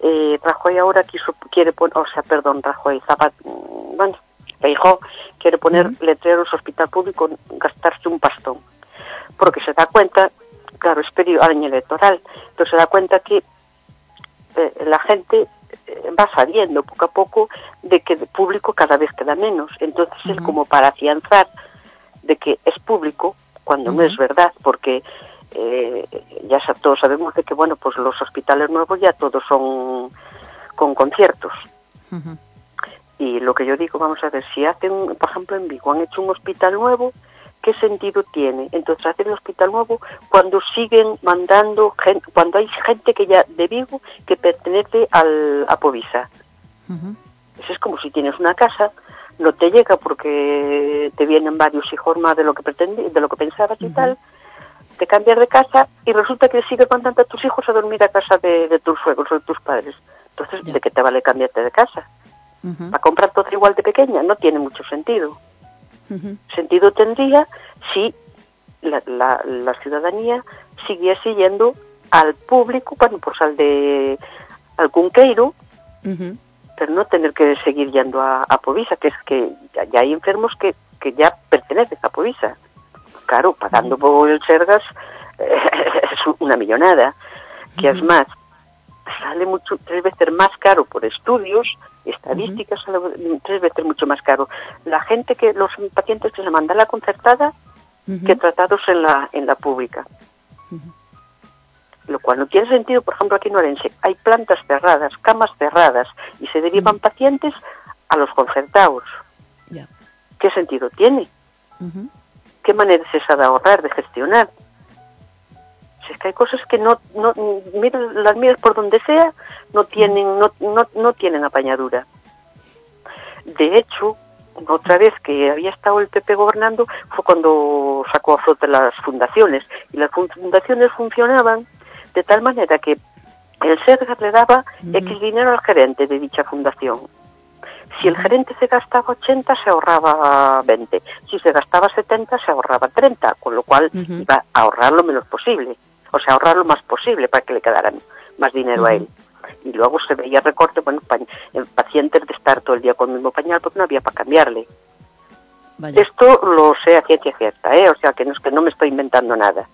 Eh, Rajoy ahora quiso, quiere poner, o sea, perdón, Rajoy, Zapat, mm, bueno, Feijóo quiere poner letreros hospital público, gastarse un pastón. Porque se da cuenta, claro, es periodo año electoral, pero se da cuenta que eh, la gente va sabiendo poco a poco de que de público cada vez queda menos. Entonces es como para afianzar de que es público cuando no es verdad, porque eh, ya todos sabemos de que bueno pues los hospitales nuevos ya todos son con conciertos. Y lo que yo digo vamos a ver si hacen por ejemplo en Vigo han hecho un hospital nuevo qué sentido tiene entonces hacen el hospital nuevo cuando siguen mandando gente, cuando hay gente que ya de Vigo que pertenece al a Povisa eso es como si tienes una casa no te llega porque te vienen varios hijos más de lo que pretendí, de lo que pensabas y tal te cambias de casa y resulta que sigues mandando a tus hijos a dormir a casa de, de tus suegros o de tus padres. Entonces, ¿de qué te vale cambiarte de casa? ¿Para comprar todo igual de pequeña? No tiene mucho sentido. Sentido tendría si la, la, la ciudadanía siguiese yendo al público, bueno, pues al de al cunqueiro, pero no tener que seguir yendo a, a Povisa, que es que ya, ya hay enfermos que, que ya pertenecen a Povisa. Claro, pagando por el Sergas eh, es una millonada, que es más, sale mucho, tres veces más caro por estudios, estadísticas, sale tres veces mucho más caro. La gente que, los pacientes que se mandan a la concertada, que tratados en la, en la pública. Lo cual no tiene sentido, por ejemplo, aquí en Orense hay plantas cerradas, camas cerradas, y se derivan pacientes a los concertados. ¿Qué sentido tiene? ¿Qué manera es esa de ahorrar, de gestionar? Si es que hay cosas que no, no mira, las miras por donde sea, no tienen, no, no, no tienen apañadura. De hecho, otra vez que había estado el PP gobernando fue cuando sacó a flote las fundaciones. Y las fun- fundaciones funcionaban de tal manera que el SERGAS le daba X dinero al gerente de dicha fundación. Si el gerente se gastaba 80, se ahorraba 20. Si se gastaba 70, se ahorraba 30, con lo cual iba a ahorrar lo menos posible. O sea, ahorrar lo más posible para que le quedara más dinero a él. Y luego se veía recorte, bueno, en pacientes de estar todo el día con el mismo pañal porque no había para cambiarle. Esto lo sé a ciencia cierta, ¿eh? O sea, que no es que no me estoy inventando nada.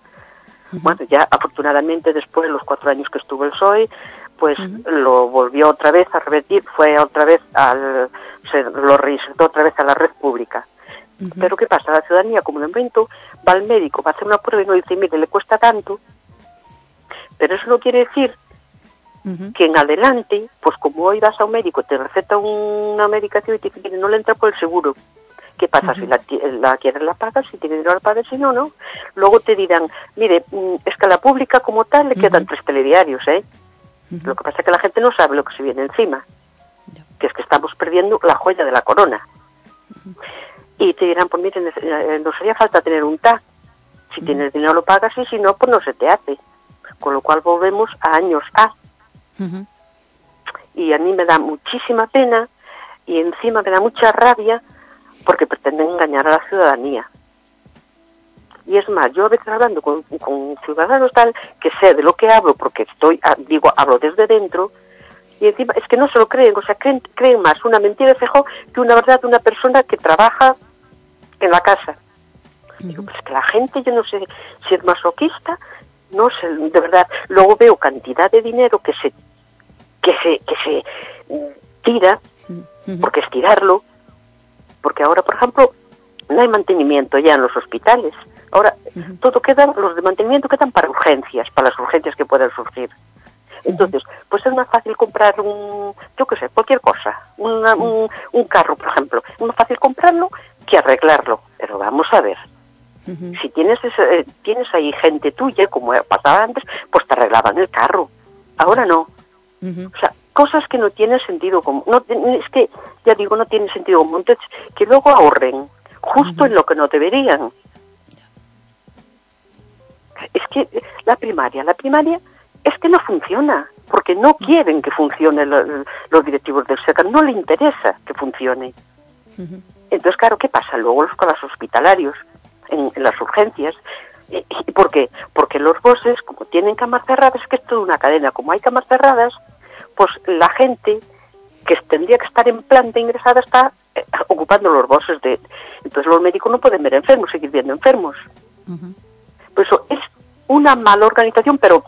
Bueno, ya afortunadamente después de los cuatro años que estuvo el PSOE, pues lo volvió otra vez a repetir, fue otra vez al, se lo reinsertó otra vez a la red pública. Pero ¿qué pasa? La ciudadanía, como lo invento, va al médico, va a hacer una prueba y no dice, mire, le cuesta tanto, pero eso no quiere decir que en adelante, pues como hoy vas a un médico, te receta una medicación y te dice, no le entra por el seguro. ¿Qué pasa? Si la, la quieres la pagas, si tienes dinero la pagas, si no, no. Luego te dirán, mire, mm, es que a la pública como tal le quedan tres telediarios, ¿eh? Lo que pasa es que la gente no sabe lo que se viene encima. Que es que estamos perdiendo la joya de la corona. Y te dirán, pues mire, eh, nos haría falta tener un TAC. Si tienes dinero lo pagas y si no, pues no se te hace. Con lo cual volvemos a años A. Y a mí me da muchísima pena y encima me da mucha rabia porque pretenden engañar a la ciudadanía. Y es más, yo a veces hablando con, ciudadanos tal, que sé de lo que hablo, porque estoy, ah, digo, hablo desde dentro, y encima es que no se lo creen, o sea, creen, creen más una mentira de fejo que una verdad de una persona que trabaja en la casa. Digo, pues que la gente, yo no sé si es masoquista, no sé, de verdad. Luego veo cantidad de dinero que se, que se, que se mm, tira, porque es tirarlo, porque ahora, por ejemplo, no hay mantenimiento ya en los hospitales. Ahora, todo queda, los de mantenimiento quedan para urgencias, para las urgencias que puedan surgir. Entonces, pues es más fácil comprar un, yo qué sé, cualquier cosa, un, un, carro, por ejemplo. Es más fácil comprarlo que arreglarlo. Pero vamos a ver. Si tienes, ese, eh, tienes ahí gente tuya, como pasaba antes, pues te arreglaban el carro. Ahora no. O sea, cosas que no tienen sentido común. No, es que, ya digo, no tiene sentido común. Entonces, que luego ahorren justo en lo que no deberían. Es que la primaria, la primaria es que no funciona, porque no quieren que funcione los directivos del SECA, no le interesa que funcione. Entonces, claro, ¿qué pasa luego los los hospitalarios, en, las urgencias? ¿Y por qué? Porque los bosses, como tienen camas cerradas, es que es toda una cadena, como hay camas cerradas, pues la gente que tendría que estar en planta ingresada está eh, ocupando los bosses de... Entonces los médicos no pueden ver enfermos, seguir viendo enfermos. Por eso es una mala organización, pero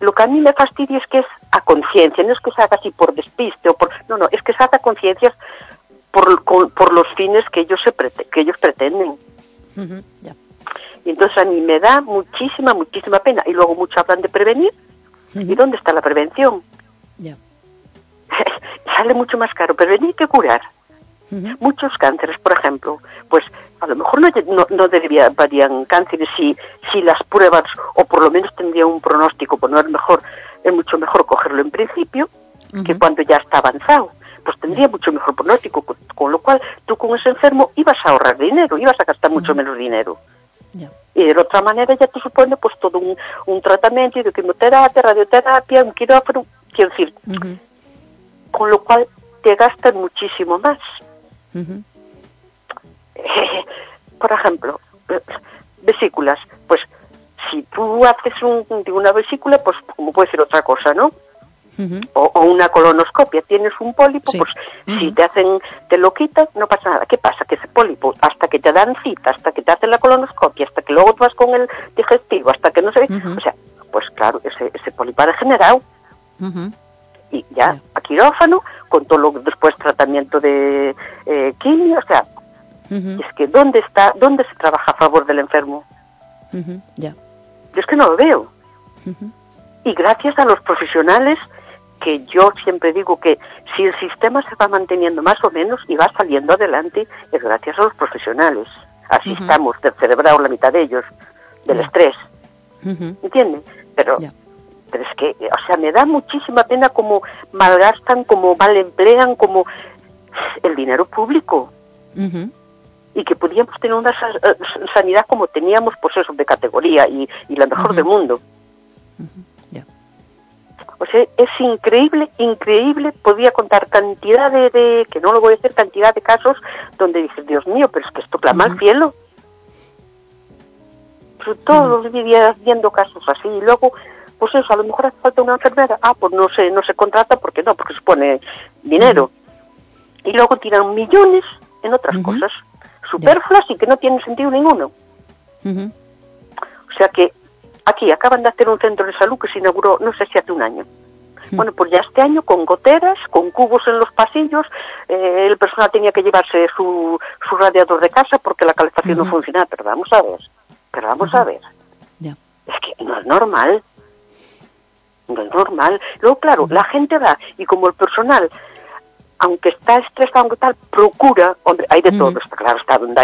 lo que a mí me fastidia es que es a conciencia, no es que se haga así por despiste o por... No, no, es que se haga a conciencia por, por los fines que ellos, se que ellos pretenden. Y entonces a mí me da muchísima, muchísima pena. Y luego mucho hablan de prevenir. ¿Y dónde está la prevención? Sale mucho más caro prevenir que curar. Muchos cánceres, por ejemplo, pues a lo mejor no, no, deberían cánceres si, si las pruebas, o por lo menos tendría un pronóstico, pues no es mejor, es mucho mejor cogerlo en principio que cuando ya está avanzado. Pues tendría mucho mejor pronóstico, con, lo cual tú con ese enfermo ibas a ahorrar dinero, ibas a gastar mucho menos dinero. Y de otra manera ya te supone pues todo un, un tratamiento de quimioterapia, radioterapia, un quirófano, quiero decir, con lo cual te gastan muchísimo más. por ejemplo, vesículas, pues si tú haces un, una vesícula, pues como puede ser otra cosa, ¿no? O, una colonoscopia, tienes un pólipo, pues si te hacen, te lo quitan, no pasa nada. ¿Qué pasa? Que ese pólipo, hasta que te dan cita, hasta que te hacen la colonoscopia, hasta que luego vas con el digestivo, hasta que no sé, o sea, pues claro, ese, ese pólipo ha degenerado. Y ya, a quirófano, con todo lo después tratamiento de eh, quimio, o sea, es que ¿dónde está, dónde se trabaja a favor del enfermo? Ya. Yo es que no lo veo. Y gracias a los profesionales que yo siempre digo que si el sistema se va manteniendo más o menos y va saliendo adelante, es gracias a los profesionales. Así estamos, cerebrado la mitad de ellos, del estrés. ¿Entiendes? Pero, pero es que, o sea, me da muchísima pena como malgastan, como mal emplean, como el dinero público. Y que podíamos tener una eh, sanidad como teníamos, pues eso, de categoría y, la mejor del mundo. O sea, es increíble, increíble, podía contar cantidad de, que no lo voy a decir, cantidad de casos donde dices, Dios mío, pero es que esto clama al cielo. Pero todos los días viendo casos así, y luego, pues eso, a lo mejor hace falta una enfermera, ah, pues no se, no se contrata, porque no, porque se pone dinero. Y luego tiran millones en otras cosas superfluas y que no tienen sentido ninguno. O sea que Aquí acaban de hacer un centro de salud que se inauguró, no sé si hace un año. Hmm. Bueno, pues ya este año con goteras, con cubos en los pasillos, eh, el personal tenía que llevarse su, su radiador de casa porque la calefacción no funcionaba. Pero vamos a ver, pero vamos a ver. Es que no es normal. No es normal. Luego, claro, la gente va y como el personal aunque está estresado, aunque tal, procura, hombre, hay de todo, está claro, está donde